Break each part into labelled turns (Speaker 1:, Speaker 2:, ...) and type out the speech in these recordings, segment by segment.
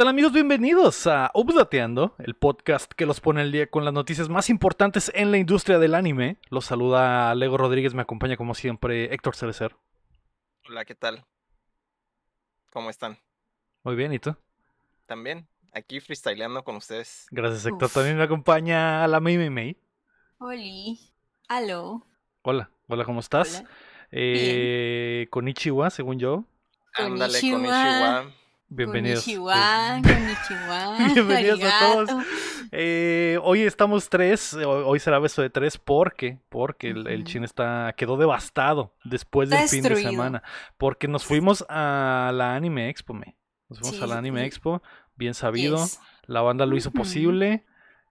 Speaker 1: ¿Qué tal amigos? Bienvenidos a Updateando, el podcast que los pone al día con las noticias más importantes en la industria del anime. Los saluda Lego Rodríguez, me acompaña como siempre Héctor Cerecer.
Speaker 2: Hola, ¿qué tal? ¿Cómo están?
Speaker 1: Muy bien, ¿y tú?
Speaker 2: También, aquí freestyleando con ustedes.
Speaker 1: Gracias Héctor. También me acompaña la May May May.
Speaker 3: Oli. Aló.
Speaker 1: Hola, hola, ¿cómo estás?
Speaker 3: Hola.
Speaker 1: Eh, con Ichiwa, según yo.
Speaker 2: Ándale. Ishiwa.
Speaker 1: Bienvenidos.
Speaker 3: Konnichiwa, konnichiwa.
Speaker 1: Bienvenidos a todos. Eh, hoy estamos tres, hoy hoy será beso de tres porque, porque el, el chin está, quedó devastado después del fin de semana. Porque nos fuimos a la Anime Expo, me. Nos fuimos
Speaker 3: Sí,
Speaker 1: a la Anime. Expo, bien sabido.
Speaker 3: Yes.
Speaker 1: La banda lo hizo posible.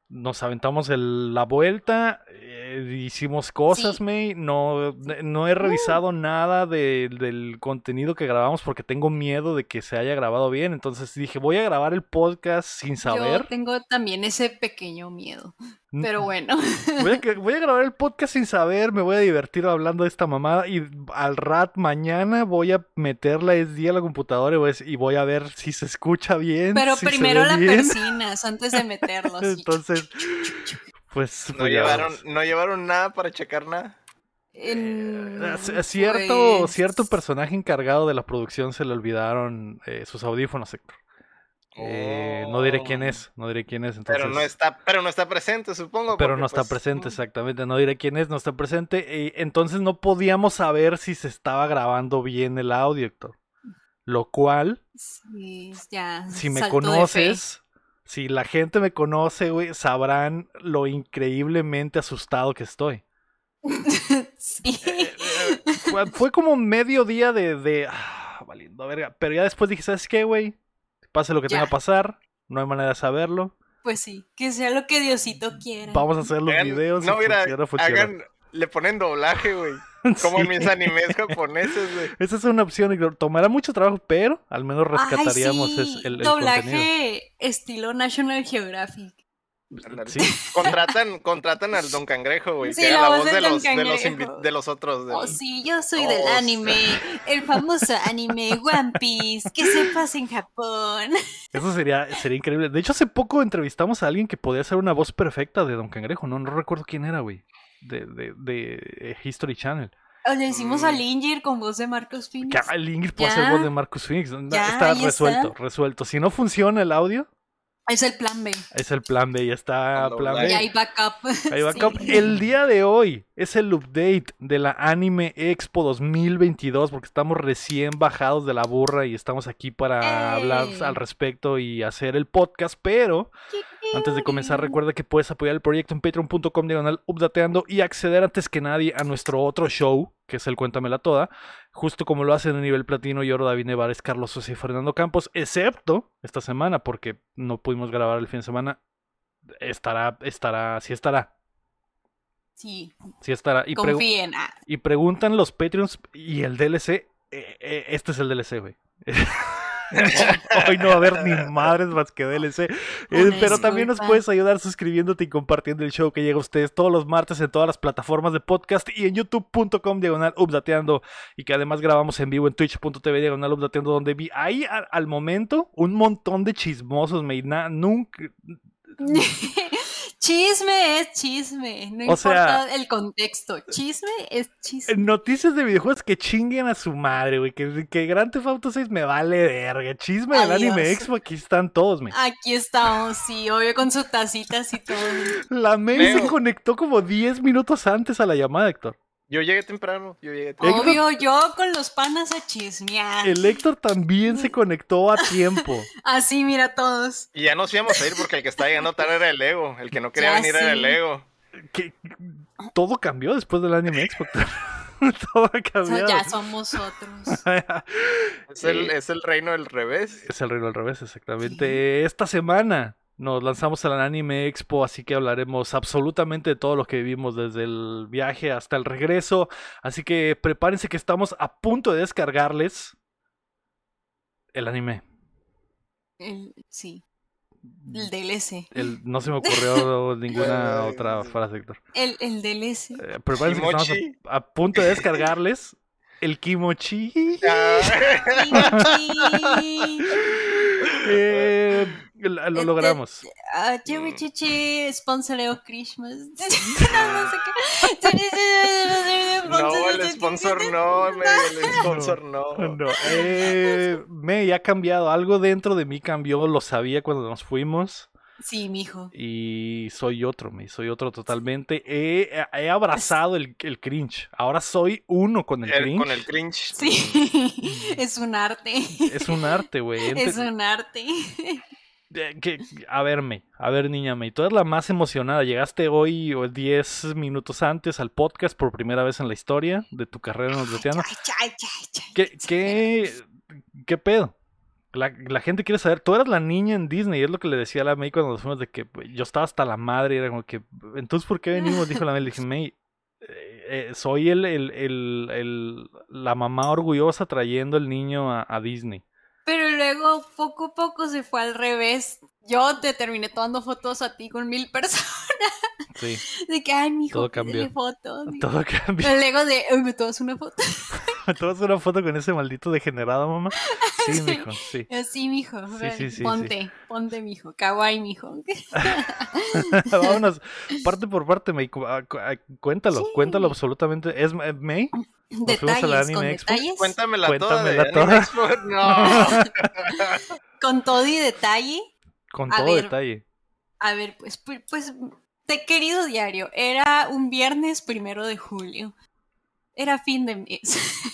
Speaker 1: Nos aventamos el- la vuelta, eh, hicimos cosas,
Speaker 3: Sí.
Speaker 1: May. No, no he revisado nada de- del contenido que grabamos porque tengo miedo de que se haya grabado bien. Entonces dije, voy a grabar el podcast sin saber.
Speaker 3: Yo tengo también ese pequeño miedo.
Speaker 1: Mm,
Speaker 3: Pero bueno.
Speaker 1: Voy a, que- voy a grabar el podcast sin saber, me voy a divertir hablando de esta mamada y al rat mañana voy a meter la SD a la computadora y voy a, y voy a ver si se escucha bien.
Speaker 3: Pero
Speaker 1: si
Speaker 3: primero la
Speaker 1: bien.
Speaker 3: persinas antes de meterlo. así.
Speaker 1: Entonces, pues,
Speaker 2: ¿No
Speaker 1: pues
Speaker 2: llevaron,
Speaker 1: vamos.
Speaker 2: ¿No llevaron nada para checar nada?
Speaker 3: En-
Speaker 1: Eh, cierto,
Speaker 3: pues,
Speaker 1: cierto personaje encargado de la producción se le olvidaron eh, sus audífonos, Héctor. Eh, no diré quién
Speaker 2: Oh.
Speaker 1: es, no diré quién es. Entonces,
Speaker 2: Pero no está, pero no está presente, supongo.
Speaker 1: pero no está
Speaker 2: pues,
Speaker 1: presente, exactamente. No diré quién es, no está presente. y entonces no podíamos saber si se estaba grabando bien el audio, Héctor. Lo cual,
Speaker 3: Sí, ya.
Speaker 1: si me conoces, si la gente me conoce, güey, sabrán lo increíblemente asustado que estoy.
Speaker 3: Sí.
Speaker 1: Fue, fue como medio día de, de ah, valiendo verga. Pero ya después dije, ¿sabes qué, güey? Pase lo que tenga que pasar, no hay manera de saberlo.
Speaker 3: Pues sí, que sea lo que Diosito quiera.
Speaker 1: Vamos a hacer los
Speaker 2: hagan-
Speaker 1: videos.
Speaker 2: No,
Speaker 1: y
Speaker 2: mira,
Speaker 1: funciona, funciona.
Speaker 2: hagan, le ponen doblaje, güey. Como
Speaker 1: Sí.
Speaker 2: en mis animes japoneses, güey.
Speaker 1: Esa es una opción. Tomará mucho trabajo, pero al menos
Speaker 3: Ay,
Speaker 1: rescataríamos
Speaker 3: sí,
Speaker 1: es- el, el
Speaker 3: doblaje
Speaker 1: contenido.
Speaker 3: estilo National Geographic.
Speaker 1: Sí.
Speaker 2: Contratan, contratan al Don Cangrejo, güey.
Speaker 3: Sí,
Speaker 2: que
Speaker 3: la voz
Speaker 2: voz de los, de, los de otros. del-
Speaker 3: Oh, sí, yo soy del
Speaker 2: Oh, sí.
Speaker 3: anime, el famoso anime One Piece, que se pasa en Japón.
Speaker 1: Eso sería, sería increíble. De hecho, hace poco entrevistamos a alguien que podía hacer una voz perfecta de Don Cangrejo. No, no recuerdo quién era, güey. De, de, de eh, History Channel.
Speaker 3: O le hicimos
Speaker 2: Mm.
Speaker 3: a Lingir con voz de Marcos
Speaker 1: Que
Speaker 3: Phoenix.
Speaker 1: el Ingrid puede hacer voz de Marcus Phoenix. No,
Speaker 3: Ya,
Speaker 1: está resuelto,
Speaker 3: está.
Speaker 1: resuelto. Si no funciona el audio,
Speaker 3: Es el plan B.
Speaker 1: es el plan B. Ya está plan
Speaker 2: doblaje.
Speaker 3: Y
Speaker 1: B.
Speaker 3: hay backup.
Speaker 1: Ahí va,
Speaker 3: Sí.
Speaker 1: El día de hoy es el update de la Anime Expo 2022 porque estamos recién bajados de la burra y estamos aquí para
Speaker 3: ¡Ey!
Speaker 1: hablar al respecto y hacer el podcast, pero antes de comenzar recuerda que puedes apoyar el proyecto en patreon.com diagonal updateando y acceder antes que nadie a nuestro otro show que es el Cuéntamela Toda, justo como lo hacen en nivel platino y oro David Nevares, Carlos Sosa y Fernando Campos, excepto esta semana porque no pudimos grabar el fin de semana. Estará, estará, sí estará,
Speaker 3: Sí,
Speaker 1: Sí estará. Y, pregu-
Speaker 3: confíen. Ah,
Speaker 1: y preguntan los Patreons y el DLC. eh, eh, este es el DLC, güey. Hoy no va a haber ni madres más que DLC. Eh, pero también nos puedes ayudar suscribiéndote y compartiendo el show que llega a ustedes todos los martes en todas las plataformas de podcast y en youtube.com diagonal updateando. Y que además grabamos en vivo en twitch.tv diagonal updateando, donde vi ahí al momento un montón de chismosos, me na- nunca.
Speaker 3: chisme es chisme. No
Speaker 1: O sea-
Speaker 3: importa el contexto. Chisme es chisme.
Speaker 1: Noticias de videojuegos que chinguen a su madre, güey. Que, que Grand Theft Auto 6 me vale verga. Chisme del
Speaker 3: Adiós.
Speaker 1: Anime Expo, aquí están todos, me.
Speaker 3: Aquí estamos, sí, obvio con sus tacitas y todo.
Speaker 1: La May se conectó como 10 minutos antes a la llamada, Héctor.
Speaker 2: Yo llegué temprano, yo llegué temprano.
Speaker 3: Obvio, yo con los panas a chismear.
Speaker 1: El Héctor también se conectó a tiempo.
Speaker 3: Así, mira todos.
Speaker 2: Y ya nos íbamos a ir porque el que estaba llegando tarde era el Ego. El que no quería
Speaker 3: Ya
Speaker 2: venir era el
Speaker 3: sí.
Speaker 2: Ego.
Speaker 1: Que todo cambió después del Anime Expo. todo cambiado.
Speaker 3: ya somos otros.
Speaker 2: Es el, es el reino del revés.
Speaker 1: Es el reino al revés, exactamente. Esta semana nos lanzamos a la Anime Expo, así que hablaremos absolutamente de todo lo que vivimos desde el viaje hasta el regreso. Así que prepárense que estamos a punto de descargarles el anime.
Speaker 3: El- sí, el DLC.
Speaker 1: El- no se me ocurrió ninguna otra
Speaker 2: sí.
Speaker 1: frase, Héctor.
Speaker 3: El, el DLC.
Speaker 1: Eh, prepárense que estamos a, a punto de descargarles el Kimochi.
Speaker 2: Ah,
Speaker 3: Kimochi.
Speaker 1: Eh, lo, lo logramos.
Speaker 3: Ah,
Speaker 2: Mm.
Speaker 3: Chichi Christmas. no, no sé qué.
Speaker 2: No, el sponsor no, me, el sponsor no.
Speaker 1: No, eh, me ha cambiado. Algo dentro de mí cambió, lo sabía cuando nos fuimos.
Speaker 3: Sí, mijo.
Speaker 1: Y soy otro, me soy otro totalmente. He, he abrazado el, el cringe. Ahora soy uno con el
Speaker 2: El-
Speaker 1: cringe.
Speaker 2: con el cringe.
Speaker 3: Sí, es un arte.
Speaker 1: Es un arte, güey.
Speaker 3: Es un arte.
Speaker 1: Que- a verme, a ver, niña May, tú eres la más emocionada. Llegaste hoy o 10 minutos antes al podcast por primera vez en la historia de tu carrera
Speaker 3: ay.
Speaker 1: ¿Qué, qué, qué pedo? La, la gente quiere saber, tú eras la niña en Disney, es lo que le decía a la May cuando nos fuimos de que pues, yo estaba hasta la madre, y era como que, entonces, ¿por qué venimos? Dijo la May, le dije, May, eh, eh, soy el, el, el, el- la mamá orgullosa trayendo el niño a, a Disney.
Speaker 3: Pero luego poco a poco se fue al revés. Yo te terminé tomando fotos a ti con mil personas.
Speaker 1: Sí,
Speaker 3: De que, ay, mijo,
Speaker 1: Todo
Speaker 3: pídele
Speaker 1: cambió.
Speaker 3: fotos.
Speaker 1: todo cambió.
Speaker 3: El ego de, "Ay, me tomas una foto.
Speaker 1: ¿Me tomas una foto con ese maldito degenerado, mamá? Sí,
Speaker 3: Sí.
Speaker 1: mijo, sí.
Speaker 3: Así, mijo.
Speaker 1: Sí,
Speaker 3: ven,
Speaker 1: sí, sí,
Speaker 3: ponte, ponte, mijo. Kawaii, mijo.
Speaker 1: Vámonos, parte por parte, May. cu- cu- Cuéntalo,
Speaker 3: Sí.
Speaker 1: cuéntalo absolutamente. ¿Es eh, May? fuimos a la
Speaker 3: Detalles,
Speaker 1: Anime
Speaker 3: con
Speaker 1: Expo.
Speaker 3: detalles.
Speaker 2: Cuéntamela,
Speaker 1: Cuéntamela
Speaker 2: toda. de
Speaker 1: toda.
Speaker 2: Anime Expo. No.
Speaker 3: Con todo y detalle.
Speaker 1: Con
Speaker 3: A
Speaker 1: todo
Speaker 3: ver.
Speaker 1: detalle.
Speaker 3: A ver, pues, pu- pues, te querido diario, era un viernes primero de julio. Era fin de mes.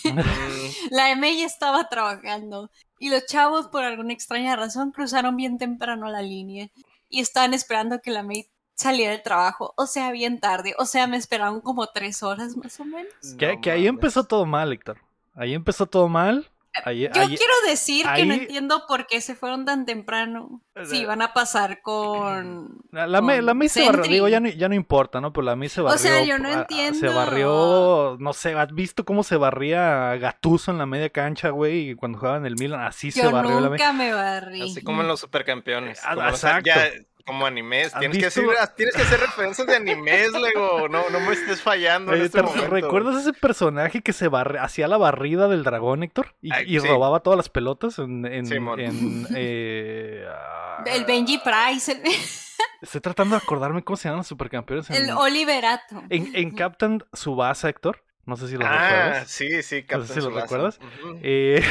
Speaker 3: La M ya estaba trabajando y los chavos por alguna extraña razón cruzaron bien temprano la línea y estaban esperando que la May saliera del trabajo, o sea, bien tarde, o sea, me esperaron como tres horas más o menos.
Speaker 1: Que,
Speaker 2: no
Speaker 1: que ahí
Speaker 2: mames.
Speaker 1: empezó todo mal, Héctor. Ahí empezó todo mal. Ahí,
Speaker 3: Yo
Speaker 1: ahí-
Speaker 3: quiero decir que no entiendo por qué se fueron tan temprano. Si
Speaker 1: Eh,
Speaker 3: van a pasar con...
Speaker 1: La, la,
Speaker 3: con
Speaker 1: la May se barrió, digo, ya no, ya no importa, ¿no? Pero la May se barrió.
Speaker 3: O sea, yo no
Speaker 1: ah, Se
Speaker 3: entiendo.
Speaker 1: barrió, no sé, ¿has visto cómo se barría Gatuso en la media cancha, güey? y Cuando jugaba en el Milan, así se barrió la May.
Speaker 3: nunca me barrí.
Speaker 2: Así como en los supercampeones.
Speaker 1: Ah,
Speaker 2: Como, o sea,
Speaker 1: exacto.
Speaker 2: ya, como animes.
Speaker 1: ¿Has
Speaker 2: Tienes que, hacer, tienes que hacer referencias de animes, luego. No, no me estés fallando en
Speaker 1: Oye,
Speaker 2: este
Speaker 1: ¿te
Speaker 2: momento.
Speaker 1: ¿Recuerdas ese personaje que se barre, hacía la barrida del dragón, Héctor? Y,
Speaker 2: Ay,
Speaker 1: y
Speaker 2: sí.
Speaker 1: robaba todas las pelotas en... en, eh, ah,
Speaker 3: El Benji Price, el,
Speaker 1: Estoy tratando de acordarme cómo se llaman los supercampeones en,
Speaker 3: el Oliverato.
Speaker 1: en, en Captain Subasa, Héctor. No sé si lo
Speaker 2: Ah,
Speaker 1: recuerdas.
Speaker 2: sí, sí,
Speaker 1: No sé
Speaker 2: Captain
Speaker 1: si lo
Speaker 2: Tsubasa.
Speaker 1: recuerdas. Eh,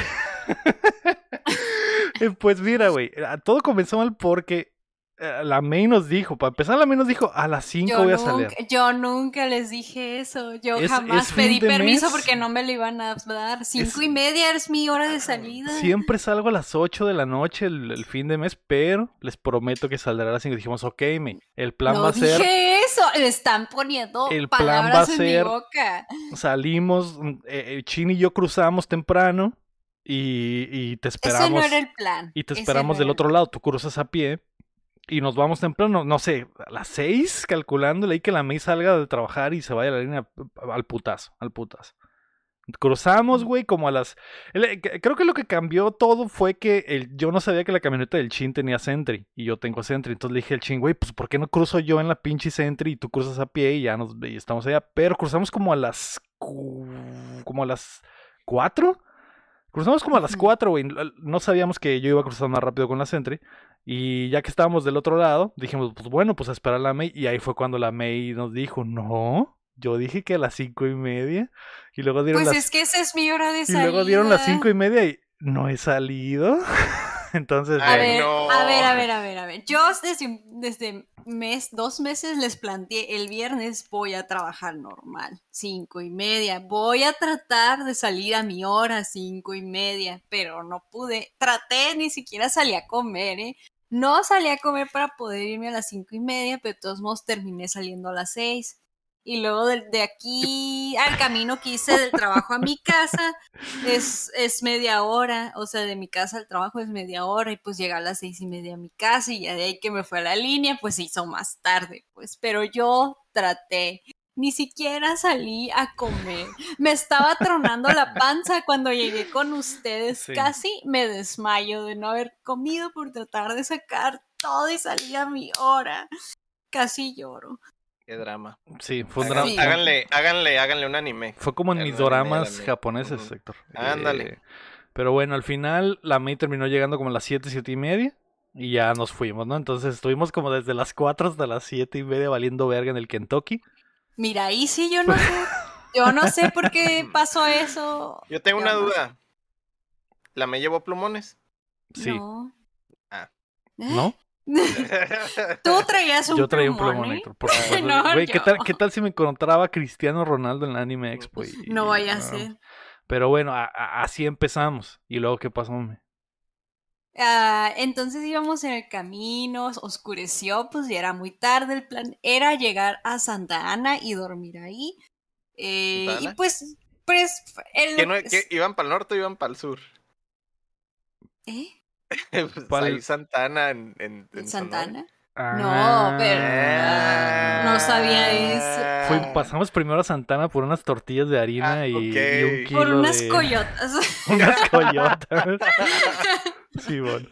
Speaker 1: eh, pues mira, güey, todo comenzó mal porque la May nos dijo, para empezar la May nos dijo, a las 5
Speaker 3: Yo
Speaker 1: voy a salir.
Speaker 3: nunca, yo nunca les dije eso. Yo
Speaker 1: Es-
Speaker 3: jamás
Speaker 1: es
Speaker 3: pedí permiso
Speaker 1: mes.
Speaker 3: porque no me lo iban a dar. Cinco y media es mi hora de salida.
Speaker 1: Siempre salgo a las 8 de la noche el, el fin de mes, pero les prometo que saldrá a las 5. Dijimos, ok, May, el plan
Speaker 3: no
Speaker 1: va a ser,
Speaker 3: dije eso. Le están poniendo
Speaker 1: El plan va a ser-
Speaker 3: mi boca.
Speaker 1: salimos, mm, eh, eh, Chin y yo cruzamos temprano y, y te esperamos.
Speaker 3: no era el plan.
Speaker 1: Y te
Speaker 3: Ese
Speaker 1: esperamos
Speaker 3: no
Speaker 1: del otro lado, tú cruzas a pie y nos vamos temprano, no sé, a las seis, calculándole ahí que la May salga de trabajar y se vaya a la línea al putazo, al putazo. Cruzamos, güey, como a las... Creo que lo que cambió todo fue que el- yo no sabía que la camioneta del Chin tenía Sentry y yo tengo Sentry. Entonces le dije al Chin, güey, pues ¿por qué no cruzo yo en la pinche Sentry y tú cruzas a pie y ya nos y estamos allá? Pero cruzamos como a las... como a las cuatro. Cruzamos como a las. 4, güey. No- No sabíamos que yo iba a cruzar más rápido con la Sentry. Y ya que estábamos del otro lado, dijimos, pues bueno, pues a esperar a la May. Y ahí fue cuando la May nos dijo, no, yo dije que a las cinco y media. Y luego dieron
Speaker 3: Pues
Speaker 1: las,
Speaker 3: es que esa es mi hora de
Speaker 1: y
Speaker 3: salida.
Speaker 1: luego dieron las cinco y media y no he salido. Entonces,
Speaker 3: A
Speaker 2: Ay,
Speaker 3: ver,
Speaker 2: no.
Speaker 3: a ver, a ver, a ver, a ver. Yo desde, desde mes, dos meses les planteé el viernes voy a trabajar normal, cinco y media. Voy a tratar de salir a mi hora, cinco y media, pero no pude. Traté, ni siquiera salí a comer, ¿eh? No salí a comer para poder irme a las cinco y media, pero de todos modos terminé saliendo a las seis. Y luego de, aquí al camino que hice del trabajo a mi casa, es, es media hora, o sea, de mi casa al trabajo es media hora y pues llegué a las seis y media a mi casa y ya de ahí que me fue a la línea, pues se hizo más tarde, pues, pero yo traté. Ni siquiera salí a comer. Me estaba tronando la panza cuando llegué con ustedes.
Speaker 1: Sí.
Speaker 3: Casi me desmayo de no haber comido por tratar de sacar todo y salir a mi hora. Casi lloro.
Speaker 2: Qué drama.
Speaker 1: sí, fue un drama.
Speaker 2: Háganle, háganle, háganle un anime.
Speaker 1: Fue como en mis doramas
Speaker 2: anime.
Speaker 1: japoneses. Héctor.
Speaker 2: Ándale.
Speaker 1: Eh, Pero bueno, al final la May terminó llegando como a las 7, 7 y media. Y ya nos fuimos, ¿no? Entonces estuvimos como desde las 4 hasta las 7 y media valiendo verga en el Kentucky.
Speaker 3: Mira, ahí sí yo no sé. Yo no sé por qué pasó eso.
Speaker 2: Yo tengo una duda. ¿La me llevó plumones?
Speaker 1: Sí.
Speaker 3: No.
Speaker 2: Ah.
Speaker 3: ¿Eh?
Speaker 1: ¿No?
Speaker 3: Tú traías un
Speaker 1: Yo traía un
Speaker 3: plumón, ¿eh?
Speaker 1: Héctor, por supuesto.
Speaker 3: No,
Speaker 1: Güey, ¿qué tal, ¿qué tal si me encontraba Cristiano Ronaldo en la Anime Expo? y-
Speaker 3: No vaya a ser.
Speaker 1: Pero bueno, a- a- así empezamos. ¿Y luego qué pasó?
Speaker 3: Ah, entonces íbamos en el camino, oscureció, pues ya era muy tarde. El plan era llegar a Santa Ana y dormir ahí. Eh,
Speaker 2: ¿Santa
Speaker 3: y
Speaker 2: Ana?
Speaker 3: pues, pues, el-
Speaker 2: ¿Que no- que ¿Iban para el norte o iban para el sur?
Speaker 3: ¿Eh?
Speaker 2: Pues ahí Santana en, en, en
Speaker 3: ¿Santa. Ana? No, pero-
Speaker 2: Ah.
Speaker 3: no sabía eso.
Speaker 1: Fui- pasamos primero a Santana por unas tortillas de harina
Speaker 2: Ah,
Speaker 1: y, un kilo
Speaker 3: Por unas
Speaker 1: de...
Speaker 3: coyotas.
Speaker 1: unas coyotas. sí, bueno.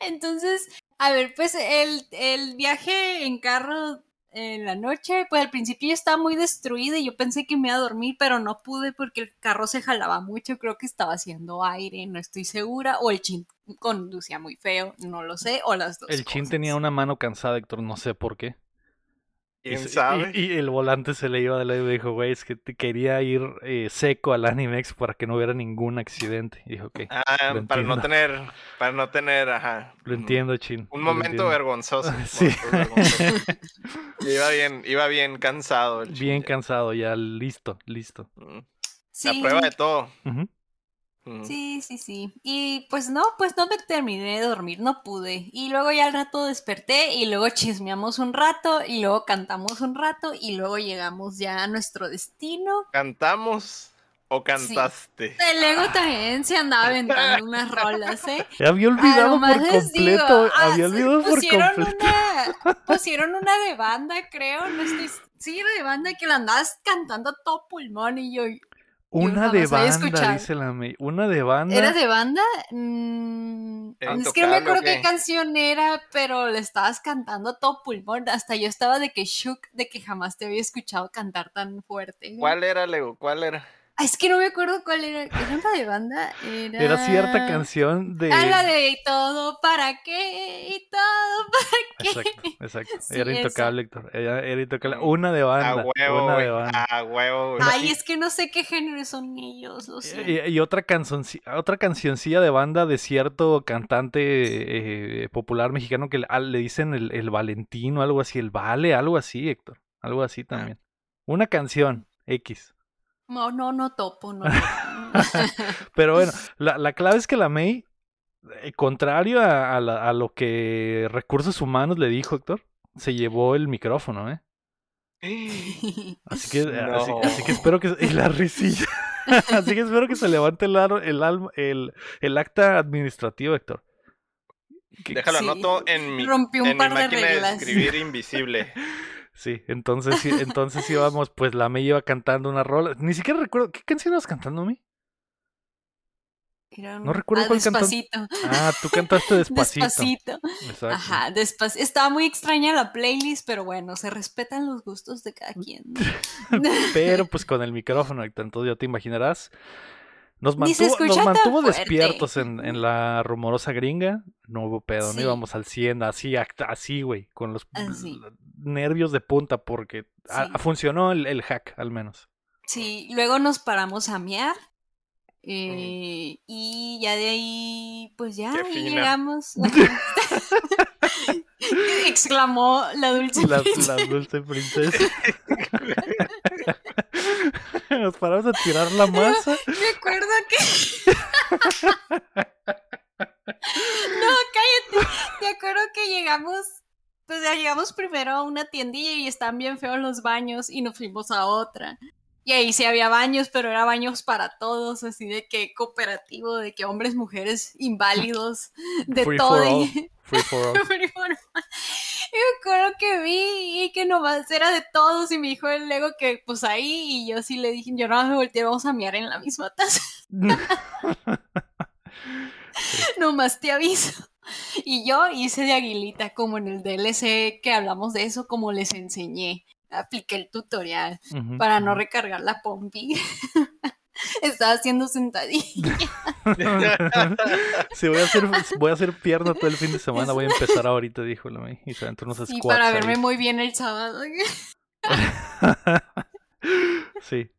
Speaker 3: Entonces, a ver, pues el, el viaje en carro en la noche, pues al principio yo estaba muy destruida y yo pensé que me iba a dormir, pero no pude porque el carro se jalaba mucho, creo que estaba haciendo aire, no estoy segura, o el chin conducía muy feo, no lo sé, o las dos.
Speaker 1: El chin tenía una mano cansada, Héctor, no sé por qué. Y
Speaker 2: ¿Quién
Speaker 1: se-
Speaker 2: sabe?
Speaker 1: Y, y el volante se le iba de lado y dijo, güey, es que te quería ir eh, seco al Animex para que no hubiera ningún accidente. Y dijo, ok,
Speaker 2: Ah, para no tener, para no tener, ajá.
Speaker 1: lo entiendo, chin.
Speaker 2: Un momento vergonzoso.
Speaker 1: Sí.
Speaker 2: Y iba bien, iba bien cansado. el
Speaker 1: Bien
Speaker 2: chin.
Speaker 1: cansado, ya listo, listo.
Speaker 2: Mm. La
Speaker 3: Sí,
Speaker 2: prueba de todo. Mm.
Speaker 3: Sí, sí, sí. Y pues no, pues no me terminé de dormir, no pude. Y luego ya al rato desperté y luego chismeamos un rato y luego cantamos un rato y luego llegamos ya a nuestro destino.
Speaker 2: ¿Cantamos o cantaste?
Speaker 3: El ego también se andaba aventando unas rolas, ¿eh?
Speaker 1: Había
Speaker 3: Ah,
Speaker 1: olvidado por
Speaker 3: digo,
Speaker 1: completo,
Speaker 3: ah,
Speaker 1: había
Speaker 3: sí,
Speaker 1: olvidado por completo.
Speaker 3: Una, pusieron una de banda, creo, no estoy... Sí, era de banda que la andabas cantando a todo pulmón y yo...
Speaker 1: Una de banda, dice la May. Una de banda.
Speaker 3: ¿Era de banda? Mm,
Speaker 2: ¿Era
Speaker 3: es que no me acuerdo qué
Speaker 2: qué?
Speaker 3: canción era, pero le estabas cantando a todo pulmón. Hasta yo estaba de que shook de que jamás te había escuchado cantar tan fuerte.
Speaker 2: ¿Cuál era, Lego? ¿Cuál era?
Speaker 3: Ah, es que no me acuerdo cuál era. ¿Era una de banda? Era,
Speaker 1: Era cierta canción de.
Speaker 3: Ah, la de todo para qué y todo para qué.
Speaker 1: Exacto, exacto.
Speaker 3: Sí,
Speaker 1: era intocable, Héctor. Era, era intocable. Una de banda.
Speaker 2: A huevo,
Speaker 1: una de banda.
Speaker 2: A huevo, güey.
Speaker 3: Ay, es que no sé qué género son ellos, lo siento.
Speaker 1: Y, y otra, canzonci- otra cancioncilla de banda de cierto cantante eh, popular mexicano que le, le dicen el, el Valentino, algo así, el Vale, algo así, Héctor. Algo así también. Una canción, X.
Speaker 3: No, no, no topo, no. topo.
Speaker 1: Pero bueno, la, la clave es que la May, eh, contrario a, a la- a lo que Recursos Humanos le dijo, Héctor, se llevó el micrófono, ¿eh? Así que,
Speaker 2: No.
Speaker 1: así, así que espero que... Y la risilla. así que espero que se levante el, ar- el, alma- el, el acta administrativo, Héctor. Que-
Speaker 2: Déjalo
Speaker 3: Sí.
Speaker 2: anoto en mi,
Speaker 3: Rompí un
Speaker 2: en mi
Speaker 3: par de
Speaker 2: máquina de
Speaker 3: reglas.
Speaker 2: escribir invisible.
Speaker 1: Sí, entonces, sí, entonces íbamos, pues la May iba cantando una rola. Ni siquiera recuerdo, ¿qué canción ibas cantando, May?
Speaker 3: Era un-
Speaker 1: No recuerdo
Speaker 3: ah,
Speaker 1: cuál cantó.
Speaker 3: despacito.
Speaker 1: Ah, tú cantaste despacito.
Speaker 3: Despacito.
Speaker 1: Exacto.
Speaker 3: Ajá, despacito. Estaba muy extraña la playlist, pero bueno, se respetan los gustos de cada quien.
Speaker 1: Pero pues con el micrófono, entonces ya te imaginarás. Nos mantuvo, nos despiertos en, en la rumorosa gringa. No hubo pedo, no
Speaker 3: Sí.
Speaker 1: íbamos al 100, así, así, güey, con los
Speaker 3: Así.
Speaker 1: l- nervios de punta, porque a- funcionó el, el hack, al menos.
Speaker 3: Sí, luego nos paramos a mear. eh, y ya de ahí, pues ya ahí llegamos. Exclamó la dulce.
Speaker 1: La,
Speaker 3: princesa.
Speaker 1: la dulce princesa. Nos paramos a tirar la masa.
Speaker 3: Me acuerdo que. no, cállate. Me acuerdo que llegamos. Pues llegamos primero a una tiendilla y estaban bien feos los baños y nos fuimos a otra. Y ahí sí había baños, pero era baños para todos, así de que cooperativo, de que hombres, mujeres, inválidos, de
Speaker 1: Free
Speaker 3: todo.
Speaker 1: for all. Free for all.
Speaker 3: Free for all. Y me acuerdo que vi y que nomás era de todos y me dijo el Lego que pues ahí y yo sí le dije, yo no me volteé, vamos a miar en la misma taza. Nomás te aviso. Y yo hice de aguilita, como en el DLC que hablamos de eso, como les enseñé. Apliqué el tutorial para no recargar la pompi. Estaba haciendo sentadilla.
Speaker 1: sí, voy a hacer, voy a hacer pierna todo el fin de semana. Voy a empezar ahorita, dijo la Y se aventó unos squats.
Speaker 3: Y para
Speaker 1: ahí.
Speaker 3: verme muy bien el sábado.
Speaker 1: sí,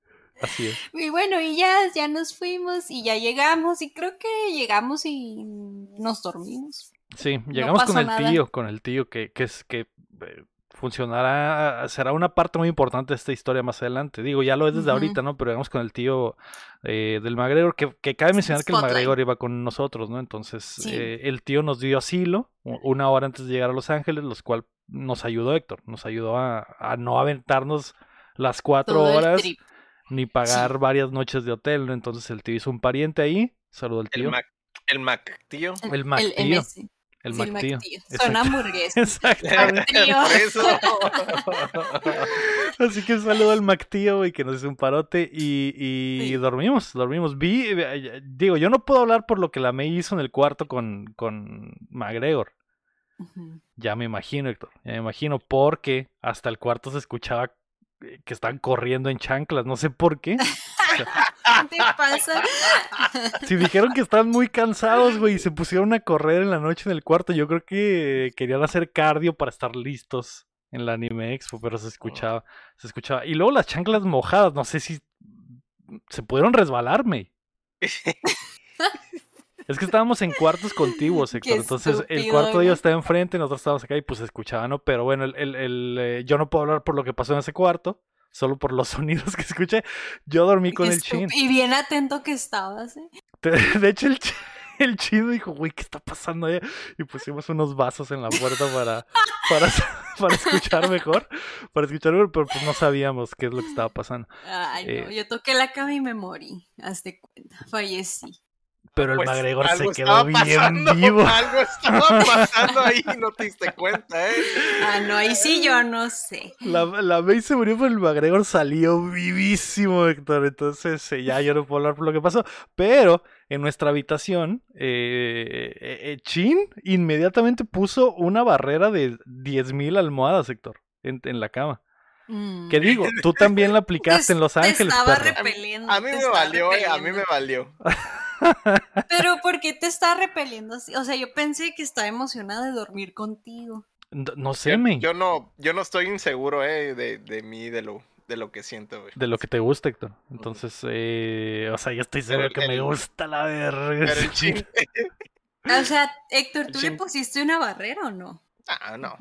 Speaker 1: así es.
Speaker 3: Y bueno, y ya, ya nos fuimos y ya llegamos. Y creo que llegamos y nos dormimos.
Speaker 1: Sí, llegamos con el
Speaker 3: nada.
Speaker 1: tío, con el tío que, que es que eh, funcionará, será una parte muy importante de esta historia más adelante. Digo, ya lo es desde ahorita, ¿no? Pero llegamos con el tío eh, del McGregor, que, que cabe mencionar que el. McGregor iba con nosotros, ¿no? Entonces,
Speaker 3: Sí.
Speaker 1: eh, el tío nos dio asilo una hora antes de llegar a Los Ángeles, los cual nos ayudó Héctor, nos ayudó a, a no aventarnos las cuatro
Speaker 3: Todo el
Speaker 1: horas ni pagar varias noches de hotel, ¿no? Entonces el tío hizo un pariente ahí, saludó al
Speaker 2: El
Speaker 1: tío,
Speaker 2: Mac, el Mac, tío.
Speaker 1: El Mac tío.
Speaker 3: MS.
Speaker 1: el
Speaker 3: Sí,
Speaker 1: tío.
Speaker 3: Son hamburguesas.
Speaker 1: Exactamente. Así que un saludo al Mactío, güey, que nos hizo un parote y, y
Speaker 3: Sí.
Speaker 1: dormimos, dormimos. Vi, eh, digo, yo no puedo hablar por lo que la May hizo en el cuarto con, con McGregor. Ya me imagino, Héctor, ya me imagino, porque hasta el cuarto se escuchaba eh, que estaban corriendo en chanclas, no sé por qué.
Speaker 3: ¿Qué te pasa?
Speaker 1: Si dijeron que estaban muy cansados, güey, y se pusieron a correr en la noche en el cuarto, yo creo que querían hacer cardio para estar listos en la Anime Expo, pero se escuchaba, se escuchaba. Y luego las chanclas mojadas, no sé si se pudieron resbalarme. Es que estábamos en cuartos contiguos, Héctor. Entonces el cuarto de ellos estaba enfrente, nosotros estábamos acá y pues se escuchaba, ¿no? Pero bueno, el, el- el, eh, yo no puedo hablar por lo que pasó en ese cuarto, solo por los sonidos que escuché. Yo dormí con el chin.
Speaker 3: Y bien atento que estabas, ¿eh?
Speaker 1: De hecho, el, chi- el chino dijo, güey, ¿qué está pasando allá? Y pusimos unos vasos en la puerta para, para, para escuchar mejor. Para escuchar mejor, pero pues no sabíamos qué es lo que estaba pasando.
Speaker 3: Ay, no,
Speaker 1: Eh.
Speaker 3: yo toqué la cama y me morí. Hazte cuenta, fallecí.
Speaker 1: Pero el
Speaker 2: Pues,
Speaker 1: McGregor se quedó
Speaker 2: estaba
Speaker 1: bien
Speaker 2: pasando,
Speaker 1: vivo.
Speaker 2: Algo estaba pasando ahí y no te diste cuenta, ¿eh?
Speaker 3: Ah, no, ahí sí yo no sé.
Speaker 1: La, la May se murió, pero el McGregor salió vivísimo, Héctor. Entonces, eh, ya yo no puedo hablar por lo que pasó. Pero en nuestra habitación, eh, eh, eh, Chin inmediatamente puso una barrera de 10.000 almohadas, Héctor, en, en la cama.
Speaker 3: Mm.
Speaker 1: Que digo, tú también la aplicaste
Speaker 3: Te-
Speaker 1: en Los
Speaker 3: te
Speaker 1: Ángeles,
Speaker 3: estaba
Speaker 1: perro.
Speaker 3: repeliendo.
Speaker 2: A mí
Speaker 3: te
Speaker 2: me
Speaker 3: estaba
Speaker 2: valió, a mí me valió.
Speaker 3: Pero ¿por qué te está repeliendo así? O sea, yo pensé que estaba emocionada de dormir contigo.
Speaker 1: No, no sé,
Speaker 2: Yo,
Speaker 1: me.
Speaker 2: yo no, yo no estoy inseguro, eh, de, de mí, de lo, de lo que siento, güey.
Speaker 1: De lo que te gusta, Héctor. Entonces, eh, o sea, yo estoy seguro
Speaker 2: el-
Speaker 1: que me gusta la verga.
Speaker 2: Pero el chin,
Speaker 3: O sea, Héctor, ¿tú le pusiste una barrera o no?
Speaker 2: Ah, no.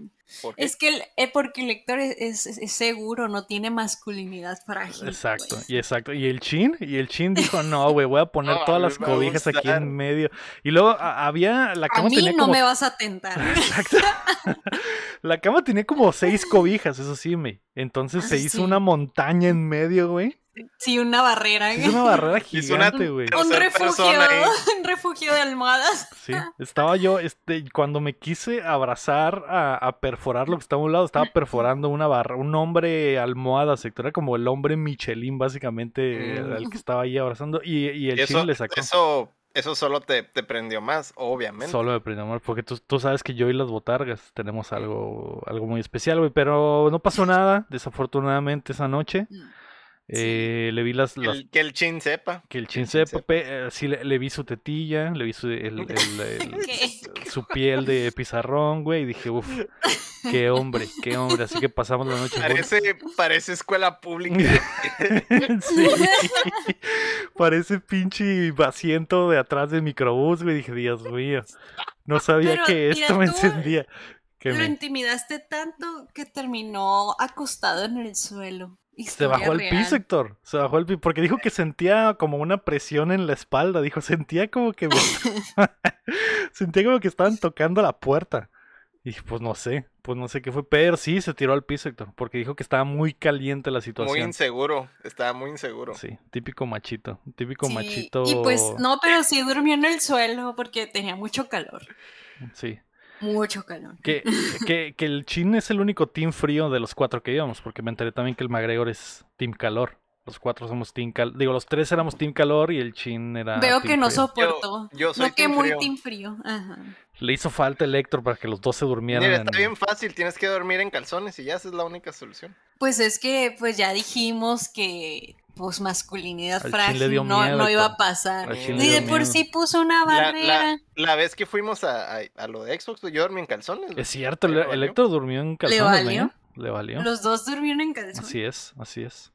Speaker 3: Es que el, eh, porque el Héctor es, es- es seguro, no tiene masculinidad frágil.
Speaker 1: Exacto,
Speaker 3: pues.
Speaker 1: y exacto. Y el chin, y el chin dijo, no, güey, voy a poner
Speaker 2: No, a
Speaker 1: todas
Speaker 2: mí
Speaker 1: las
Speaker 2: a
Speaker 1: cobijas aquí en medio. Y luego a- había, la
Speaker 3: A
Speaker 1: cama
Speaker 3: mí
Speaker 1: tenía
Speaker 3: no
Speaker 1: como...
Speaker 3: me vas a tentar.
Speaker 1: Exacto. La cama tenía como seis cobijas, eso sí, me. Entonces se
Speaker 3: Ah,
Speaker 1: hizo
Speaker 3: sí.
Speaker 1: una montaña en medio, güey.
Speaker 3: Sí, una barrera.
Speaker 1: Es una barrera gigante, güey.
Speaker 3: Un
Speaker 2: tercer
Speaker 3: refugio, un refugio de almohadas.
Speaker 1: Sí, estaba yo, este, cuando me quise abrazar a, a perforar lo que estaba a un lado, estaba perforando una barra, un hombre almohada, sector, era como el hombre Michelin, básicamente,
Speaker 2: Mm.
Speaker 1: al que estaba ahí abrazando, y, y el
Speaker 2: eso,
Speaker 1: le sacó.
Speaker 2: eso, eso solo te, te prendió más, obviamente.
Speaker 1: Solo de primer amor, porque tú, tú sabes que yo y las botargas tenemos algo, algo muy especial, güey, pero no pasó nada, desafortunadamente, esa noche. Eh, le vi las,
Speaker 2: Que
Speaker 1: las-
Speaker 2: el, que el chin sepa.
Speaker 1: que el chin
Speaker 2: chin
Speaker 1: sepa, pe- eh, sí le, le vi su tetilla, le vi su, el- el- el-
Speaker 3: ¿Qué?
Speaker 1: su piel de pizarrón, güey, y dije, uff, qué hombre, qué hombre, así que pasamos la noche.
Speaker 2: Parece, parece escuela pública.
Speaker 1: sí, parece pinche asiento de atrás del microbús, güey, dije, Dios mío, no sabía
Speaker 3: Pero,
Speaker 1: que
Speaker 3: mira,
Speaker 1: esto me
Speaker 3: tú-
Speaker 1: encendía. Que
Speaker 3: Lo
Speaker 1: me-
Speaker 3: intimidaste tanto que terminó acostado en el suelo.
Speaker 1: Se bajó al piso, Héctor. Se bajó al piso. Porque dijo que sentía como una presión en la espalda. Dijo, sentía como que sentía como que estaban tocando la puerta. Y dije, pues no sé, pues no sé qué fue. Pero sí se tiró al piso, Héctor. Porque dijo que estaba muy caliente la
Speaker 2: Muy
Speaker 1: situación.
Speaker 2: inseguro. Estaba muy inseguro.
Speaker 1: Sí, típico machito. Típico
Speaker 3: Sí,
Speaker 1: machito.
Speaker 3: Y pues no, pero sí durmió en el suelo porque tenía mucho calor.
Speaker 1: Sí.
Speaker 3: Mucho calor.
Speaker 1: Que, que, que el Chin es el único team frío de los cuatro que íbamos. Porque me enteré también que el McGregor es team calor. Los cuatro somos team calor. Digo, los tres éramos team calor y el Chin era.
Speaker 3: Veo
Speaker 1: team
Speaker 3: que no
Speaker 1: frío.
Speaker 3: soportó.
Speaker 2: Yo- yo soy
Speaker 3: no que muy
Speaker 2: frío.
Speaker 3: team frío. Ajá.
Speaker 1: Le hizo falta el Héctor para que los dos se durmieran.
Speaker 2: Mira,
Speaker 1: en-
Speaker 2: está bien fácil. Tienes que dormir en calzones y ya esa es la única solución.
Speaker 3: Pues es que pues ya dijimos que pues masculinidad
Speaker 1: Al
Speaker 3: frágil,
Speaker 1: le dio
Speaker 3: no,
Speaker 1: miedo,
Speaker 3: no iba a pasar. Ni
Speaker 1: le
Speaker 3: de por
Speaker 1: miedo.
Speaker 3: sí puso una barrera.
Speaker 2: la- la vez que fuimos a, a- a lo de Xbox, yo dormí en calzones.
Speaker 1: Es cierto, el,
Speaker 2: ¿Le
Speaker 1: el
Speaker 2: valió?
Speaker 1: Héctor durmió en calzones,
Speaker 3: valió?
Speaker 1: ¿eh? Le valió.
Speaker 3: Los dos durmieron en calzón.
Speaker 1: Así es, así es.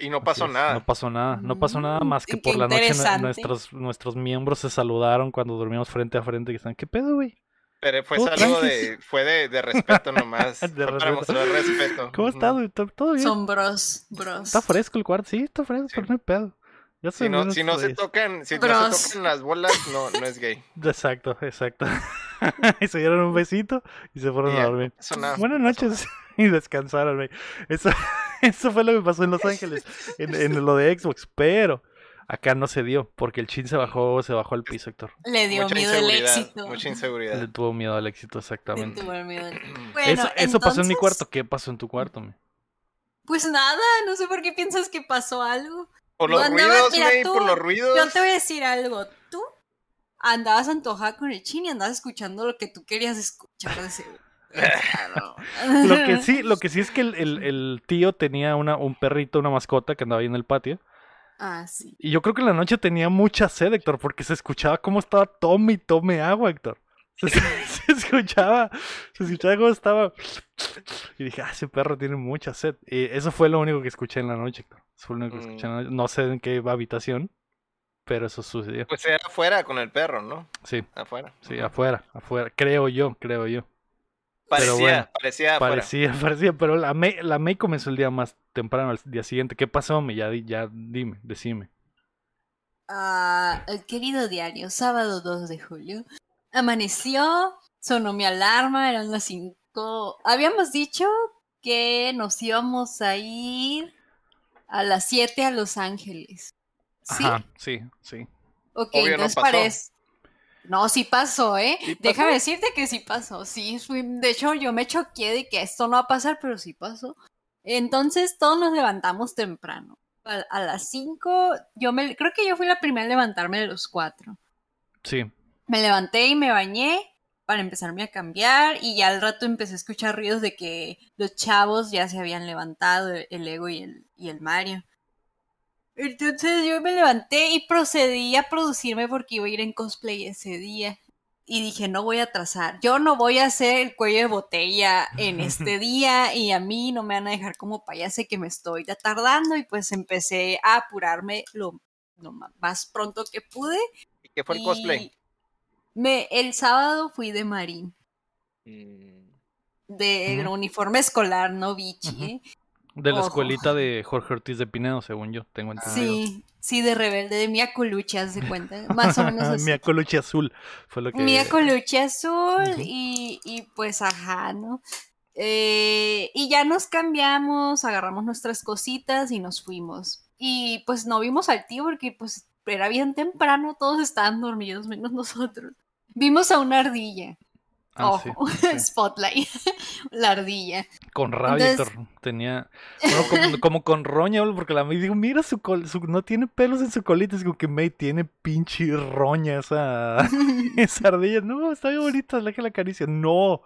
Speaker 2: Y no pasó nada.
Speaker 1: No pasó nada, no pasó nada
Speaker 3: Mm,
Speaker 1: más que
Speaker 3: qué
Speaker 1: por la noche nuestros, nuestros miembros se saludaron cuando dormíamos frente a frente y están, ¿qué pedo, güey?
Speaker 2: Pero fue algo de, fue de, de respeto nomás.
Speaker 1: De
Speaker 2: fue para
Speaker 1: respeto.
Speaker 2: mostrar respeto.
Speaker 1: ¿Cómo güey? ¿Todo todo bien?
Speaker 3: Son bros, bros.
Speaker 1: Está fresco el cuarto, sí, está fresco,
Speaker 2: Sí.
Speaker 1: pero no hay pedo. Ya
Speaker 2: Si no, si no se tocan, si no
Speaker 3: Bros.
Speaker 2: se tocan las bolas, no, no es gay.
Speaker 1: Exacto, exacto. y se dieron un besito y se fueron
Speaker 2: Y
Speaker 1: a dormir.
Speaker 2: no nada,
Speaker 1: Buenas
Speaker 2: no
Speaker 1: noches y descansaron, güey. Eso, eso fue lo que pasó en Los Ángeles, en, en lo de Xbox, pero acá no se dio, porque el chin se bajó, se bajó al piso, Héctor.
Speaker 3: Le dio
Speaker 2: mucha
Speaker 3: miedo el
Speaker 2: inseguridad,
Speaker 3: éxito.
Speaker 2: Mucha
Speaker 1: Le
Speaker 2: inseguridad.
Speaker 1: tuvo miedo al éxito,
Speaker 3: Le
Speaker 1: exactamente.
Speaker 3: tuvo miedo al-
Speaker 1: eso
Speaker 3: Bueno,
Speaker 1: eso pasó en mi cuarto. ¿Qué pasó en tu cuarto, me?
Speaker 3: Pues nada, no sé por qué piensas que pasó algo.
Speaker 2: Por los ruidos,
Speaker 3: mira,
Speaker 2: May,
Speaker 3: tú-
Speaker 2: por los ruidos.
Speaker 3: Yo te voy a decir algo. Tú andabas antojada con el chin y andabas escuchando lo que tú querías escuchar de seguro. Claro.
Speaker 1: Lo que sí, lo que sí es que el, el- el tío tenía una, un perrito, una mascota que andaba ahí en el patio.
Speaker 3: Ah, sí.
Speaker 1: Y yo creo que en la noche tenía mucha sed, Héctor, porque se escuchaba cómo estaba tome y tome agua, Héctor. Se, se escuchaba, se escuchaba cómo estaba. Y dije, ah, ese perro tiene mucha sed. Y eso fue lo único que escuché en la noche, Héctor. Eso fue lo único que escuché en la noche. No sé en qué habitación, pero eso sucedió.
Speaker 2: Pues era afuera con el perro, ¿no?
Speaker 1: Sí,
Speaker 2: Afuera.
Speaker 1: sí, afuera, afuera. Creo yo, creo yo.
Speaker 2: Parecía,
Speaker 1: bueno,
Speaker 2: parecía.
Speaker 1: Parecía, parecía, pero la May, la May comenzó el día más temprano, al día siguiente. ¿Qué pasó, May? Ya, ya dime, decime.
Speaker 3: Ah, el querido diario, sábado 2 de julio. Amaneció, sonó mi alarma, eran las 5. Habíamos dicho que nos íbamos a ir a las 7 a Los Ángeles. ¿Sí?
Speaker 1: Ajá, sí, sí.
Speaker 3: Ok,
Speaker 2: Obvio,
Speaker 3: entonces parece. No, sí pasó, ¿eh?
Speaker 2: ¿Sí pasó?
Speaker 3: Déjame decirte que sí pasó. Sí, de hecho, yo me choqué de que esto no va a pasar, pero sí pasó. Entonces, todos nos levantamos temprano. A, a las 5, yo me, creo que yo fui la primera en levantarme de los cuatro.
Speaker 1: Sí,
Speaker 3: Me levanté y me bañé para empezarme a cambiar y ya al rato empecé a escuchar ruidos de que los chavos ya se habían levantado, el- el Ego y el, y el Mario. Entonces yo me levanté y procedí a producirme porque iba a ir en cosplay ese día. Y dije, no voy a atrasar. Yo no voy a hacer el cuello de botella en este día y a mí no me van a dejar como payase que me estoy ya tardando. Y pues empecé a apurarme lo, más pronto que pude.
Speaker 2: ¿Y qué fue el
Speaker 3: y
Speaker 2: cosplay?
Speaker 3: Me, el sábado fui de marín,
Speaker 2: Mm,
Speaker 3: de uniforme escolar, no bichi. ¿eh?
Speaker 1: De la
Speaker 3: Ojo.
Speaker 1: escuelita de Jorge Ortiz de Pinedo, según yo, tengo entendido.
Speaker 3: Sí, sí, de rebelde, de Mia Coluche, haz de cuenta, más o menos así.
Speaker 1: Mi coluche azul fue lo que...
Speaker 3: Mia Coluche azul y, y pues ajá, ¿no? Eh, y ya nos cambiamos, agarramos nuestras cositas y nos fuimos. Y pues no vimos al tío porque pues era bien temprano, todos estaban dormidos menos nosotros. Vimos a una ardilla.
Speaker 1: Ah,
Speaker 3: Ojo,
Speaker 1: sí.
Speaker 3: Spotlight, la ardilla.
Speaker 1: Con rabia,
Speaker 3: Entonces-.
Speaker 1: Tenía. bueno, como, como con roña, porque la May digo, mira su col, su- no tiene pelos en su colita. Es como que May tiene pinche roña esa, esa ardilla. No, está bien bonita, déjala la caricia. No,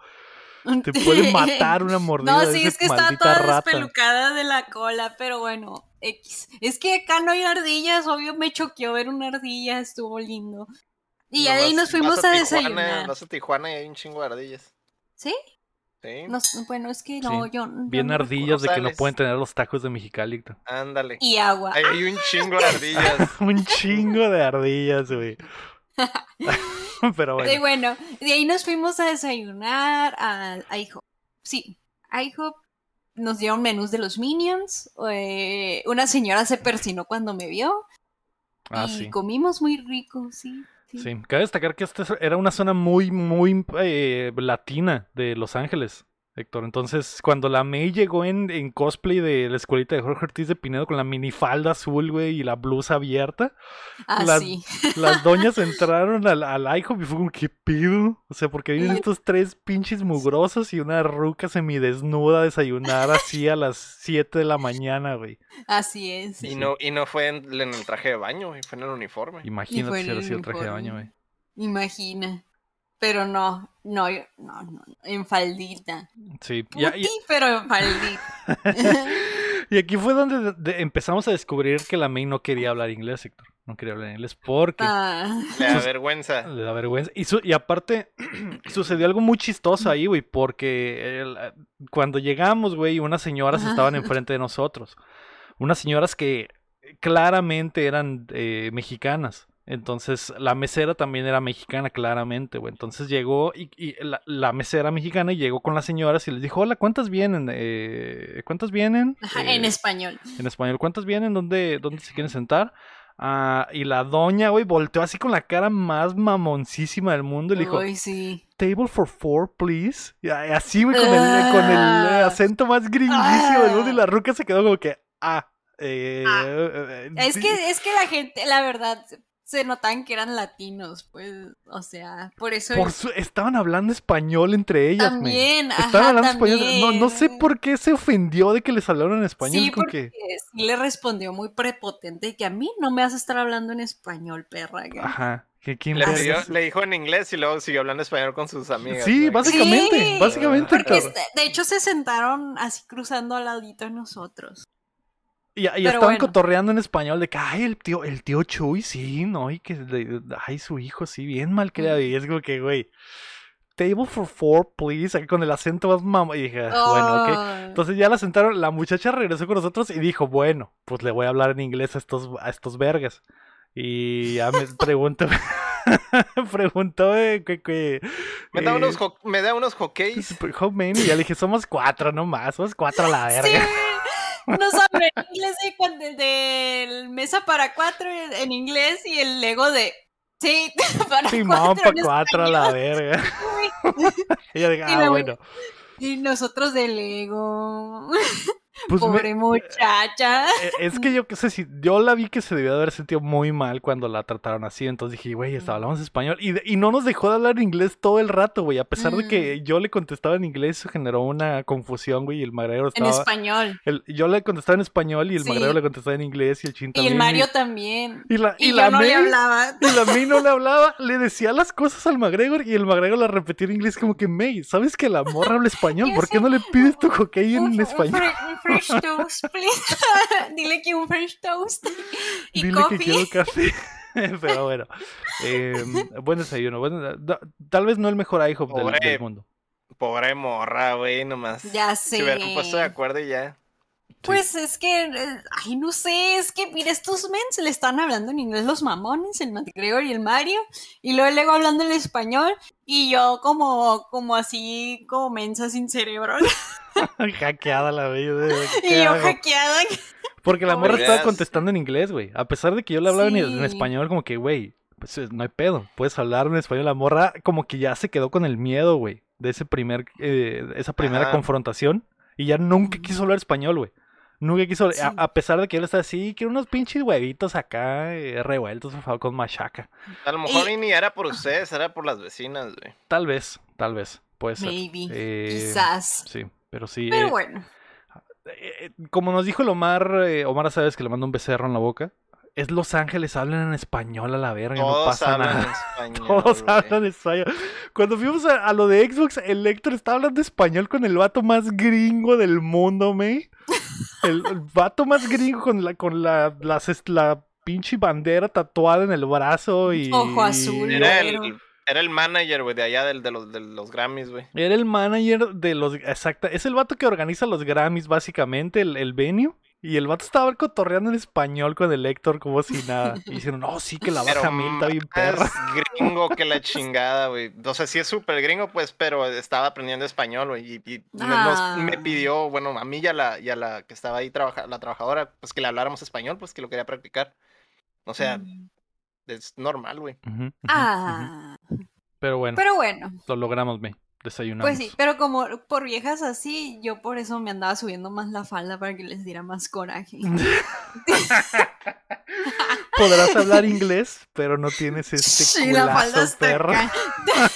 Speaker 1: te puede matar una mordida.
Speaker 3: No, sí, es que está toda
Speaker 1: rata.
Speaker 3: despelucada de la cola, pero bueno, X. Es que acá no hay ardillas, obvio me choqueó ver una ardilla, estuvo lindo. Y de ahí nos fuimos a,
Speaker 2: Tijuana,
Speaker 3: desayunar.
Speaker 2: Vas a Tijuana y hay un chingo de ardillas.
Speaker 3: ¿Sí?
Speaker 2: Sí,
Speaker 3: No, bueno, es que no,
Speaker 1: Sí,
Speaker 3: yo.
Speaker 1: Bien
Speaker 3: no
Speaker 1: ardillas de que no pueden tener los tacos de Mexicali.
Speaker 2: Ándale.
Speaker 3: Y agua.
Speaker 2: Ahí hay un chingo de ardillas.
Speaker 1: Un chingo de ardillas, güey. Pero
Speaker 3: Y
Speaker 1: bueno.
Speaker 3: bueno, de ahí nos fuimos a desayunar al a IHOP. Sí, IHOP nos dieron menús de los Minions. eh, una señora se persinó cuando me vio.
Speaker 1: Ah,
Speaker 3: y
Speaker 1: sí.
Speaker 3: comimos muy rico, sí. Sí.
Speaker 1: Cabe destacar que esta era una zona muy, muy eh, latina de Los Ángeles, Héctor. Entonces, cuando la May llegó en, en cosplay de la escuelita de Jorge Ortiz de Pinedo con la minifalda azul, güey, y la blusa abierta,
Speaker 3: Ah,
Speaker 1: las,
Speaker 3: sí.
Speaker 1: las doñas entraron al, al IHOP y fue como, ¿qué pido? O sea, porque vienen estos tres pinches mugrosos y una ruca semidesnuda a desayunar así a las 7 de la mañana, güey.
Speaker 3: Así es.
Speaker 2: Y no, y no fue en, en el traje de baño, güey, fue en el uniforme.
Speaker 1: Imagínate si hubiera
Speaker 3: el
Speaker 1: sido el traje de baño, güey.
Speaker 3: Imagina. Pero no, no, yo- no, no, en faldita.
Speaker 1: Sí, ya, ya-
Speaker 3: Puti, pero en faldita.
Speaker 1: Y aquí fue donde de- de- empezamos a descubrir que la May no quería hablar inglés, Héctor. No quería hablar inglés porque
Speaker 3: Ah,
Speaker 2: Le da vergüenza.
Speaker 1: le da vergüenza. Y, su- y aparte, sucedió algo muy chistoso ahí, güey, porque el- cuando llegamos, güey, unas señoras
Speaker 3: Ajá.
Speaker 1: estaban enfrente de nosotros. Unas señoras que claramente eran eh, mexicanas. Entonces, la mesera también era mexicana, claramente, güey. Entonces llegó y, y la, la mesera mexicana llegó con las señoras y les dijo, hola, ¿cuántas vienen? Eh, ¿Cuántas vienen?
Speaker 3: ajá,
Speaker 1: Eh,
Speaker 3: en español.
Speaker 1: en español, ¿cuántas vienen? ¿Dónde, dónde se quieren sentar? Ah, y la doña, güey, volteó así con la cara más mamoncísima del mundo y le dijo,
Speaker 3: Uy, sí.
Speaker 1: table for four, please. Y así, güey, con el, con el
Speaker 3: Ah.
Speaker 1: acento más gringuísimo del mundo y
Speaker 3: Ah.
Speaker 1: la ruca se quedó como que, ah. eh,
Speaker 3: Ah.
Speaker 1: eh,
Speaker 3: Es
Speaker 1: sí".
Speaker 3: que, es que la gente, la verdad, se notaban que eran latinos, pues, o sea, por eso
Speaker 1: Por su- estaban hablando español entre ellas,
Speaker 3: también,
Speaker 1: Estaban
Speaker 3: ajá,
Speaker 1: hablando español. No, no sé
Speaker 3: también.
Speaker 1: por qué se ofendió de que les hablaron en español.
Speaker 3: Sí, porque
Speaker 1: que,
Speaker 3: sí le respondió muy prepotente que a mí no me vas a estar hablando en español, perra.
Speaker 1: ajá. Que quién
Speaker 2: Le, pidió- le dijo en inglés y luego siguió hablando español con sus amigas.
Speaker 1: Sí, básicamente,
Speaker 3: Sí,
Speaker 1: básicamente.
Speaker 3: Porque este- de hecho se sentaron así cruzando al ladito de nosotros.
Speaker 1: Y, y estaban
Speaker 3: bueno.
Speaker 1: cotorreando en español de que, ay, el tío, el tío Chuy, sí, ¿no? Y que, de- ay, su hijo, sí, bien mal creado. Y es como que, güey, table for four, please, aquí con el acento más mamá. Y dije, "Ah, bueno, ok.
Speaker 3: Oh,
Speaker 1: Entonces ya la sentaron, la muchacha regresó con nosotros y dijo, bueno, pues le voy a hablar en inglés a estos, a estos vergas. Y ya me preguntó, preguntó eh, que, que,
Speaker 2: Me da
Speaker 1: eh,
Speaker 2: unos, me da unos hockeys.
Speaker 1: how many? Y ya le dije, somos cuatro nomás, somos cuatro a la
Speaker 3: Sí,
Speaker 1: verga.
Speaker 3: nos habló en inglés de, cuando- del mesa para cuatro en inglés y el Lego de sí, para cuatro
Speaker 1: pa'
Speaker 3: en
Speaker 1: cuatro a la verga. Dije,
Speaker 3: Y
Speaker 1: ah, bueno.
Speaker 3: Y nosotros de Lego.
Speaker 1: Pues me-
Speaker 3: Pobre muchacha.
Speaker 1: Eh, Es que yo qué sé si yo la vi que se debió de haber sentido muy mal cuando la trataron así, entonces dije, güey, hasta hablamos español y, y no nos dejó de hablar inglés todo el rato, güey, a pesar de que
Speaker 3: Mm.
Speaker 1: yo le contestaba en inglés, eso generó una confusión, güey, y el magrero
Speaker 3: En
Speaker 1: estaba
Speaker 3: español.
Speaker 1: el- yo le contestaba en español y el
Speaker 3: Sí.
Speaker 1: magrero le contestaba en inglés y el chin
Speaker 3: Y
Speaker 1: también.
Speaker 3: el Mario también.
Speaker 1: y la
Speaker 3: Y,
Speaker 1: la
Speaker 3: yo no le
Speaker 1: May-
Speaker 3: hablaba.
Speaker 1: y la May no le hablaba, le decía las cosas al McGregor y el McGregor la repetía en inglés como que May, ¿sabes que la morra habla español? ¿Por qué no le pides tu hockey en español?
Speaker 3: French toast, please. Dile que un French toast. Y
Speaker 1: Dile
Speaker 3: coffee.
Speaker 1: que quiero café. Pero bueno, eh, buen desayuno. buen- da- tal vez no el mejor IHOP del, del mundo.
Speaker 2: Pobre morra, güey, nomás.
Speaker 3: Ya sé.
Speaker 2: Se hubieran puesto de acuerdo y ya.
Speaker 3: Pues es que, eh, ay, no sé, es que, mira, estos mens le están hablando en inglés los mamones, el McGregor y el Mario, y luego el Lego hablando en español, y yo como, como así, como mensa sin cerebro,
Speaker 1: Hackeada la vida.
Speaker 3: y yo hackeada.
Speaker 1: Porque la morra estaba contestando en inglés, güey. A pesar de que yo le hablaba en, español, como que, güey, pues eh, no hay pedo. Puedes hablar en español. La morra como que ya se quedó con el miedo, güey, de ese primer, eh, esa primera
Speaker 2: Ajá.
Speaker 1: confrontación. Y ya nunca quiso hablar español, güey. Nunca quiso,
Speaker 3: Sí.
Speaker 1: a, a pesar de que él estaba así, quiero unos pinches huevitos acá eh, revueltos, por favor, con machaca.
Speaker 2: A lo mejor
Speaker 3: Y-
Speaker 2: ni era por ustedes, era por las vecinas, güey.
Speaker 1: Tal vez, tal vez, puede ser.
Speaker 3: Maybe,
Speaker 1: Eh,
Speaker 3: quizás.
Speaker 1: Sí, pero sí.
Speaker 3: Pero
Speaker 1: eh,
Speaker 3: bueno,
Speaker 1: eh, como nos dijo el Omar, eh, Omar sabes que le manda un becerro en la boca. Es Los Ángeles, hablan en español a la verga, no
Speaker 2: Todos
Speaker 1: pasa
Speaker 2: hablan
Speaker 1: nada.
Speaker 2: español.
Speaker 1: Todos
Speaker 2: güey.
Speaker 1: hablan español. Cuando fuimos a, a lo de Xbox, el Héctor estaba hablando español con el vato más gringo del mundo, me. El, el vato más gringo con la, con la, las la pinche bandera tatuada en el brazo y.
Speaker 3: Ojo azul,
Speaker 2: Era el, era el manager, güey, de allá del- de, los, de los Grammys, güey.
Speaker 1: Era el manager de los. Exacta. Es el vato que organiza los Grammys, básicamente, el, el venue. Y el vato estaba cotorreando en español con el Héctor como si nada. Y dijeron, no, sí que la
Speaker 2: Pero
Speaker 1: baja mil está bien perra.
Speaker 2: más gringo que la chingada, güey. O sea, sí es súper gringo, pues, pero estaba aprendiendo español, güey. Y, y nos-
Speaker 3: Ah.
Speaker 2: me pidió, bueno, a mí y a la, y a la que estaba ahí, trabaja, la trabajadora, pues que le habláramos español, pues que lo quería practicar. O sea,
Speaker 3: Mm.
Speaker 2: es normal, güey.
Speaker 3: Ah,
Speaker 1: Pero bueno,
Speaker 3: pero bueno,
Speaker 1: lo logramos, me. Desayunamos.
Speaker 3: pues sí, pero como por viejas así, yo por eso me andaba subiendo más la falda para que les diera más coraje.
Speaker 1: Podrás hablar inglés, pero no tienes este
Speaker 3: Sí, la falda
Speaker 1: culazo, perro.
Speaker 3: acá.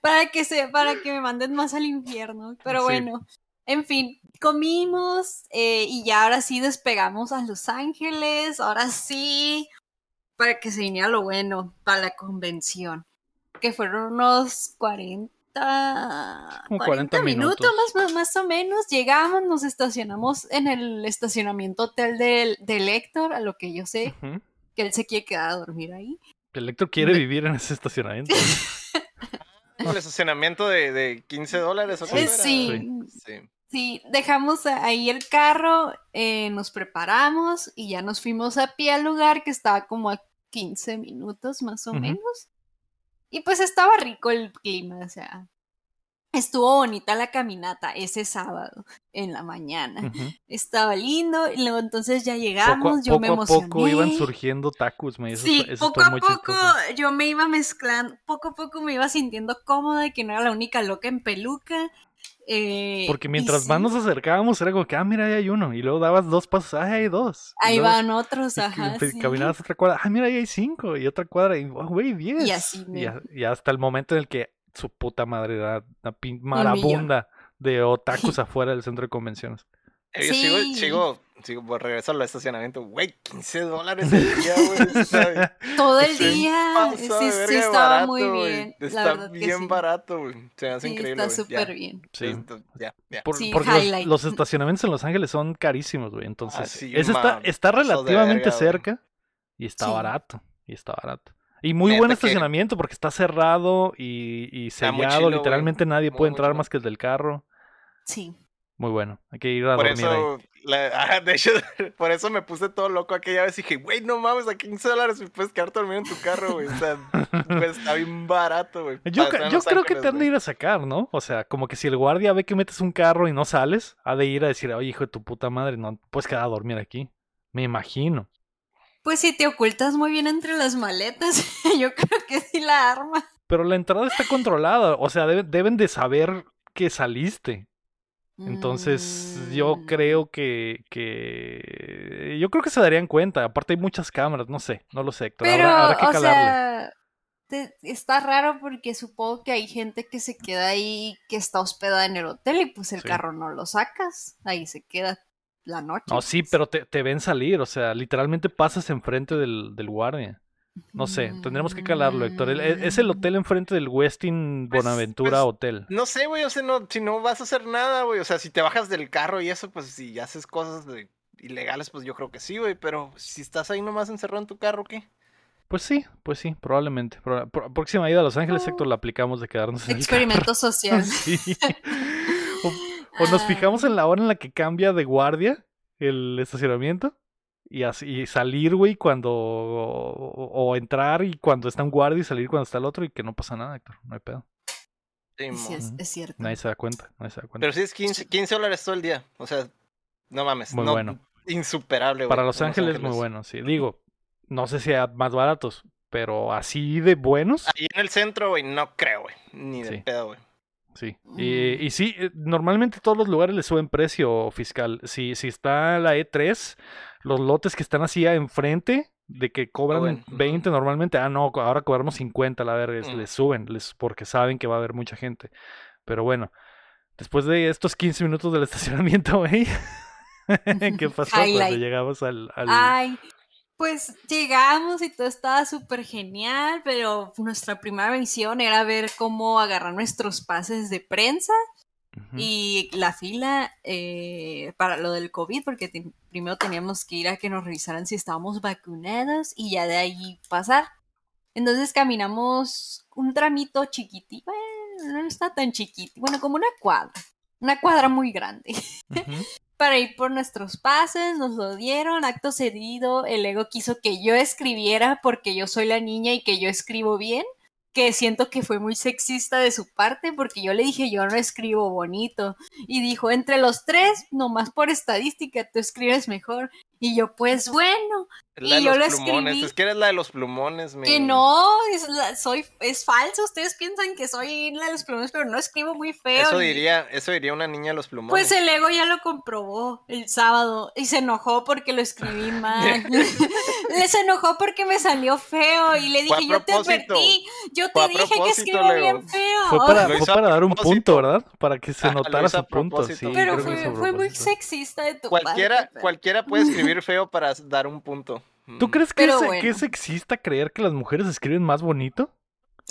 Speaker 3: para que se, para que me manden más al infierno. Pero
Speaker 1: Sí.
Speaker 3: bueno, en fin, comimos eh, y ya ahora sí despegamos a Los Ángeles. Ahora sí, para que se viniera lo bueno para la convención. Que fueron unos 40 40,
Speaker 1: Como
Speaker 3: 40
Speaker 1: 40
Speaker 3: minutos,
Speaker 1: minutos.
Speaker 3: Más, o menos. Llegamos, nos estacionamos en el estacionamiento hotel del, del Héctor, a lo que yo sé, que él se quiere quedar a dormir ahí.
Speaker 1: El Héctor quiere
Speaker 3: De-
Speaker 1: vivir en ese estacionamiento.
Speaker 2: El estacionamiento de, de 15 dólares o
Speaker 3: Eh, sí,
Speaker 2: Sí.
Speaker 3: sí, dejamos ahí el carro, eh, nos preparamos y ya nos fuimos a pie al lugar que estaba como a 15 minutos más o menos. Y pues estaba rico el clima, o sea, estuvo bonita la caminata ese sábado en la mañana. Estaba lindo, y luego entonces ya
Speaker 1: Poco,
Speaker 3: llegamos,
Speaker 1: a-
Speaker 3: yo me
Speaker 1: poco a
Speaker 3: emocioné.
Speaker 1: poco iban surgiendo tacos, me eso,
Speaker 3: Sí,
Speaker 1: eso
Speaker 3: poco a
Speaker 1: muy
Speaker 3: poco
Speaker 1: chistoso.
Speaker 3: yo me iba mezclando, poco a poco me iba sintiendo cómoda y que no era la única loca en peluca. Eh,
Speaker 1: Porque
Speaker 3: y
Speaker 1: mientras
Speaker 3: sí,
Speaker 1: más nos acercábamos era como que, ah, mira, ahí hay uno. Y luego dabas dos pasos, ah, ahí hay dos. Y
Speaker 3: Ahí
Speaker 1: luego-
Speaker 3: van otros,
Speaker 1: y
Speaker 3: ajá. sí.
Speaker 1: Caminabas otra cuadra, ah, mira, ahí hay cinco. Y otra cuadra, y, oh, güey, diez.
Speaker 3: Y así me-
Speaker 1: y, a- y hasta el momento en el que su puta madre era una marabunda de otakus afuera del centro de convenciones.
Speaker 2: Eh, Yo
Speaker 3: Sí.
Speaker 2: sigo, sigo, por regreso al estacionamiento. Güey, 15 dólares el día, güey.
Speaker 3: Todo el
Speaker 2: se
Speaker 3: día, sí, sí estaba
Speaker 2: barato,
Speaker 3: muy bien. la
Speaker 2: Está
Speaker 3: verdad que
Speaker 2: bien
Speaker 3: sí.
Speaker 2: barato, güey. Se me hace
Speaker 3: Sí,
Speaker 2: increíble,
Speaker 3: está súper bien.
Speaker 1: Sí.
Speaker 2: Esto- Ya, ya.
Speaker 1: Por-
Speaker 3: Sí,
Speaker 1: porque los, estacionamientos en Los Ángeles son carísimos, güey. Entonces, ese está, está relativamente
Speaker 2: verga,
Speaker 1: cerca y está
Speaker 3: Sí.
Speaker 1: barato. Y está barato. Y muy
Speaker 2: Neta
Speaker 1: buen
Speaker 2: que-
Speaker 1: estacionamiento porque está cerrado y, y sellado. Literalmente nadie
Speaker 2: Muy,
Speaker 1: puede entrar más que el del carro.
Speaker 3: Sí.
Speaker 1: Muy bueno. Hay que ir a
Speaker 2: Por
Speaker 1: dormir ahí.
Speaker 2: eso, la- ah, de hecho, por eso me puse todo loco aquella vez y dije, güey, no mames, a 15 dólares me puedes quedar dormido en tu carro, güey. O sea, pues, está bien barato, güey.
Speaker 1: Yo, yo creo que te han de ir a sacar, ¿no? O sea, como que si el guardia ve que metes un carro y no sales, ha de ir a decir, oye, hijo de tu puta madre, no puedes quedar a dormir aquí. Me imagino.
Speaker 3: Pues si te ocultas muy bien entre las maletas, yo creo que sí la arma.
Speaker 1: Pero la entrada está controlada. O sea, debe- deben de saber que saliste. Entonces, yo
Speaker 3: Mm,
Speaker 1: creo que, que. Yo creo que se darían cuenta. Aparte, hay muchas cámaras, no sé, no lo sé, Héctor.
Speaker 3: Pero,
Speaker 1: habrá, habrá que
Speaker 3: o sea, te- está raro porque supongo que hay gente que se queda ahí, que está hospedada en el hotel y pues el
Speaker 1: Sí.
Speaker 3: carro no lo sacas, ahí se queda la noche.
Speaker 1: No, sí,
Speaker 3: pues.
Speaker 1: pero te, te ven salir. O sea, literalmente pasas enfrente del, del guardia. No sé, tendremos que calarlo, Héctor. El- e- es el hotel enfrente del Westin
Speaker 2: Pues-
Speaker 1: Bonaventura
Speaker 2: pues,
Speaker 1: Hotel.
Speaker 2: No sé, güey, o sea, no, si no vas a hacer nada, güey. O sea, si te bajas del carro y eso, pues si haces cosas de- ilegales, pues yo creo que sí, güey. Pero si estás ahí nomás encerrado en tu carro, ¿qué?
Speaker 1: Pues sí, pues sí, probablemente. Proba- pro- próxima ida a Los Ángeles,
Speaker 3: Oh.
Speaker 1: Héctor, la aplicamos de quedarnos en el
Speaker 3: Experimento social.
Speaker 1: Sí. O, o nos fijamos en la hora en la que cambia de guardia el estacionamiento y así y salir, güey, cuando o, o entrar y cuando está un guardia y salir cuando está el otro y que no pasa nada, Héctor, no hay pedo.
Speaker 2: Sí,
Speaker 3: Sí, es, cierto.
Speaker 1: Nadie se da cuenta, nadie se da cuenta.
Speaker 2: Pero sí es 15, 15 dólares todo el día. O sea, no mames.
Speaker 1: Muy
Speaker 2: no-
Speaker 1: bueno.
Speaker 2: Insuperable, güey.
Speaker 1: Para Los
Speaker 2: en
Speaker 1: Ángeles, muy bueno, sí. Digo, no sé si más baratos, pero así de buenos,
Speaker 2: Ahí en el centro, güey, no creo, güey. Ni de
Speaker 1: Sí.
Speaker 2: pedo, güey.
Speaker 1: Sí,
Speaker 3: Mm.
Speaker 1: y, y sí, eh, normalmente todos los lugares le suben precio fiscal. Si, si está la E3, los lotes que están así enfrente de que cobran
Speaker 2: Suben, ujú.
Speaker 1: 20 normalmente, ah, no, ahora cobramos 50, la verga,
Speaker 2: Mm.
Speaker 1: les suben, les, porque saben que va a haber mucha gente. Pero bueno, después de estos 15 minutos del estacionamiento, güey, ¿qué pasó cuando
Speaker 3: Highlight.
Speaker 1: llegamos al... al-
Speaker 3: Ay, pues llegamos y todo estaba súper genial, pero nuestra primera misión era ver cómo agarrar nuestros pases de prensa Y la fila eh, para lo del COVID, porque te- primero teníamos que ir a que nos revisaran si estábamos vacunados y ya de ahí pasar. Entonces caminamos un tramito chiquitito, bueno, no está tan chiquito, bueno, como una cuadra, una cuadra muy grande. Para ir por nuestros pases, nos lo dieron, acto cedido, el ego quiso que yo escribiera porque yo soy la niña y que yo escribo bien, que siento que fue muy sexista de su parte porque yo le dije yo no escribo bonito y dijo entre los tres, nomás por estadística, tú escribes mejor y yo pues bueno,
Speaker 2: Es la de
Speaker 3: Y yo
Speaker 2: los
Speaker 3: lo
Speaker 2: plumones.
Speaker 3: escribí.
Speaker 2: Es que eres la de los plumones,
Speaker 3: que no, es, la- soy, es falso, ustedes piensan que soy la de los plumones, pero no escribo muy feo.
Speaker 2: Eso
Speaker 3: y-
Speaker 2: diría, eso diría una niña de los plumones.
Speaker 3: Pues el ego ya lo comprobó el sábado y se enojó porque lo escribí mal. Le se enojó porque me salió feo y le dije, yo te advertí, yo te dije que escribo
Speaker 2: Leo.
Speaker 3: bien feo.
Speaker 1: Fue para, fue dar un punto, ¿verdad? Para que se
Speaker 2: lo
Speaker 1: notara su punto. Sí,
Speaker 3: Pero fue, fue muy sexista de tu
Speaker 2: cualquiera,
Speaker 3: parte.
Speaker 2: cualquiera puede escribir feo para dar un punto.
Speaker 1: ¿Tú
Speaker 2: Mm.
Speaker 1: crees que, es, que es sexista creer que las mujeres escriben más bonito?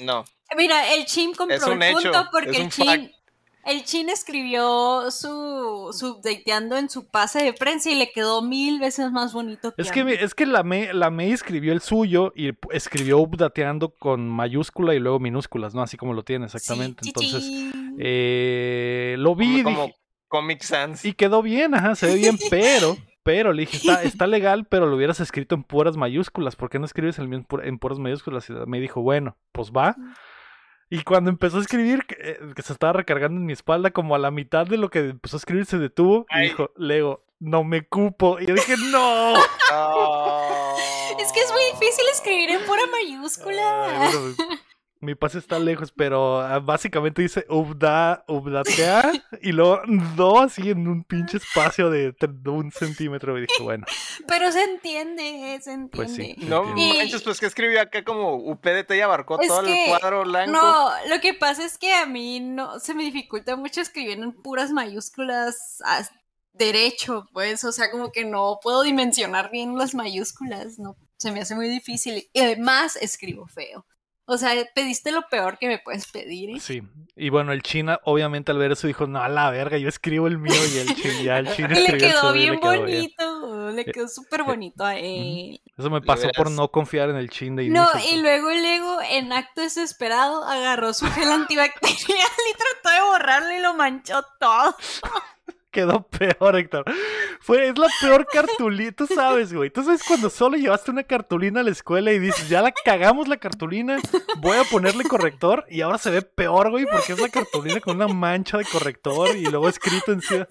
Speaker 2: No.
Speaker 3: Mira, el Chin compró
Speaker 2: Es un
Speaker 3: el punto
Speaker 2: hecho,
Speaker 3: porque
Speaker 2: es
Speaker 3: el Chin,
Speaker 2: fact.
Speaker 3: el Chin escribió su, su updateando en su pase de prensa y le quedó mil veces más bonito que
Speaker 1: Es que, es que la May, la May escribió el suyo y escribió updateando con mayúscula y luego minúsculas, ¿no? Así como lo tiene exactamente.
Speaker 3: Sí,
Speaker 1: Entonces, eh, lo vi
Speaker 2: como Comic Sans.
Speaker 1: y quedó bien, ajá, se ve bien, pero, pero le dije, está, está legal, pero lo hubieras escrito en puras mayúsculas. ¿Por qué no escribes el mío en, pu- en puras mayúsculas? Y me dijo, bueno, pues va. Y cuando empezó a escribir, que, eh, que se estaba recargando en mi espalda, como a la mitad de lo que empezó a escribir, se detuvo y dijo, Lego, no me cupo. Y yo dije, no.
Speaker 2: No.
Speaker 3: Es que es muy difícil escribir en pura mayúscula.
Speaker 1: Ay, bueno, mi pase está lejos, pero ah, básicamente dice upda, updatea y luego do así en un pinche espacio de, un centímetro. Y dije, bueno,
Speaker 3: Pero se entiende, se entiende.
Speaker 1: Pues sí.
Speaker 2: No
Speaker 1: Entiendo.
Speaker 2: manches, pues que escribió acá como UPDT y abarcó
Speaker 3: Es
Speaker 2: todo
Speaker 3: que-
Speaker 2: el cuadro blanco.
Speaker 3: No, lo que pasa es que a mí no se me dificulta mucho escribir en puras mayúsculas as- derecho, pues, o sea, como que no puedo dimensionar bien las mayúsculas, no, se me hace muy difícil y además escribo feo. O sea, pediste lo peor que me puedes pedir. ¿eh?
Speaker 1: sí. Y bueno, el China, obviamente al ver eso dijo, no, a la verga, yo escribo el mío y el China, ya el China
Speaker 3: Y le
Speaker 1: escribió el
Speaker 3: quedó
Speaker 1: y
Speaker 3: bien
Speaker 1: le quedó bien.
Speaker 3: bonito, le quedó súper bonito a él.
Speaker 1: Eso me pasó por no confiar en el Chin de
Speaker 3: No,
Speaker 1: inicio.
Speaker 3: y luego el ego, en acto desesperado, agarró su gel antibacterial y trató de borrarlo y lo manchó todo.
Speaker 1: Quedó peor, Héctor. Fue, es la peor cartulina, tú sabes, güey. Tú sabes cuando solo llevaste una cartulina a la escuela y dices, ya la cagamos la cartulina, voy a ponerle corrector y ahora se ve peor, güey, porque es la cartulina con una mancha de corrector y luego escrito encima.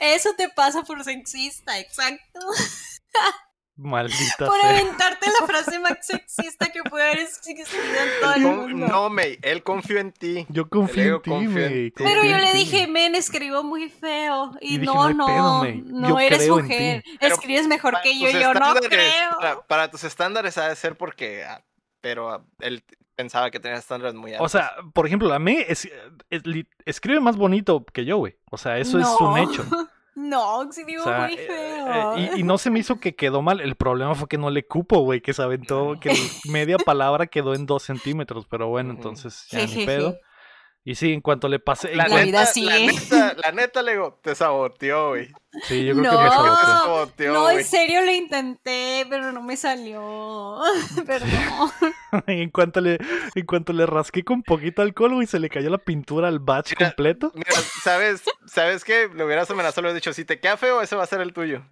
Speaker 3: Eso te pasa por sexista, exacto.
Speaker 1: Maldita
Speaker 3: Por
Speaker 1: sea.
Speaker 3: aventarte la frase más sexista que puede haber existido en todo el
Speaker 2: Con-
Speaker 3: mundo.
Speaker 2: No, May, él confió en ti.
Speaker 1: Yo confío en ti,
Speaker 2: en ti.
Speaker 3: Pero yo le dije, men, escribo muy feo. Y,
Speaker 1: Y dije,
Speaker 3: no,
Speaker 1: "No
Speaker 3: no,
Speaker 1: pedo, May.
Speaker 3: no
Speaker 1: Yo
Speaker 3: eres mujer.
Speaker 1: ti".
Speaker 2: Pero
Speaker 3: Escribes mejor que yo, yo no creo.
Speaker 2: Para, para tus estándares ha de ser porque. ah, Pero ah, él pensaba que tenía estándares muy altos.
Speaker 1: O sea, por ejemplo, a mí es- es li- escribe más bonito que yo, güey. O sea, eso es un hecho.
Speaker 3: No, escribo
Speaker 1: O sea,
Speaker 3: muy
Speaker 1: eh,
Speaker 3: feo.
Speaker 1: eh, y, y no se me hizo que quedó mal. El problema fue que no le cupo, güey, que se aventó, que media palabra quedó en dos centímetros. Pero bueno, entonces ya ni pedo. Y sí, en cuanto le pasé.
Speaker 2: la,
Speaker 3: vida
Speaker 2: neta,
Speaker 3: sigue.
Speaker 2: la neta, la neta, le digo, te saboteó, güey.
Speaker 1: Sí, yo creo que
Speaker 3: No.
Speaker 1: me
Speaker 2: Te
Speaker 1: saboteó.
Speaker 3: No, en serio lo intenté, pero no me salió. Perdón.
Speaker 1: en, cuanto le, en cuanto le rasqué con poquito alcohol, güey, se le cayó la pintura al batch
Speaker 2: Mira,
Speaker 1: completo.
Speaker 2: Mira, ¿sabes, ¿sabes qué? Le hubieras amenazado, le hubieras dicho, si te queda feo, ese va a ser el tuyo.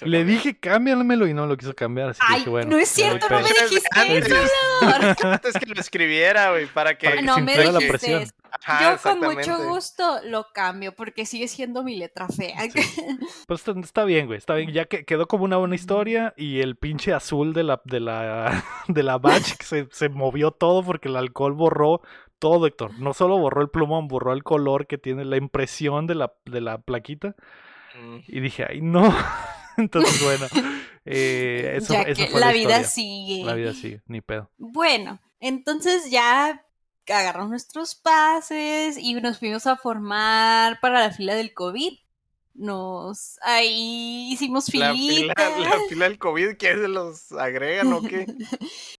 Speaker 1: Le dije, cámbiamelo y no lo quiso cambiar. Así que
Speaker 3: Ay,
Speaker 1: dije, bueno,
Speaker 3: no es cierto, no me dijiste
Speaker 2: Antes,
Speaker 3: eso,
Speaker 2: antes que lo escribiera, güey, para que...
Speaker 1: Para que
Speaker 3: No
Speaker 1: se
Speaker 3: me
Speaker 1: inflara la
Speaker 3: dijiste
Speaker 1: presión.
Speaker 2: Ajá,
Speaker 3: Yo con mucho gusto lo cambio porque sigue siendo mi letra fea.
Speaker 1: Pues está, está bien, güey, está bien. Ya que quedó como una buena historia y el pinche azul de la, de la, de la batch que se, se movió todo porque el alcohol borró todo, Héctor. No solo borró el plumón, borró el color que tiene la impresión de la, de la plaquita.
Speaker 2: Mm.
Speaker 1: Y dije, ay, no. Entonces, bueno, eh, eso,
Speaker 3: ya
Speaker 1: eso
Speaker 3: que
Speaker 1: fue
Speaker 3: la,
Speaker 1: la,
Speaker 3: vida sigue.
Speaker 1: La vida sigue, ni pedo.
Speaker 3: Bueno, entonces ya agarramos nuestros pases y nos fuimos a formar para la fila del COVID. Nos ahí hicimos
Speaker 2: La
Speaker 3: filita.
Speaker 2: fila, la fila del COVID, ¿qué se los agregan o qué?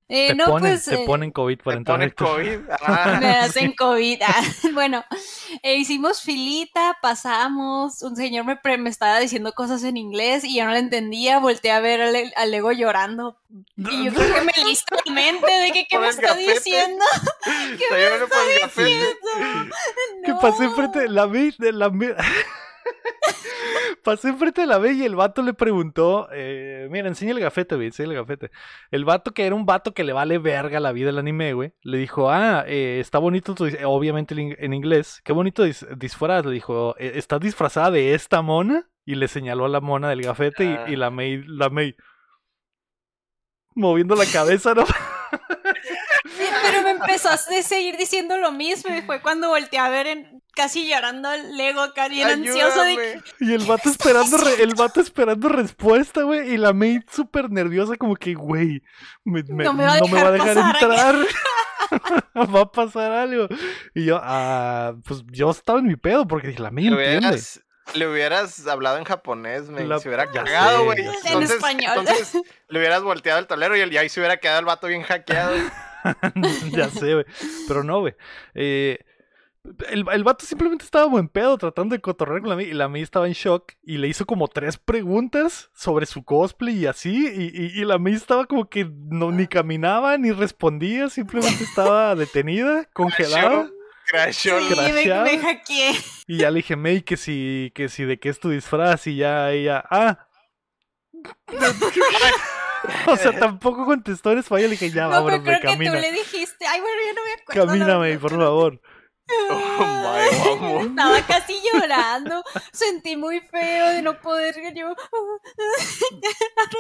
Speaker 3: Eh,
Speaker 1: te
Speaker 3: no,
Speaker 1: ponen,
Speaker 3: pues,
Speaker 1: te
Speaker 3: eh,
Speaker 1: ponen COVID para
Speaker 2: ¿Te
Speaker 1: entrar.
Speaker 2: ponen. COVID? Ah,
Speaker 3: me hacen COVID. Ah, bueno, eh, hicimos filita, pasamos, un señor me, pre- me estaba diciendo cosas en inglés y yo no le entendía, volteé a ver al, al ego llorando y yo creo que me hizo la mente de que qué me está
Speaker 2: gafete.
Speaker 3: diciendo.
Speaker 2: está llorando por el gafete.
Speaker 1: Que pasé enfrente de la de la me- Pasé enfrente de la ve y el vato le preguntó, eh, mira, enseña el gafete, güey, enseña el gafete. El vato que era un vato que le vale verga la vida del anime, güey, le dijo, ah, eh, está bonito, tu obviamente en in- en inglés, qué bonito dis- disfraz, le dijo, "Eh, ¿estás disfrazada de esta mona? Y le señaló a la mona del gafete y-
Speaker 2: Ah.
Speaker 1: y, la May, la May, moviendo la cabeza, ¿no?
Speaker 3: Empezó a seguir diciendo lo mismo y fue cuando volteé a ver en, casi llorando el Lego acá bien ansioso de.
Speaker 1: Y el vato esperando, re- el vato esperando respuesta, güey. Y la May súper nerviosa, como que, güey, me- me-
Speaker 3: No me va a dejar pasar
Speaker 1: entrar. va a pasar algo. Y yo, ah, pues yo estaba en mi pedo porque dije, la May
Speaker 2: Le
Speaker 1: entiende.
Speaker 2: hubieras, le hubieras hablado en japonés, me
Speaker 1: La-
Speaker 2: se hubiera cagado, güey.
Speaker 3: En
Speaker 2: Entonces,
Speaker 3: español.
Speaker 2: entonces le hubieras volteado el tablero y, el- y ahí se hubiera quedado el vato bien hackeado.
Speaker 1: ya sé, güey. Pero no, güey. Eh, el, el vato simplemente estaba buen pedo tratando de cotorrear con la May y la May estaba en shock y le hizo como tres preguntas sobre su cosplay y así y, y, y la May estaba como que no, ni caminaba ni respondía, simplemente estaba detenida, congelada.
Speaker 2: Crashó.
Speaker 3: Sí, me,
Speaker 1: crasheada.
Speaker 3: me hackeé.
Speaker 1: Y ya le dije, May, que si, que si de qué es tu disfraz y ya ella, ah. o sea, tampoco contestó en español, le dije, ya,
Speaker 3: No,
Speaker 1: vámonos,
Speaker 3: pero creo
Speaker 1: me
Speaker 3: que
Speaker 1: camina.
Speaker 3: tú le dijiste. Ay, bueno, yo no me acuerdo.
Speaker 1: Camíname, por favor.
Speaker 2: Oh, my.
Speaker 3: Estaba casi llorando. Sentí muy feo de no poder. Yo. No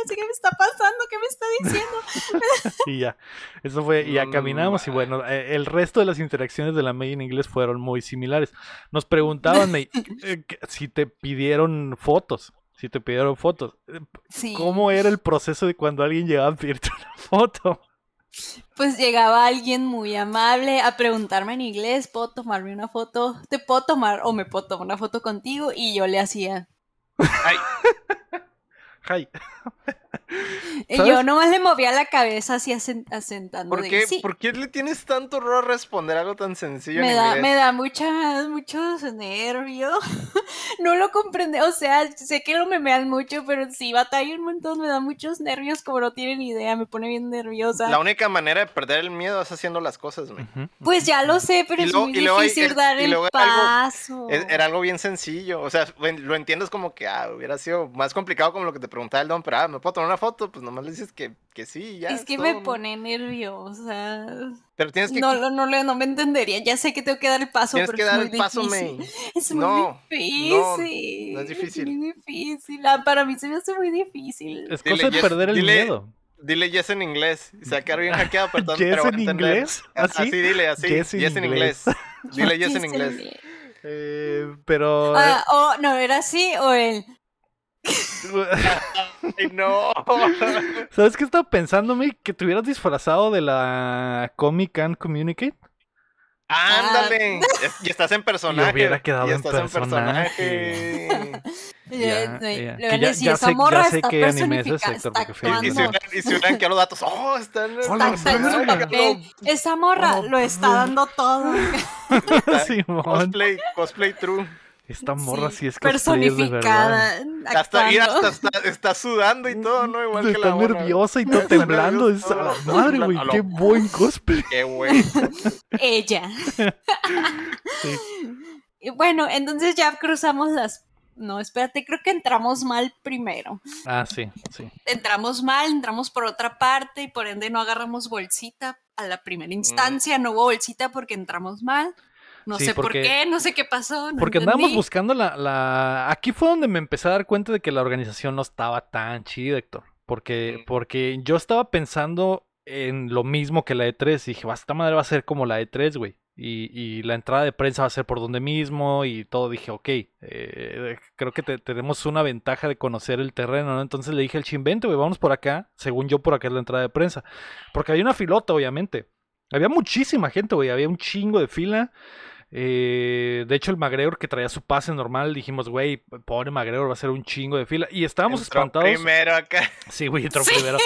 Speaker 3: sé qué me está pasando, qué me está diciendo.
Speaker 1: Y ya, eso fue, y ya caminamos y bueno, eh, el resto de las interacciones de la May en inglés fueron muy similares. Nos preguntaban May, eh, si te pidieron fotos, si te pidieron fotos.
Speaker 3: Sí.
Speaker 1: ¿Cómo era el proceso de cuando alguien llegaba a pedirte una foto?
Speaker 3: Pues llegaba alguien muy amable a preguntarme en inglés, ¿puedo tomarme una foto? ¿Te puedo tomar o me puedo tomar una foto contigo? Y yo le hacía.
Speaker 2: Ay,
Speaker 1: Hi.
Speaker 3: Y yo nomás le movía la cabeza así asen- asentando.
Speaker 2: ¿por qué,
Speaker 3: "Sí".
Speaker 2: ¿por qué le tienes tanto horror a responder algo tan sencillo
Speaker 3: Me
Speaker 2: en
Speaker 3: da,
Speaker 2: inglés?
Speaker 3: me da muchas, muchos nervios. no lo comprende. O sea, sé que lo memean mucho, pero sí batalla un montón. Me da muchos nervios, como no tienen idea. Me pone bien nerviosa.
Speaker 2: La única manera de perder el miedo es haciendo las cosas, güey.
Speaker 3: Pues ya lo sé, pero
Speaker 2: Y
Speaker 3: es muy
Speaker 2: hay-
Speaker 3: difícil dar el
Speaker 2: algo-
Speaker 3: paso.
Speaker 2: Es- Era algo bien sencillo, o sea, lo entiendes como que ah, hubiera sido más complicado como lo que te preguntaba el don, pero ah, ¿me puedo tomar una foto? Pues nomás le dices que, que sí, ya.
Speaker 3: es que
Speaker 2: todo,
Speaker 3: me
Speaker 2: ¿no?
Speaker 3: pone nerviosa.
Speaker 2: Pero tienes que,
Speaker 3: No, no, no, le- no me entendería. Ya sé que tengo que dar el paso,
Speaker 2: tienes
Speaker 3: pero
Speaker 2: que
Speaker 3: es
Speaker 2: dar
Speaker 3: muy
Speaker 2: el paso,
Speaker 3: difícil.
Speaker 2: May.
Speaker 3: Es muy
Speaker 2: No,
Speaker 3: difícil.
Speaker 2: no es difícil.
Speaker 3: muy difícil. Ah, para mí se me hace muy difícil.
Speaker 1: Es
Speaker 2: Dile,
Speaker 1: cosa de
Speaker 2: yes,
Speaker 1: perder el
Speaker 2: dile-
Speaker 1: miedo.
Speaker 2: Dile yes en inglés. Se va a quedar bien hackeado, pero,
Speaker 1: ¿Yes
Speaker 2: pero
Speaker 1: en
Speaker 2: entender.
Speaker 1: inglés?
Speaker 2: A-
Speaker 1: ¿Así?
Speaker 2: Así dile, así.
Speaker 1: Yes
Speaker 2: Yes,
Speaker 1: en
Speaker 2: inglés. Dile yes en inglés.
Speaker 1: Eh, pero...
Speaker 3: Ah, oh, no, era así o el.
Speaker 2: Ay, no.
Speaker 1: ¿Sabes qué estaba pensando, May? Que te hubieras disfrazado de la Comic Can Communicate.
Speaker 2: Ándale. Es- Y estás en personaje.
Speaker 1: hubiera quedado
Speaker 2: y
Speaker 1: en
Speaker 2: estás
Speaker 1: personaje.
Speaker 2: personaje.
Speaker 1: Ya, ya. Que ya- ya sé- ya
Speaker 3: morra
Speaker 1: sé
Speaker 3: está
Speaker 1: qué anime es ese, Héctor,
Speaker 3: está
Speaker 1: porque fui
Speaker 2: Y, y y si hubieran quedado los datos, oh,
Speaker 3: Está, está en su
Speaker 1: verga.
Speaker 3: papel. Esa morra
Speaker 1: Hola,
Speaker 3: lo está dando todo.
Speaker 1: Simón.
Speaker 2: Cosplay, cosplay true.
Speaker 1: Esta morra sí,
Speaker 3: Sí,
Speaker 1: es cosplayer de verdad.
Speaker 3: personificada.
Speaker 2: Hasta, mira, hasta está, está sudando y todo, ¿no? Igual que
Speaker 1: Está
Speaker 2: la morra.
Speaker 1: nerviosa y todo
Speaker 2: Está
Speaker 1: temblando. Es a la madre, güey.
Speaker 2: temblando.
Speaker 1: Qué buen cosplay.
Speaker 2: Qué güey.
Speaker 3: Ella.
Speaker 1: Sí.
Speaker 3: Y bueno, entonces ya cruzamos las. No, espérate, creo que entramos mal primero.
Speaker 1: Ah, sí, sí.
Speaker 3: Entramos mal, entramos por otra parte y por ende no agarramos bolsita a la
Speaker 1: Mm.
Speaker 3: primera instancia. No hubo bolsita porque entramos mal. No
Speaker 1: Sí,
Speaker 3: sé
Speaker 1: porque-
Speaker 3: por qué, no sé qué pasó. no
Speaker 1: Porque andábamos buscando la, la... Aquí fue donde me empecé a dar cuenta de que la organización no estaba tan chida, Héctor. Porque, porque yo estaba pensando en lo mismo que la E3. Y dije, "Va, esta madre va a ser como la E3, güey. Y, y la entrada de prensa va a ser por donde mismo y todo. Dije, ok, eh, creo que te- tenemos una ventaja de conocer el terreno, ¿no? Entonces le dije al chimbente, güey, vamos por acá. Según yo, por acá es la entrada de prensa. Porque había una filota, obviamente. Había muchísima gente, güey. Había un chingo de fila. Eh, de hecho, el McGregor que traía su pase normal, dijimos, güey, pobre McGregor, va a ser un chingo de fila. Y estábamos
Speaker 2: Entró
Speaker 1: espantados.
Speaker 2: Primero acá.
Speaker 1: Sí, güey, entró
Speaker 3: Sí.
Speaker 1: primero.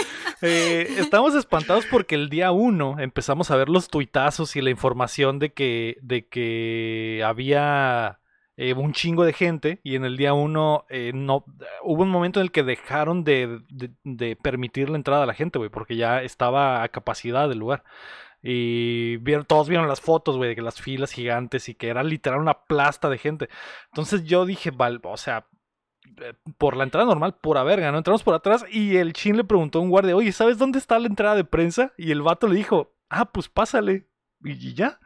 Speaker 1: Eh, estábamos espantados porque el día uno empezamos a ver los tuitazos y la información de que, de que había eh, un chingo de gente y en el día uno eh, no hubo un momento en el que dejaron de, de- de permitir la entrada a la gente, güey, porque ya estaba a capacidad del lugar. Y vieron, todos vieron las fotos, güey, de que las filas gigantes y que era literal una plasta de gente. Entonces yo dije, val, o sea, eh, por la entrada normal, pura verga, ¿no? Entramos por atrás y el chin le preguntó a un guardia, oye, ¿sabes dónde está la entrada de prensa? Y el vato le dijo, ah, pues pásale. Y, y ya.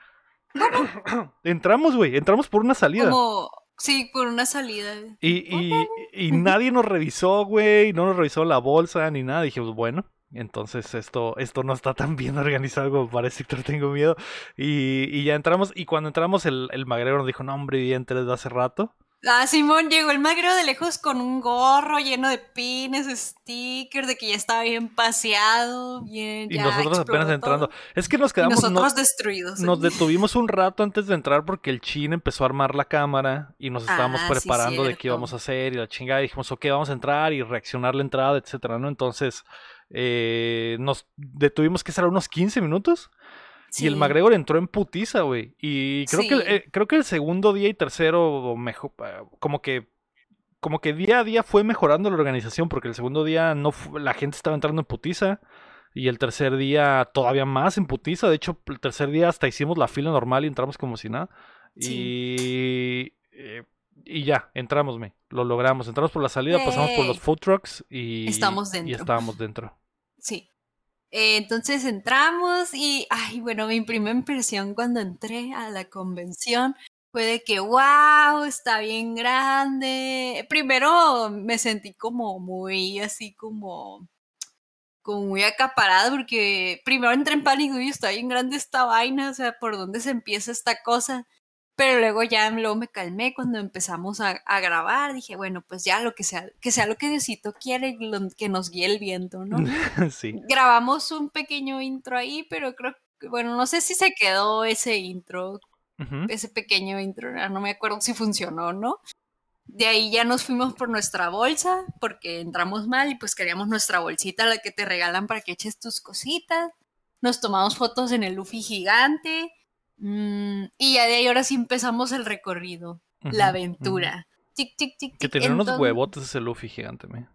Speaker 1: entramos, güey, entramos por una salida.
Speaker 3: Como. Sí, por una salida.
Speaker 1: Y, y, y nadie nos revisó, güey, no nos revisó la bolsa ni nada. Dijimos, bueno, entonces esto, esto no está tan bien organizado como parece, Héctor, tengo miedo. Y, y ya entramos, y cuando entramos el, el magrero nos dijo, no, hombre, vi entre desde hace rato.
Speaker 3: Ah, Simón llegó el magro de lejos con un gorro lleno de pines, stickers, de que ya estaba bien paseado, bien.
Speaker 1: Y
Speaker 3: ya
Speaker 1: nosotros apenas entrando.
Speaker 3: todo.
Speaker 1: Es que nos
Speaker 3: Y
Speaker 1: quedamos... no-
Speaker 3: nosotros destruidos.
Speaker 1: Nos detuvimos un rato antes de entrar porque el chin empezó a armar la cámara y nos estábamos
Speaker 3: Ah, sí,
Speaker 1: preparando de qué íbamos a hacer y la chingada. Y dijimos, ok, vamos a entrar y reaccionar la entrada, etcétera, ¿no? Entonces, eh, nos detuvimos que será unos 15 minutos. Y el. McGregor entró en putiza, güey. Y creo, que, eh, creo que el segundo día y tercero, mejor, como que como que día a día fue mejorando la organización, porque el segundo día no la gente estaba entrando en putiza. Y el tercer día todavía más en putiza. De hecho, el tercer día hasta hicimos la fila normal y entramos como si nada. Y, eh, y ya, entramos, me. Lo logramos. Entramos por la salida, pasamos por los food trucks y,
Speaker 3: Estamos
Speaker 1: y
Speaker 3: dentro.
Speaker 1: estábamos dentro.
Speaker 3: Sí. Eh, entonces entramos y, ay, bueno, mi primera impresión cuando entré a la convención fue de que, wow, está bien grande. Primero me sentí como muy así como, como muy acaparada porque primero entré en pánico y está bien grande esta vaina, o sea, ¿por dónde se empieza esta cosa? Pero luego ya luego me calmé cuando empezamos a, a grabar. Dije, bueno, pues ya lo que sea, que sea lo que Diosito quiere, lo- que nos guíe el viento, ¿no?
Speaker 1: sí.
Speaker 3: grabamos un pequeño intro ahí, pero creo que, bueno, no sé si se quedó ese intro, ese pequeño intro, ah, no me acuerdo si funcionó o no. De ahí ya nos fuimos por nuestra bolsa, porque entramos mal y pues queríamos nuestra bolsita, la que te regalan para que eches tus cositas. Nos tomamos fotos en el Luffy gigante. Mm, y ya de ahí ahora sí empezamos el recorrido, la aventura. Tic, tic, tic,
Speaker 1: Que tenía unos
Speaker 3: entonces-
Speaker 1: huevotes ese Luffy gigante, me.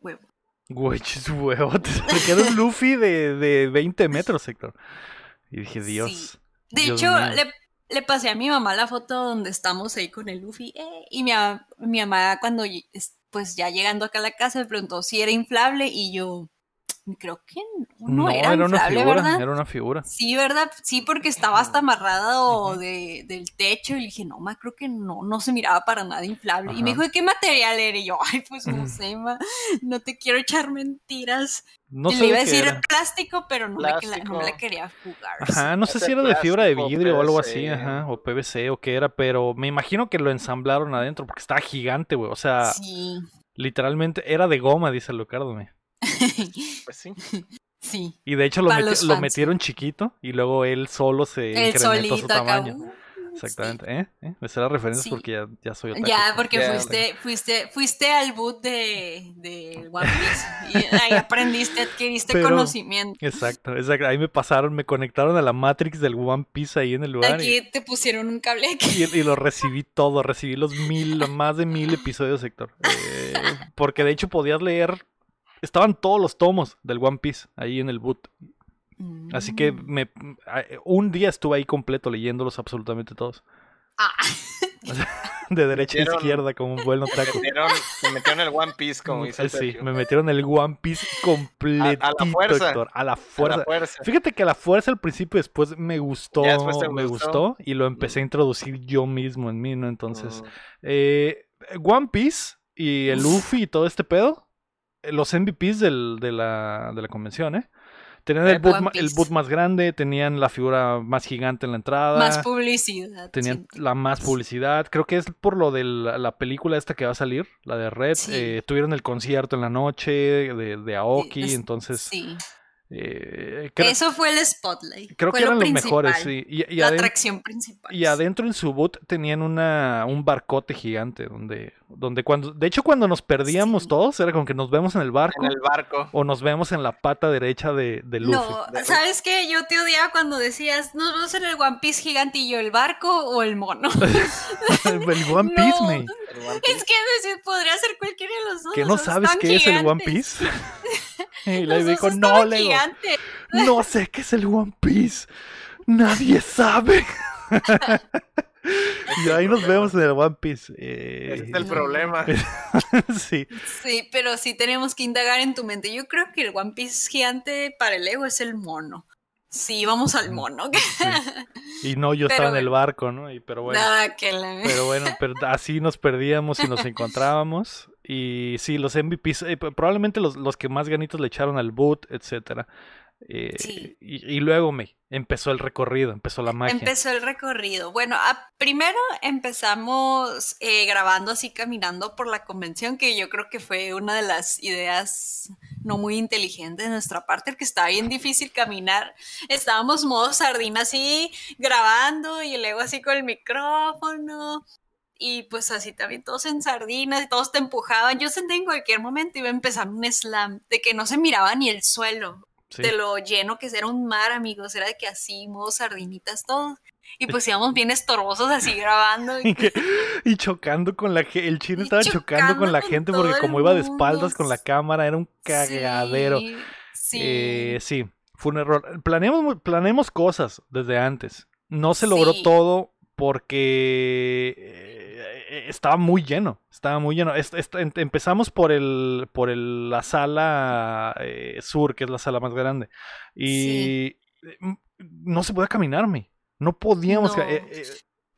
Speaker 3: Huevo.
Speaker 1: Güey, huevotes. Porque era un Luffy de, de 20 metros, Héctor. Y dije,
Speaker 3: Sí.
Speaker 1: Dios.
Speaker 3: De
Speaker 1: Dios
Speaker 3: hecho,
Speaker 1: mío.
Speaker 3: le, le pasé a mi mamá la foto donde estamos ahí con el Luffy. eh, y mi, mi mamá, cuando pues ya llegando acá a la casa, me preguntó si era inflable. Y yo, creo que no, no era,
Speaker 1: una
Speaker 3: inflable,
Speaker 1: figura.
Speaker 3: ¿verdad?
Speaker 1: Era una figura.
Speaker 3: Sí, ¿verdad? Sí, porque estaba hasta amarrado de, del techo. Y le dije, no, ma, creo que no, no se miraba para nada inflable. Y me dijo, ¿de qué material era? Y yo, ay, pues no sé, ma, no te quiero echar mentiras.
Speaker 1: No
Speaker 3: y
Speaker 1: sé
Speaker 3: le iba a decir
Speaker 1: era.
Speaker 3: plástico, pero no, me, la- no me la
Speaker 2: Plástico.
Speaker 3: quería jugar.
Speaker 1: Ajá, no sé si era de fibra de vidrio o algo así, ajá, o PVC o qué era, pero me imagino que lo ensamblaron adentro porque estaba gigante, güey. O sea,
Speaker 3: Sí.
Speaker 1: literalmente era de goma, dice Lucardo, me.
Speaker 2: Pues sí.
Speaker 3: sí.
Speaker 1: Y de hecho lo, meti- metieron chiquito y luego él solo se
Speaker 3: El
Speaker 1: incrementó su tamaño.
Speaker 3: uh,
Speaker 1: Exactamente, ¿eh? ¿eh? Me las referencias
Speaker 3: Sí.
Speaker 1: porque ya, ya soy
Speaker 3: sí.
Speaker 1: otaku.
Speaker 3: Ya, porque
Speaker 2: Ya.
Speaker 3: fuiste, fuiste, fuiste al boot de, de One Piece y ahí aprendiste, adquiriste
Speaker 1: Pero-
Speaker 3: conocimiento.
Speaker 1: Exacto, exacto. Ahí me pasaron, me conectaron a la Matrix del One Piece ahí en el lugar. y-
Speaker 3: Aquí te pusieron un cable aquí.
Speaker 1: Y, y lo recibí todo, recibí los mil, más de mil episodios, Héctor. Eh, porque de hecho podías leer, estaban todos los tomos del One Piece ahí en el boot. Así que
Speaker 3: Mm.
Speaker 1: me, a- un día estuve ahí completo leyéndolos absolutamente todos.
Speaker 3: Ah,
Speaker 1: De derecha a izquierda como un buen
Speaker 2: Me
Speaker 1: otaku.
Speaker 2: metieron, me metieron el One Piece, como dice
Speaker 1: Eh, sí,
Speaker 2: Sergio.
Speaker 1: me metieron el One Piece completito,
Speaker 2: fuerza.
Speaker 1: Héctor. A la
Speaker 2: A
Speaker 1: fuerza.
Speaker 2: la fuerza.
Speaker 1: Fíjate que a la fuerza al principio después me gustó,
Speaker 2: después te
Speaker 1: me
Speaker 2: gustó.
Speaker 1: gustó y lo empecé a introducir yo mismo en mí, ¿no? Entonces,
Speaker 2: Mm.
Speaker 1: eh, One Piece y el
Speaker 3: Uf.
Speaker 1: Luffy y todo este pedo, los MVPs del- de, la, de la convención, ¿eh? Tenían el boot, el boot más grande, tenían la figura más gigante en la entrada,
Speaker 3: más publicidad.
Speaker 1: tenían
Speaker 3: sí.
Speaker 1: la más publicidad. Creo que es por lo de la, la película esta que va a salir, la de Red.
Speaker 3: Sí.
Speaker 1: eh, tuvieron el concierto en la noche de, de Aoki,
Speaker 3: Es-
Speaker 1: entonces
Speaker 3: Sí.
Speaker 1: eh, creo,
Speaker 3: Eso fue el spotlight.
Speaker 1: creo
Speaker 3: fue
Speaker 1: que
Speaker 3: lo
Speaker 1: eran los mejores. sí. Y, y
Speaker 3: la atracción principal.
Speaker 1: y adentro en su boot tenían una, un barcote gigante donde, donde cuando, de hecho cuando nos perdíamos
Speaker 3: Sí.
Speaker 1: todos era como que nos vemos en el barco
Speaker 2: En el barco.
Speaker 1: o nos vemos en la pata derecha de, de Luffy.
Speaker 3: No,
Speaker 2: De-
Speaker 3: ¿sabes qué? Yo te odiaba cuando decías, nos vemos en el One Piece yo, ¿el barco o el mono?
Speaker 1: el One Piece,
Speaker 3: No.
Speaker 1: mate.
Speaker 2: El One Piece.
Speaker 3: es que decir, podría ser cualquiera de los dos.
Speaker 1: ¿Que no sabes qué es el One. Piece? y le dijo, no,
Speaker 3: gigantes.
Speaker 1: no sé qué es el One Piece. Nadie sabe. y ahí nos vemos en el One Piece. Eh,
Speaker 2: Ese es el problema.
Speaker 1: sí.
Speaker 3: Sí, pero sí tenemos que indagar en tu mente. Yo creo que el One Piece gigante para el ego es el mono. Sí, vamos al mono.
Speaker 1: Y no, yo
Speaker 3: Pero
Speaker 1: estaba en el barco, ¿no? Y, pero bueno.
Speaker 3: Nada, que la...
Speaker 1: Pero bueno, pero así nos perdíamos y nos encontrábamos. Y sí, los MVPs, eh, probablemente los, los que más ganitos le echaron al boot, etcétera. Eh,
Speaker 3: Sí.
Speaker 1: y, y luego me empezó el recorrido, empezó la magia.
Speaker 3: Empezó el recorrido. Bueno, a- primero empezamos eh, grabando así caminando por la convención, que yo creo que fue una de las ideas no muy inteligentes de nuestra parte, porque estaba bien difícil caminar. Estábamos modo sardina así grabando y luego así con el micrófono. y pues así también todos en sardinas y todos te empujaban. Yo sentí en cualquier momento iba a empezar un slam de que no se miraba ni el suelo
Speaker 1: Sí.
Speaker 3: de lo lleno que era un mar, amigos. Era de que así, modo sardinitas todos. Y pues íbamos bien estorbosos así grabando.
Speaker 1: Y, chocando con la gente. El chino estaba chocando con la
Speaker 3: con
Speaker 1: gente
Speaker 3: todo
Speaker 1: porque como iba de espaldas con la cámara, era un cagadero.
Speaker 3: Sí, sí.
Speaker 1: Eh, sí, fue un error. Planeamos, planeamos cosas desde antes. No se logró todo porque estaba muy lleno. Estaba muy lleno. Est- est- em- empezamos por el por el- la sala eh, sur, que es la sala más grande. Y eh, m- no se podía caminarme. No podíamos.
Speaker 3: No.
Speaker 1: eh, eh,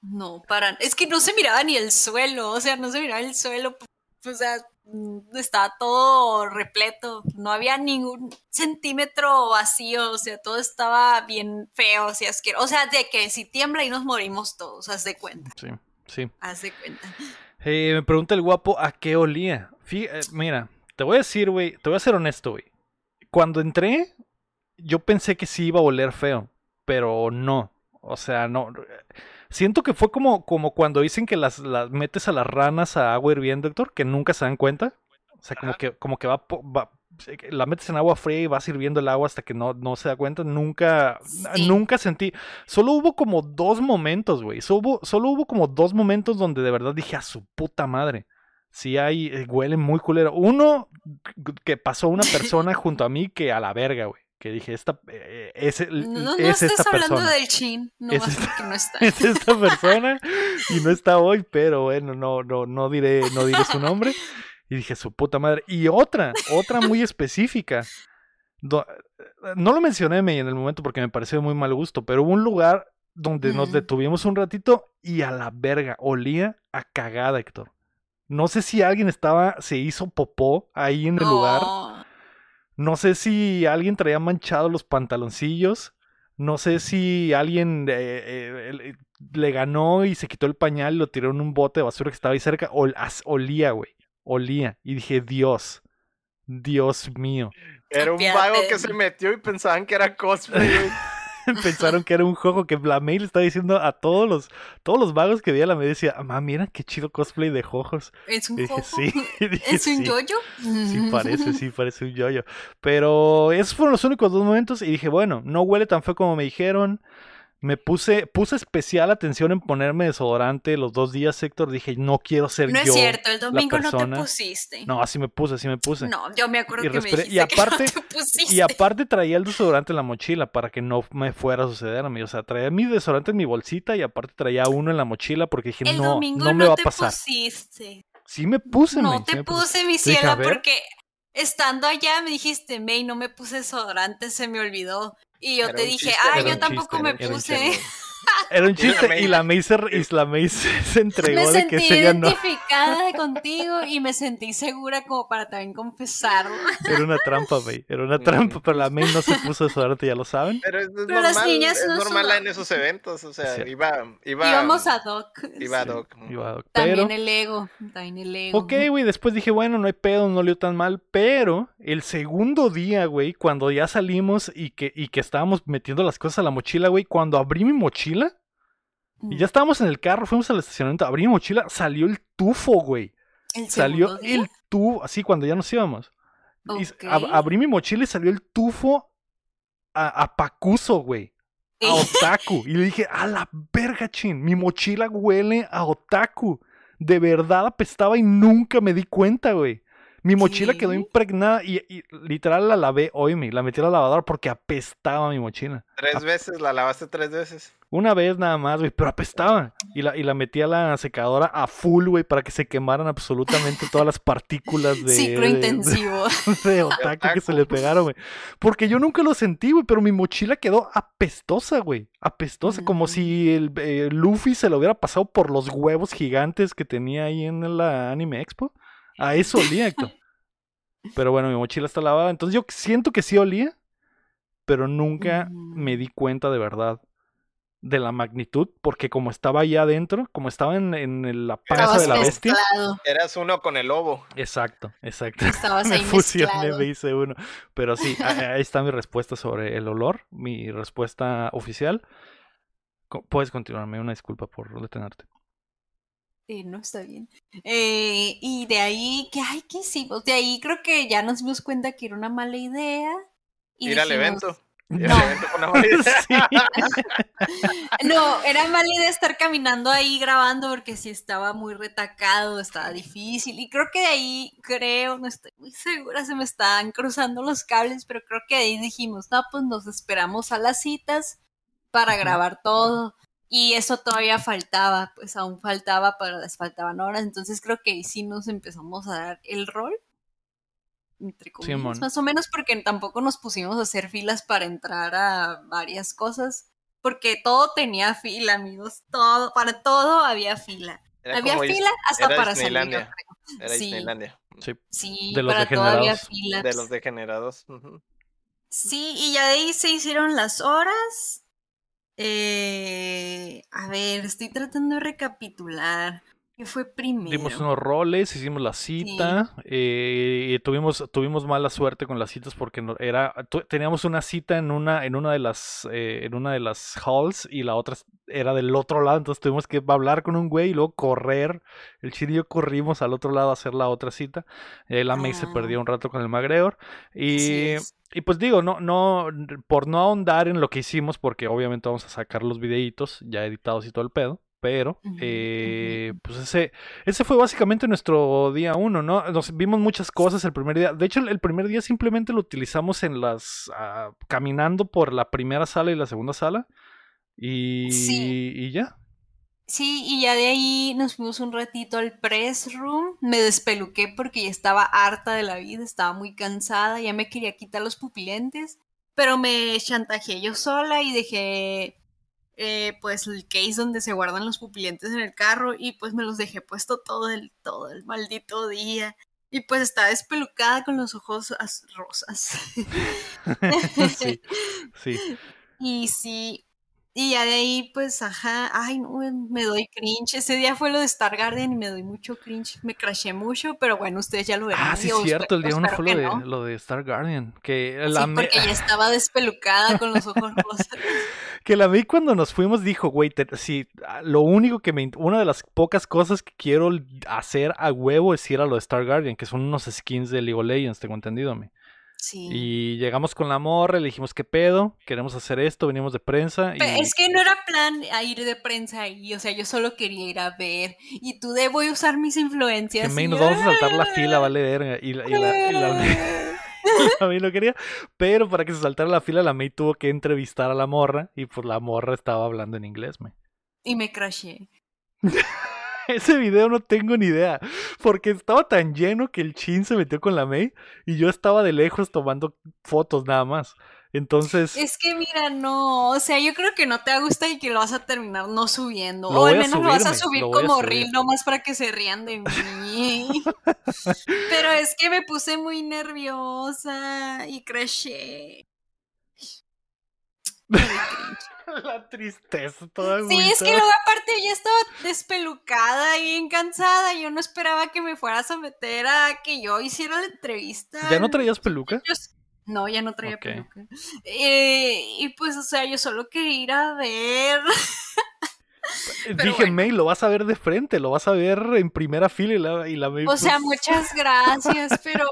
Speaker 3: No, para. Es que no se miraba ni el suelo, o sea, no se miraba el suelo. O sea, mm, estaba todo repleto. No había ningún centímetro vacío, o sea, todo estaba bien feo, o sea, asqueroso. O sea, de que si tiembla y nos morimos todos, haz de cuenta,
Speaker 1: sí, sí.
Speaker 3: haz de cuenta.
Speaker 1: Eh, me pregunta el guapo a qué olía. Fí- eh, mira, te voy a decir, güey, te voy a ser honesto, güey. Cuando entré, yo pensé que sí iba a oler feo, pero no. O sea, no. Siento que fue como, como cuando dicen que las, las metes a las ranas a agua hirviendo, Héctor, que nunca se dan cuenta. O sea, como que, como que va, va- la metes en agua fría y vas hirviendo el agua hasta que no, no se da cuenta. Nunca,
Speaker 3: Sí.
Speaker 1: nunca sentí. Solo hubo como dos momentos, güey. Solo hubo, solo hubo como dos momentos donde de verdad dije a su puta madre. Sí hay, eh, huele muy culero. Uno que pasó una persona junto a mí que a la verga, güey. Que dije, esta, eh, es, el-
Speaker 3: No, no
Speaker 1: es
Speaker 3: estés
Speaker 1: esta
Speaker 3: hablando
Speaker 1: persona.
Speaker 3: del chin, no
Speaker 1: Es esta-
Speaker 3: porque no está.
Speaker 1: Es esta persona y no está hoy, pero bueno, no, no, no diré, no diré su nombre. Y dije, su puta madre. Y otra, otra muy específica. Do- no lo mencioné me- en el momento porque me pareció de muy mal gusto, pero hubo un lugar donde nos detuvimos un ratito y a la verga, olía a cagada, Héctor. No sé si alguien estaba, se hizo popó ahí en el lugar.
Speaker 3: No.
Speaker 1: Sé si alguien traía manchados los pantaloncillos. No sé si alguien eh, eh, le ganó y se quitó el pañal y lo tiró en un bote de basura que estaba ahí cerca. Ol- as- olía, güey. Olía. Y dije, Dios. Dios mío.
Speaker 2: Era un vago que se metió y pensaban que era cosplay.
Speaker 1: Pensaron que era un jojo que la mail está diciendo a todos los, todos los vagos que veía la me decía, mamá, mira qué chido cosplay de jojos.
Speaker 3: ¿Es un
Speaker 1: Y dije,
Speaker 3: jojo?
Speaker 1: sí. Y dije,
Speaker 3: ¿Es un
Speaker 1: "Sí".
Speaker 3: yoyo?
Speaker 1: Sí parece, sí parece un yoyo. Pero esos fueron los únicos dos momentos y dije, bueno, no huele tan feo como me dijeron. Me puse, puse especial atención en ponerme desodorante los dos días, Héctor. Dije, no quiero ser
Speaker 3: No
Speaker 1: yo.
Speaker 3: es cierto, el domingo no te pusiste.
Speaker 1: No, así me puse, así me puse.
Speaker 3: No, yo me acuerdo
Speaker 1: Y
Speaker 3: que me
Speaker 1: y
Speaker 3: dijiste que no
Speaker 1: aparte-
Speaker 3: te pusiste.
Speaker 1: Y aparte traía el desodorante en la mochila para que no me fuera a suceder a mí. O sea, traía mi desodorante en mi bolsita y aparte traía uno en la mochila porque dije,
Speaker 3: el
Speaker 1: no,
Speaker 3: domingo
Speaker 1: no
Speaker 3: no,
Speaker 1: me va a
Speaker 3: te
Speaker 1: pasar.
Speaker 3: pusiste.
Speaker 1: Sí me puse,
Speaker 3: No
Speaker 1: sí
Speaker 3: te
Speaker 1: me puse.
Speaker 3: puse, mi
Speaker 1: Dije, ver.
Speaker 3: porque estando allá me dijiste, May, no me puse desodorante, se me olvidó. Y yo
Speaker 2: Era
Speaker 3: te dije, ay, yo tampoco me puse.
Speaker 1: Era un chiste y la May se, y la May se, se entregó
Speaker 3: Me
Speaker 1: de
Speaker 3: sentí
Speaker 1: que ese día no.
Speaker 3: identificada contigo y me sentí segura como para también confesarlo.
Speaker 1: Era una trampa, May. Era una trampa, pero la May no se puso desodorante, ya lo saben.
Speaker 2: Pero es, es
Speaker 3: Pero las
Speaker 2: normal,
Speaker 3: niñas
Speaker 2: es
Speaker 3: no
Speaker 2: normal
Speaker 3: sudan.
Speaker 2: en esos eventos. O sea, iba, iba,
Speaker 3: Íbamos a Doc.
Speaker 2: iba
Speaker 3: sí.
Speaker 2: Doc.
Speaker 1: Iba-
Speaker 3: También
Speaker 1: Pero,
Speaker 3: el ego, también el ego.
Speaker 1: ok, güey, después dije, bueno, no hay pedo, no olió tan mal, pero el segundo día, güey, cuando ya salimos y que, y que estábamos metiendo las cosas a la mochila, güey, cuando abrí mi mochila, y ya estábamos en el carro, fuimos al estacionamiento, abrí mi mochila, salió el tufo, güey.
Speaker 3: ¿El
Speaker 1: Salió
Speaker 3: día?
Speaker 1: el tufo, así cuando ya nos íbamos. Y ab- abrí mi mochila y salió el tufo a, a Pacuso, güey. A otaku. Y le dije, a la verga, chin. Mi mochila huele a otaku. De verdad apestaba y nunca me di cuenta, güey. Mi mochila quedó impregnada y, y literal la lavé hoy, me la metí a la lavadora porque apestaba mi mochila.
Speaker 2: Tres veces, la lavaste tres veces.
Speaker 1: Una vez nada más, güey, pero apestaba. Y la, y la metí a la secadora a full, güey, para que se quemaran absolutamente todas las partículas de,
Speaker 3: Ciclo
Speaker 1: de-
Speaker 3: intensivo.
Speaker 1: de otaku que se le pegaron, güey. Porque yo nunca lo sentí, güey, pero mi mochila quedó apestosa, güey. Apestosa, como si el eh, Luffy se lo hubiera pasado por los huevos gigantes que tenía ahí en la Anime Expo. A eso olía, Héctor. Pero bueno, mi mochila está lavada. Entonces yo siento que sí olía, pero nunca me di cuenta de verdad de la magnitud, porque como estaba allá adentro, como estaba en, en la panza de la bestia.
Speaker 3: mezclado.
Speaker 2: Eras uno con el lobo.
Speaker 1: Exacto, exacto
Speaker 3: Estabas
Speaker 1: me
Speaker 3: ahí
Speaker 1: fusioné,
Speaker 3: mezclado.
Speaker 1: me hice uno. Pero sí, ahí está mi respuesta sobre el olor, mi respuesta oficial. Puedes continuarme, una disculpa por detenerte.
Speaker 3: Eh, no está bien. Eh, y de ahí, ¿qué, ay, ¿qué hicimos? De ahí creo que ya nos dimos cuenta que era una mala idea. Y
Speaker 2: Ir al evento. Ir
Speaker 3: No.
Speaker 2: al evento con una mala idea.
Speaker 1: Sí.
Speaker 3: No, era mala idea estar caminando ahí grabando porque sí estaba muy retacado, estaba difícil. Y creo que de ahí, creo, no estoy muy segura, se me están cruzando los cables, pero creo que de ahí dijimos, no, pues nos esperamos a las citas para grabar todo. Y eso todavía faltaba, pues aún faltaba, pero les faltaban horas. Entonces creo que ahí sí nos empezamos a dar el rol. Entre comillas,
Speaker 1: Simón.
Speaker 3: más o menos porque tampoco nos pusimos a hacer filas para entrar a varias cosas. Porque todo tenía fila, amigos. Todo, para todo había fila.
Speaker 2: Era
Speaker 3: había fila hasta
Speaker 2: era
Speaker 3: para salir.
Speaker 2: Disneylandia.
Speaker 3: creo.
Speaker 2: Era
Speaker 3: Sí.
Speaker 2: Disneylandia.
Speaker 1: Sí.
Speaker 3: Sí,
Speaker 1: De los
Speaker 3: para todo había
Speaker 1: degenerados.
Speaker 3: filas.
Speaker 2: De los degenerados.
Speaker 3: Sí, y ya de ahí se hicieron las horas. Eh, a ver, estoy tratando de recapitular. ¿Qué fue primero?
Speaker 1: Dimos unos roles, hicimos la cita, eh, y tuvimos, tuvimos mala suerte con las citas porque no- era, teníamos una cita en una, en una de las, eh, en una de las halls y la otra era del otro lado, entonces tuvimos que hablar con un güey y luego correr. El chile y yo corrimos al otro lado a hacer la otra cita. Eh, la May se
Speaker 3: Ah.
Speaker 1: perdió un rato con el McGregor.
Speaker 3: Así
Speaker 1: Y, y pues digo, no, no, por no ahondar en lo que hicimos, porque obviamente vamos a sacar los videitos ya editados y todo el pedo. Pero, eh, pues ese, ese fue básicamente nuestro día uno, ¿no? Nos vimos muchas cosas el primer día. De hecho, el, el primer día simplemente lo utilizamos en las, ah, caminando por la primera sala y la segunda sala. Y,
Speaker 3: Sí.
Speaker 1: y ya.
Speaker 3: Sí, y ya de ahí nos fuimos un ratito al press room. Me despeluqué porque ya estaba harta de la vida, estaba muy cansada, ya me quería quitar los pupilentes, pero me chantajeé yo sola y dejé eh, pues el case donde se guardan los pupilentes en el carro y pues me los dejé puesto todo el, todo el maldito día. Y pues estaba despelucada con los ojos rosas.
Speaker 1: sí, sí.
Speaker 3: Y sí, y ya de ahí, pues, ajá, ay, no, me doy cringe. Ese día fue lo de Star Garden y me doy mucho cringe. Me crashé mucho, pero bueno, ustedes ya lo verán.
Speaker 1: Ah, sí,
Speaker 3: Yo
Speaker 1: cierto. El día uno
Speaker 3: espero
Speaker 1: fue lo de,
Speaker 3: no.
Speaker 1: lo de Star Guardian. Que
Speaker 3: Sí,
Speaker 1: la,
Speaker 3: porque ya estaba despelucada con los ojos rosas.
Speaker 1: Que la vi cuando nos fuimos dijo, güey, si ah, lo único que me... Una de las pocas cosas que quiero hacer a huevo es ir a lo de Star Guardian, que son unos skins de League of Legends, tengo entendido a mí.
Speaker 3: Sí.
Speaker 1: Y llegamos con la morra, le dijimos, ¿qué pedo? Queremos hacer esto, venimos de prensa. Y...
Speaker 3: Es que no era plan a ir de prensa ahí, o sea, yo solo quería ir a ver. Y tú de voy a usar mis influencias.
Speaker 1: que
Speaker 3: y
Speaker 1: nos vamos a saltar la fila, vale verga. Y la, y la, y la- May no quería. Pero para que se saltara la fila, la May tuvo que entrevistar a la morra. Y pues la morra estaba hablando en inglés, May.
Speaker 3: Y me crashé.
Speaker 1: Ese video no tengo ni idea. Porque estaba tan lleno que el chin se metió con la May. Y yo estaba de lejos tomando fotos nada más. Entonces.
Speaker 3: Es que mira, no, o sea, yo creo que no te gusta y que lo vas a terminar no subiendo. O al menos lo vas a
Speaker 1: subirme,
Speaker 3: subir
Speaker 1: voy a
Speaker 3: como
Speaker 1: subir.
Speaker 3: reel nomás para que se rían de mí. Pero es que me puse muy nerviosa y crashé.
Speaker 1: La tristeza toda
Speaker 3: Sí, es que luego aparte ya estaba despelucada y bien cansada. Yo no esperaba que me fueras a meter a que yo hiciera la entrevista.
Speaker 1: ¿Ya no traías peluca?
Speaker 3: Yo No, ya no traía
Speaker 1: Ok.
Speaker 3: peluca. Eh, y pues, o sea, yo solo quería ir a ver. Pero
Speaker 1: Dije,
Speaker 3: bueno.
Speaker 1: May, lo vas a ver de frente, lo vas a ver en primera fila y la, y la May,
Speaker 3: O sea,
Speaker 1: pues,
Speaker 3: muchas gracias, pero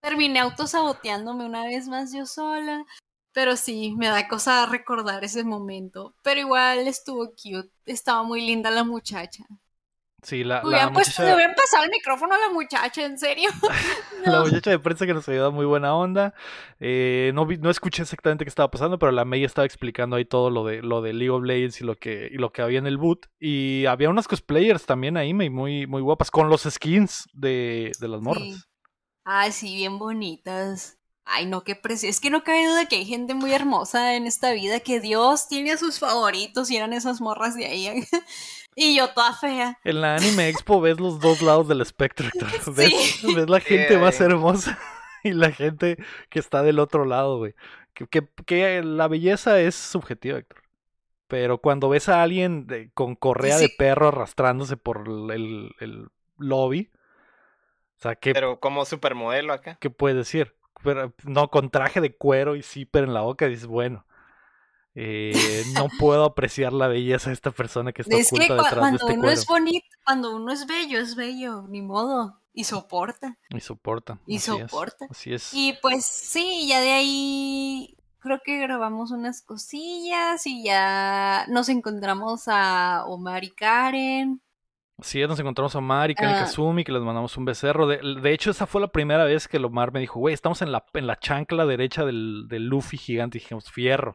Speaker 3: terminé autosaboteándome una vez más yo sola. Pero sí, me da cosa recordar ese momento. Pero igual estuvo cute. Estaba muy linda la muchacha.
Speaker 1: Sí, la,
Speaker 3: Hubieran,
Speaker 1: muchacha,
Speaker 3: hubieran pasado el micrófono a la muchacha, en serio.
Speaker 1: la muchacha de prensa que nos ayudó muy buena onda. Eh, no, vi- no escuché exactamente qué estaba pasando, pero la May estaba explicando ahí todo lo de lo de League of Legends y lo que, y lo que había en el boot. Y había unas cosplayers también ahí, May, muy, muy guapas, con los skins de, de las morras.
Speaker 3: Sí. Ay, sí, bien bonitas. Ay, no, qué precioso. Es que no cabe duda que hay gente muy hermosa en esta vida, que Dios tiene a sus favoritos y eran esas morras de ahí. y yo toda fea.
Speaker 1: En la Anime Expo ves los dos lados del espectro, Héctor. Ves,
Speaker 3: Sí.
Speaker 1: ves la gente más hermosa y la gente que está del otro lado, güey. Que, que- que la belleza es subjetiva, Héctor. Pero cuando ves a alguien de- con correa de
Speaker 3: Sí.
Speaker 1: perro arrastrándose por el, el lobby, o sea, ¿qué,
Speaker 2: Pero como supermodelo acá.
Speaker 1: qué puedes decir? Pero, no, con traje de cuero y zipper en la boca, dices, bueno. Eh, no puedo apreciar la belleza de esta persona que está
Speaker 3: Es que
Speaker 1: oculta
Speaker 3: cua-
Speaker 1: detrás de
Speaker 3: cuando
Speaker 1: este
Speaker 3: uno
Speaker 1: cuero.
Speaker 3: es bonito, cuando uno es bello, es bello, ni modo. Y soporta,
Speaker 1: Y soporta.
Speaker 3: y
Speaker 1: así es,
Speaker 3: soporta.
Speaker 1: Así es.
Speaker 3: Y pues sí, ya de ahí creo que grabamos unas cosillas y ya nos encontramos a Omar y Karen.
Speaker 1: Sí, nos encontramos a Omar y Karen
Speaker 3: Ah.
Speaker 1: Kazumi, que les mandamos un becerro. De, de hecho, esa fue la primera vez que el Omar me dijo, güey, estamos en la, en la chancla derecha del, del Luffy gigante. Y dijimos, fierro.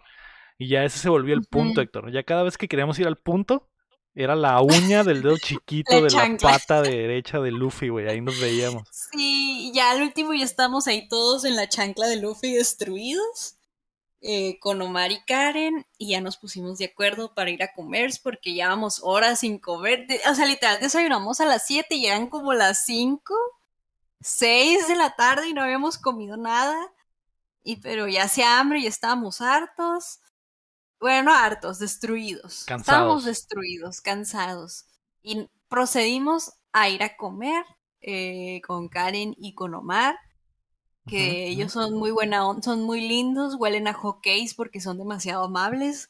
Speaker 1: Y ya ese se volvió el punto. Héctor. Ya cada vez que queríamos ir al punto, era la uña del dedo chiquito
Speaker 3: La
Speaker 1: de
Speaker 3: chancla.
Speaker 1: la pata derecha de Luffy, güey. Ahí nos veíamos.
Speaker 3: Sí, ya al último ya estamos ahí todos en la chancla de Luffy destruidos. eh, con Omar y Karen y ya nos pusimos de acuerdo para ir a comer porque llevábamos horas sin comer. De- o sea, literal desayunamos a las 7 y eran como las 5, 6 de la tarde y no habíamos comido nada. Y pero ya hacía hambre y estábamos hartos. Bueno, hartos, destruidos.
Speaker 1: Cansados.
Speaker 3: Estábamos destruidos, cansados. Y procedimos a ir a comer eh, con Karen y con Omar que ellos son muy buena on- son muy lindos, huelen a hockeys porque son demasiado amables.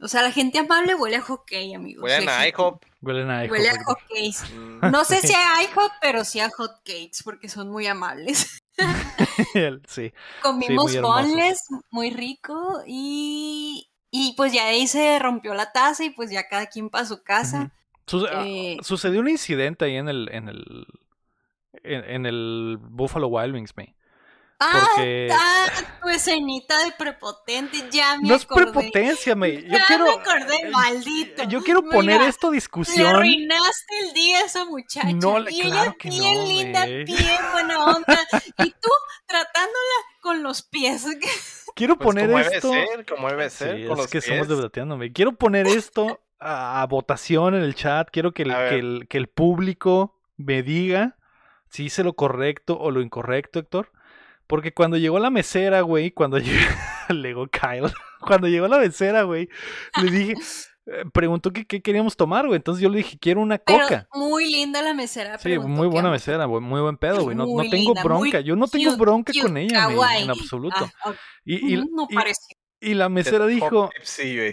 Speaker 3: O sea, la gente amable huele a hockey, amigos.
Speaker 2: Huelen a. IHOP.
Speaker 1: Huelen a
Speaker 3: Huele a
Speaker 1: IHOP,
Speaker 3: hotcakes.
Speaker 2: Mm,
Speaker 3: No sé si a IHOP, pero sí a hotcakes porque son muy amables.
Speaker 1: sí.
Speaker 3: Comimos
Speaker 1: muy
Speaker 3: boneless, muy rico y y pues ya ahí se rompió la taza y pues ya cada quien para su casa.
Speaker 1: Ah,
Speaker 3: Eh,
Speaker 1: Sucedió un incidente ahí en el, en el, en, en el Buffalo Wild Wings, me.
Speaker 3: ah,
Speaker 1: Porque
Speaker 3: ah, tu escenita de prepotente, ya me
Speaker 1: no es
Speaker 3: acordé.
Speaker 1: prepotencia, me. Yo
Speaker 3: ya
Speaker 1: quiero,
Speaker 3: me acordé,
Speaker 1: eh,
Speaker 3: maldito.
Speaker 1: yo quiero poner
Speaker 3: Mira,
Speaker 1: esto a
Speaker 3: Le
Speaker 1: discusión.
Speaker 3: arruinaste el día a esa muchacha.
Speaker 1: No, le-
Speaker 3: y ella
Speaker 1: claro que
Speaker 3: bien
Speaker 1: no,
Speaker 3: linda, bien buena onda. y tú tratándola con los pies.
Speaker 1: Quiero
Speaker 2: pues
Speaker 1: poner
Speaker 2: como
Speaker 1: esto.
Speaker 2: debe ser, como debe ser.
Speaker 1: Sí,
Speaker 2: con
Speaker 1: es
Speaker 2: los
Speaker 1: que
Speaker 2: pies.
Speaker 1: somos debateándome. Quiero poner esto a, a votación en el chat. Quiero que el, que, el, que el público me diga si hice lo correcto o lo incorrecto, Héctor. Porque cuando llegó la mesera, güey, cuando llegó, llegó Kyle, cuando llegó la mesera, güey, le dije, preguntó que qué queríamos tomar, güey. Entonces yo le dije, quiero una
Speaker 3: Pero
Speaker 1: coca.
Speaker 3: muy linda la mesera.
Speaker 1: Sí, muy buena mesera, güey, muy buen pedo, güey. No, no tengo
Speaker 3: linda,
Speaker 1: bronca, yo no tengo bronca
Speaker 3: cute,
Speaker 1: con ella, güey,
Speaker 3: kawaii.
Speaker 1: en absoluto.
Speaker 3: Ah.
Speaker 1: Y,
Speaker 3: no
Speaker 1: y-
Speaker 3: pareció.
Speaker 1: Y la mesera dijo.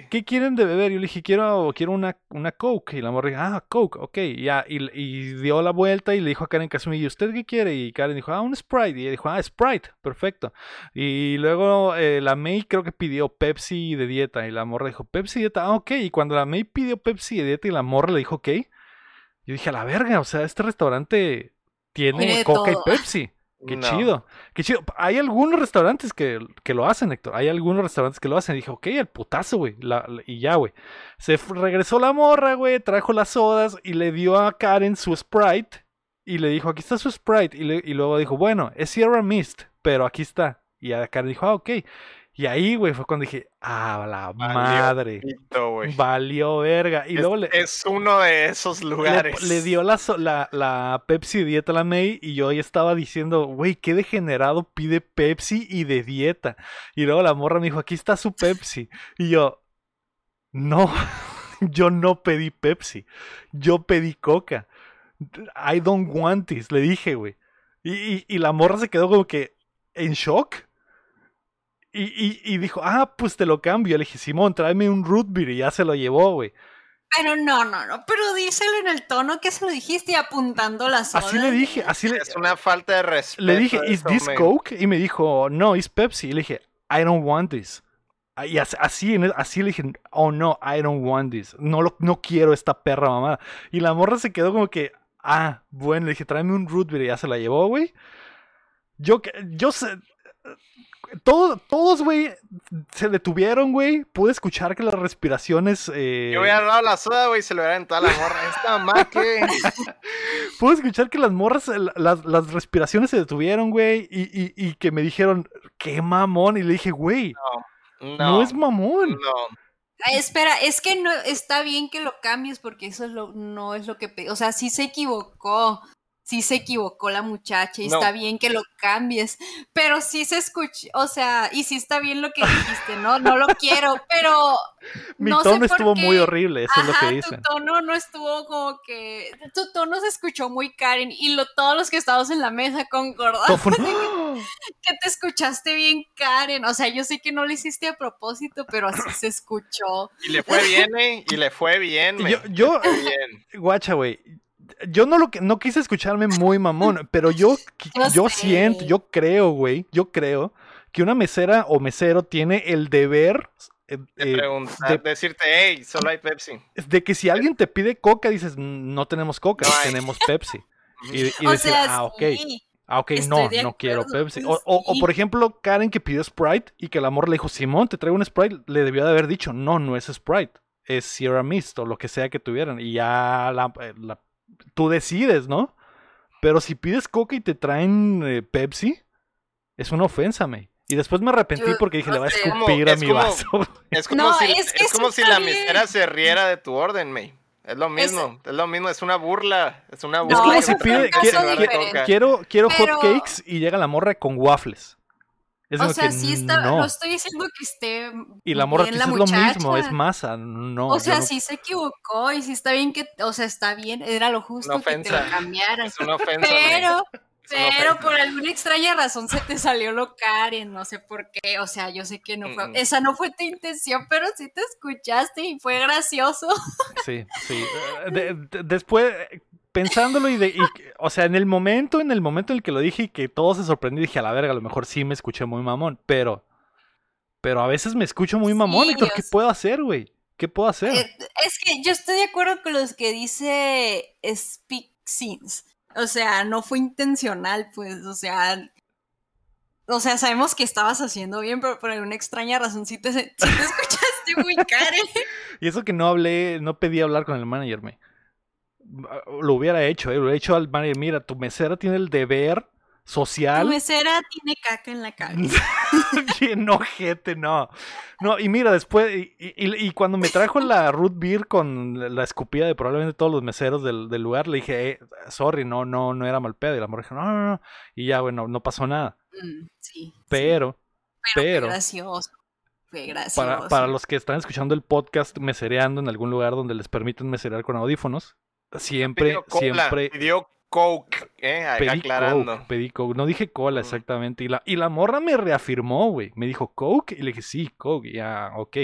Speaker 1: ¿qué quieren de beber? Yo le dije, quiero, quiero una, una Coke. Y la morra dijo, ah, Coke, ok. Y Ya, y, y dio la vuelta y le dijo a Karen Kazumi, ¿y usted qué quiere? Y Karen dijo, ah, un Sprite. Y ella dijo, ah, Sprite, perfecto. Y luego eh, la May creo que pidió Pepsi de dieta. Y la morra dijo, Pepsi de dieta, ah, ok. Y cuando la May pidió Pepsi de dieta y la morra le dijo, ok. Yo dije, a la verga, o sea, este restaurante tiene Coca
Speaker 3: todo.
Speaker 1: y Pepsi. Qué
Speaker 2: No.
Speaker 1: chido, qué chido. Hay algunos restaurantes que, que lo hacen, Héctor. Hay algunos restaurantes que lo hacen. dije, ok, el putazo, güey. y ya, güey. Se regresó la morra, güey. Trajo las sodas y le dio a Karen su Sprite. Y le dijo, aquí está su Sprite. Y, le- y luego dijo, bueno, es Sierra Mist, pero aquí está. Y a Karen dijo, ah, ok. Y ahí, güey, fue cuando dije, ah, la
Speaker 2: Valió
Speaker 1: madre.
Speaker 2: pito.
Speaker 1: Valió verga. Y
Speaker 2: Es,
Speaker 1: luego le,
Speaker 2: es uno de esos lugares.
Speaker 1: le dio la, la, la Pepsi de dieta a la May y yo ahí estaba diciendo, güey, qué degenerado pide Pepsi y de dieta. Y luego la morra me dijo, aquí está su Pepsi. Y yo, no, yo no pedí Pepsi, yo pedí Coca. I don't want this, le dije, güey. Y, y, y la morra se quedó como que en shock. Y, y, y dijo, ah, pues te lo cambio. Le dije, Simón, tráeme un root beer y ya se lo llevó, güey.
Speaker 3: Pero no, no, no. Pero díselo en el tono que se lo dijiste y apuntando las
Speaker 1: Así le dije, así le,
Speaker 2: Es una falta de respeto.
Speaker 1: le dije, ¿is this. Coke? Y me dijo, no, it's Pepsi. Y le dije, I don't want this. Y as- así, en- así le dije, oh no, I don't want this. No, lo, no quiero esta perra mamá. Y la morra se quedó como que, ah, bueno, le dije, tráeme un root beer y ya se la llevó, güey. Yo, que- yo sé, todo- todos, güey, se detuvieron, güey. Pude escuchar que las respiraciones... eh,
Speaker 2: Yo hubiera dado la soda, güey, y se lo hubiera aventado a la morra. Esta mamá que.
Speaker 1: Puedo escuchar que las morras, eh, las, las respiraciones se detuvieron, güey, y, y, y que me dijeron, qué mamón. Y le dije, güey,
Speaker 2: No.
Speaker 1: no, es mamón.
Speaker 2: No.
Speaker 3: Ay, espera, es que no está bien que lo cambies porque eso es lo, no es lo que... O sea, sí se equivocó. Sí se equivocó la muchacha y
Speaker 2: No.
Speaker 3: está bien que lo cambies, pero sí se escucha, o sea, y sí está bien lo que dijiste, ¿no? No lo quiero, pero
Speaker 1: Mi
Speaker 3: no sé
Speaker 1: tono
Speaker 3: por
Speaker 1: estuvo muy horrible, eso es lo que dicen.
Speaker 3: tu tono no estuvo como que, tu tono se escuchó muy Karen y lo, todos los que estábamos en la mesa concordamos
Speaker 1: un-
Speaker 3: que te escuchaste bien Karen, o sea, yo sé que no lo hiciste a propósito, pero así se escuchó.
Speaker 2: Y le fue bien, eh. Y le fue bien, me.
Speaker 1: Yo, yo,
Speaker 2: Fue bien.
Speaker 1: guacha, güey. Yo no lo que no quise escucharme muy mamón, pero yo,
Speaker 3: Yo
Speaker 1: siento, yo creo, güey, yo creo que una mesera o mesero tiene el deber eh,
Speaker 2: De
Speaker 1: eh,
Speaker 2: preguntar,
Speaker 1: de-
Speaker 2: decirte, hey, solo hay Pepsi.
Speaker 1: de que si alguien te pide coca, dices, "Mm, no tenemos coca,
Speaker 2: No hay".
Speaker 1: tenemos Pepsi. Y, y
Speaker 3: o
Speaker 1: decir,
Speaker 3: sea,
Speaker 1: ah, ok,
Speaker 3: sí.
Speaker 1: ah, ok,
Speaker 3: estoy
Speaker 1: no, no quiero Pepsi. O, o- o,
Speaker 3: sí.
Speaker 1: por ejemplo, Karen que pidió Sprite y que el amor le dijo, Simón, te traigo un Sprite, le debió de haber dicho, no, no es Sprite, es Sierra Mist o lo que sea que tuvieran. Y ya la- eh, la- tú decides, ¿no? Pero si pides coca y te traen eh, Pepsi, es una ofensa, me. Y después me arrepentí
Speaker 3: Yo
Speaker 1: porque dije,
Speaker 3: no
Speaker 1: le voy a escupir a
Speaker 2: Es
Speaker 1: mi
Speaker 2: como-
Speaker 1: vaso.
Speaker 2: Es como
Speaker 3: No,
Speaker 2: si,
Speaker 3: es que
Speaker 2: es como
Speaker 3: eso
Speaker 2: si
Speaker 3: está
Speaker 2: la mesera se riera de tu orden, May. Es lo mismo, es, lo mismo, es una burla. Es una
Speaker 3: No,
Speaker 2: burla.
Speaker 1: es como si pide, quiero, quiero-
Speaker 3: diferente.
Speaker 1: quiero, quiero
Speaker 3: Pero-
Speaker 1: hot cakes y llega la morra con waffles. Es
Speaker 3: O sea,
Speaker 1: que
Speaker 3: sí está,
Speaker 1: no.
Speaker 3: no estoy diciendo que esté
Speaker 1: Y la morra
Speaker 3: bien la
Speaker 1: es lo mismo,
Speaker 3: muchacha.
Speaker 1: es masa. No,
Speaker 3: o sea,
Speaker 1: no-
Speaker 3: sí se equivocó y sí está bien que, o sea, está bien, era lo justo
Speaker 2: Una
Speaker 3: que te lo
Speaker 2: ofensa.
Speaker 3: cambiaras.
Speaker 2: Es una ofensa.
Speaker 3: Pero,
Speaker 2: Es
Speaker 3: pero
Speaker 2: ofensa.
Speaker 3: por alguna extraña razón se te salió lo Karen, no sé por qué, o sea, yo sé que no fue,
Speaker 2: Mm.
Speaker 3: esa no fue tu intención, pero sí te escuchaste y fue gracioso.
Speaker 1: Sí, sí. Eh, de- de- después, pensándolo y de. y- o sea, en el momento, en el momento en el que lo dije y que todo se sorprendió, dije, a la verga, a lo mejor sí me escuché muy mamón. Pero. Pero a veces me escucho muy mamón,
Speaker 3: Sí,
Speaker 1: Héctor. ¿Qué puedo hacer, güey? ¿Qué puedo hacer?
Speaker 3: Eh, es que yo estoy de acuerdo con los que dice Speak Scenes. O sea, no fue intencional, pues, o sea. O sea, sabemos que estabas haciendo bien, pero por alguna extraña razón sí te, sí te escuchaste muy Karen.
Speaker 1: Y eso que no hablé, no pedí hablar con el manager, me. Lo hubiera hecho, ¿eh? Lo hubiera hecho al manager. Mira, tu mesera tiene el deber
Speaker 3: Tu
Speaker 1: social.
Speaker 3: mesera tiene caca en la cabeza.
Speaker 1: Bien ojete, no. No, y mira, después, y, y- y cuando me trajo la root beer con la escupida de probablemente todos los meseros del, del lugar, le dije, eh, sorry, no, no, no era mal pedo. Y la morra dijo, no, no, no. Y ya, bueno, no pasó nada.
Speaker 3: Mm, sí.
Speaker 1: Pero,
Speaker 3: sí,
Speaker 1: pero,
Speaker 3: Fue gracioso. Fue gracioso.
Speaker 1: para, para los que están escuchando el podcast mesereando en algún lugar donde les permiten meserear con audífonos, siempre,
Speaker 2: Pidió cola,
Speaker 1: siempre
Speaker 2: Pidió Coke, eh,
Speaker 1: pedí
Speaker 2: aclarando.
Speaker 1: coke, pedí coke. No dije cola exactamente. Y la, y la morra me reafirmó, güey. Me dijo coke y le dije, sí, coke. Y ya, ok.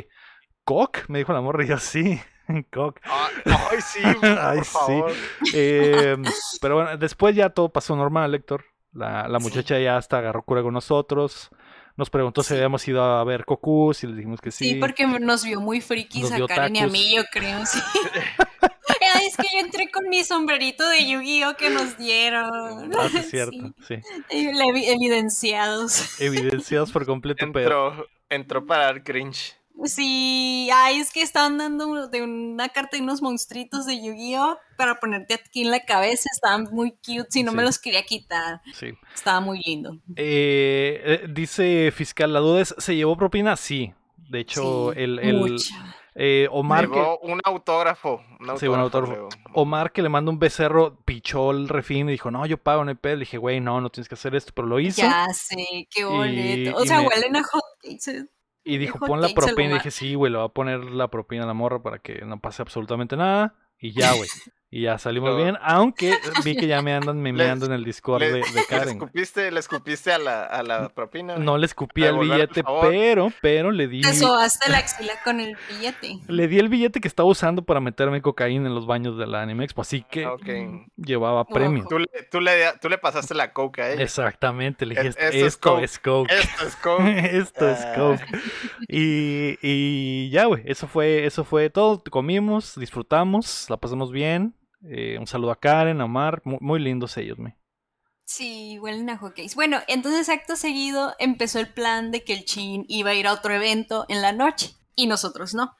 Speaker 1: ¿Coke? Me dijo la morra y yo, sí, coke.
Speaker 2: Ah, Ay, sí, por
Speaker 1: Ay, sí.
Speaker 2: favor.
Speaker 1: Eh, pero bueno, después ya todo pasó normal, Héctor. La, la
Speaker 3: Sí.
Speaker 1: muchacha ya hasta agarró cura con nosotros. Nos preguntó si
Speaker 3: Sí.
Speaker 1: habíamos ido a ver Cocus y le dijimos que sí.
Speaker 3: Sí, porque nos vio muy frikis
Speaker 1: Nos
Speaker 3: a Karen y a mí, yo creo, sí. Es que yo entré con mi sombrerito de Yu-Gi-Oh que nos dieron.
Speaker 1: Ah, sí, es cierto, sí.
Speaker 3: Y evidenciados.
Speaker 1: Evidenciados por completo, pero.
Speaker 2: Entró, entró para dar cringe.
Speaker 3: Sí, ay, es que estaban dando de una carta de unos monstruitos de Yu-Gi-Oh para ponerte aquí en la cabeza. Estaban muy cute, si no me los quería quitar.
Speaker 1: Sí.
Speaker 3: Estaba muy lindo.
Speaker 1: Eh, eh, dice fiscal, la duda es, ¿se llevó propina? Sí. De hecho,
Speaker 3: Sí,
Speaker 1: el, el
Speaker 3: mucha.
Speaker 1: Eh, Omar, que,
Speaker 2: un autógrafo. Un
Speaker 1: Sí, un autógrafo. Omar que le mandó un becerro, pichó el refín y dijo, no, yo pago, no hay pedo. Le dije, güey, no, no tienes que hacer esto, pero lo hizo.
Speaker 3: Ya sé, qué bonito. o
Speaker 1: y
Speaker 3: sea,
Speaker 1: me-
Speaker 3: huelen a hotcakes.
Speaker 1: Y dijo,
Speaker 3: Hot
Speaker 1: pon la propina. Y dije, sí, güey, le va a poner la propina a la morra para que no pase absolutamente nada. Y ya, güey. Y ya salimos bien. Aunque vi que ya me andan memeando en el Discord
Speaker 2: Le,
Speaker 1: de, de
Speaker 2: le
Speaker 1: Karen. güey.
Speaker 2: escupiste, le escupiste a la, a la propina.
Speaker 1: No le escupí el billete, pero, pero le di.
Speaker 3: Te sobaste la axila con el billete.
Speaker 1: Le di el billete que estaba usando para meterme cocaína en los baños de la Anime Expo. Así que
Speaker 2: Ah,
Speaker 1: llevaba premio.
Speaker 2: Tú le, tú, le, tú le pasaste la coca a ella.
Speaker 1: Exactamente, le dije,
Speaker 2: Es-
Speaker 1: esto,
Speaker 2: esto es Coke.
Speaker 1: es Coke.
Speaker 2: Esto es coke.
Speaker 1: Esto es
Speaker 2: Ah.
Speaker 1: Coke. Y, y ya, güey, eso fue, eso fue todo. Comimos, disfrutamos, la pasamos bien. Eh, un saludo a Karen, a Omar, muy, muy lindos ellos, me.
Speaker 3: Sí, huelen a hotcakes. Bueno, entonces acto seguido empezó el plan de que el Chin iba a ir a otro evento en la noche y nosotros no.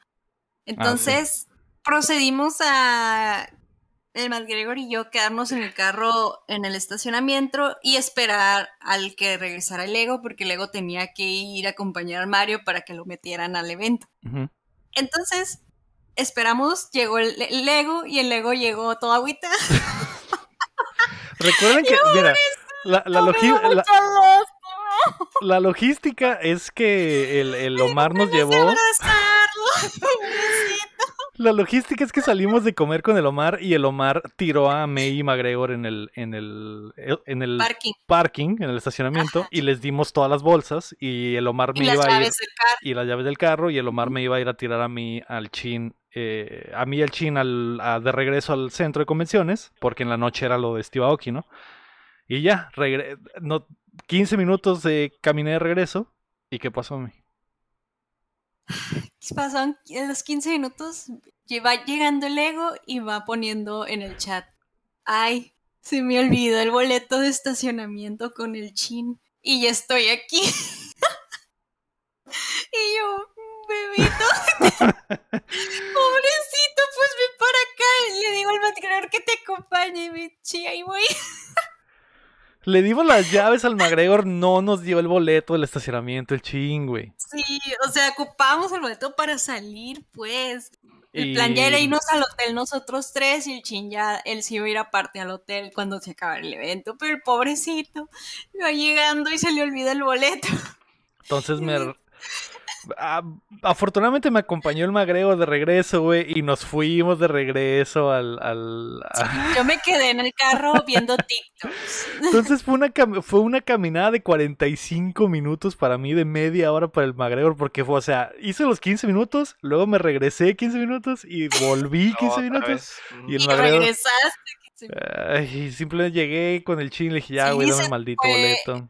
Speaker 3: Entonces procedimos a el McGregor y yo quedarnos en el carro en el estacionamiento y esperar al que regresara el Lego porque el Lego tenía que ir a acompañar al Mario para que lo metieran al evento. Entonces esperamos, llegó el, el Lego y el Lego llegó todo agüita.
Speaker 1: Recuerden que, mira, la, la, logi- la- la logística es que el, el Omar nos llevó. La logística es que salimos de comer con el Omar y el Omar tiró a May y McGregor en el, en el, en el
Speaker 3: Parking.
Speaker 1: parking, en el estacionamiento, y les dimos todas las bolsas y el Omar me iba a ir y las llaves del carro y el Omar me iba a ir a tirar a mí al chin, eh, a mí al chin al, a- de regreso al centro de convenciones, porque en la noche era lo de Steve Aoki, ¿no? Y ya, regre- no, 15 minutos de caminé de regreso. ¿Y qué pasó, mi?
Speaker 3: Pasaron en los 15 minutos, va llegando el ego y va poniendo en el chat. Ay, se me olvidó el boleto de estacionamiento con el chin. Y ya estoy aquí. y yo, bebito, pobrecito, pues ven para acá. Y le digo al matrimonio que te acompañe, mi chi, ahí voy.
Speaker 1: Le dimos las llaves al McGregor, no nos dio el boleto del estacionamiento, el chin, güey.
Speaker 3: Sí, o sea, ocupábamos el boleto para salir, pues. El
Speaker 1: Y-
Speaker 3: plan ya era irnos al hotel nosotros tres y el chin ya, él sí iba a ir aparte al hotel cuando se acabara el evento, pero el pobrecito iba llegando y se le olvida el boleto.
Speaker 1: Entonces me... Afortunadamente me acompañó el McGregor de regreso, güey, y nos fuimos de regreso al... al a-
Speaker 3: Yo me quedé en el carro viendo TikToks.
Speaker 1: Entonces fue una, cam- fue una caminada de 45 minutos para mí, de media hora para el McGregor, porque fue, o sea, hice los 15 minutos, luego me regresé 15 minutos y volví 15
Speaker 2: Otra
Speaker 1: minutos. Y el
Speaker 3: Y regresaste. que se-
Speaker 1: Ay, simplemente llegué con el chin y le dije, ya,
Speaker 3: Sí,
Speaker 1: güey, dame
Speaker 3: se
Speaker 1: el maldito
Speaker 3: fue.
Speaker 1: boleto.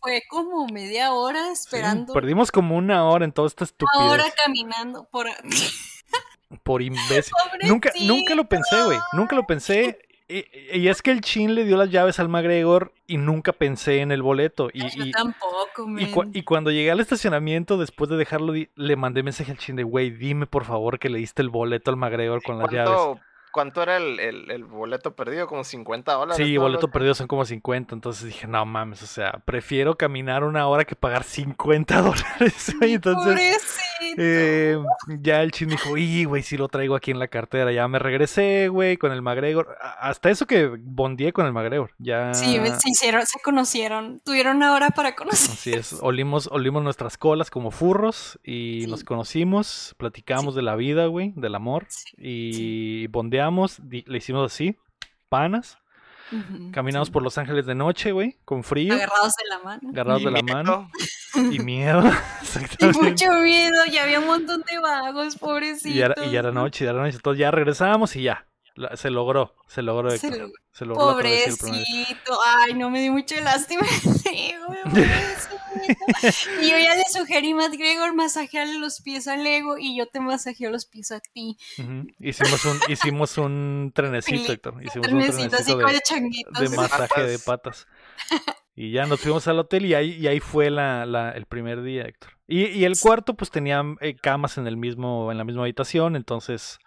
Speaker 3: Fue como media hora
Speaker 1: Sí,
Speaker 3: esperando.
Speaker 1: perdimos como una hora en toda esta
Speaker 3: una hora
Speaker 1: estupidez.
Speaker 3: caminando por...
Speaker 1: Por imbécil. Nunca, nunca lo pensé, güey. Nunca lo pensé. Y, y es que el chin le dio las llaves al McGregor y nunca pensé en el boleto. Y,
Speaker 3: Yo
Speaker 1: y-
Speaker 3: tampoco,
Speaker 1: y cu- y cuando llegué al estacionamiento, después de dejarlo, le mandé mensaje al chin de, güey, dime por favor que le diste el boleto al McGregor con las llaves.
Speaker 2: ¿Cuánto, era el, el, el boleto perdido? ¿Como 50 dólares?
Speaker 1: Sí, boleto
Speaker 2: Loco.
Speaker 1: perdido son como 50, entonces dije, no mames, o sea, prefiero caminar una hora que pagar 50 dólares. Entonces. Eh, ya el chin dijo, y güey, sí lo traigo aquí en la cartera. Ya me regresé, güey, con el McGregor. Hasta eso que bondié con el McGregor. Ya.
Speaker 3: Sí, se hicieron, se conocieron, tuvieron una hora para conocer.
Speaker 1: Así es, olimos, olimos nuestras colas como furros y
Speaker 3: Sí.
Speaker 1: nos conocimos, platicamos de la vida, güey, del amor y bondeamos, le hicimos así, panas, Caminamos
Speaker 3: sí.
Speaker 1: por Los Ángeles de noche, güey, con frío,
Speaker 3: agarrados de la mano.
Speaker 1: agarrados
Speaker 2: Y
Speaker 1: de la
Speaker 2: miedo.
Speaker 1: mano y miedo,
Speaker 3: Y mucho miedo, ya había un montón de vagos, pobrecitos.
Speaker 1: Y ya, era- y ya era noche, ya era noche, entonces ya regresamos y ya, la- se logró, se logró,
Speaker 3: Se logró.
Speaker 1: se la.
Speaker 3: Pobrecito, ay, no me dio mucha lástima. Sí, güey, pobrecito. Y yo ya le sugerí, Matt Gregor, masajearle los pies al ego y yo te masajeo los pies a ti.
Speaker 1: Hicimos un, hicimos un trenecito, Héctor, hicimos un
Speaker 3: Trenecito así
Speaker 1: trenecito
Speaker 3: con
Speaker 1: de, de masaje de
Speaker 2: patas.
Speaker 1: Y ya nos fuimos al hotel y ahí, y ahí fue la, la- el primer día, Héctor. Y, y el cuarto, pues tenía eh, camas en el mismo, en la misma habitación, entonces,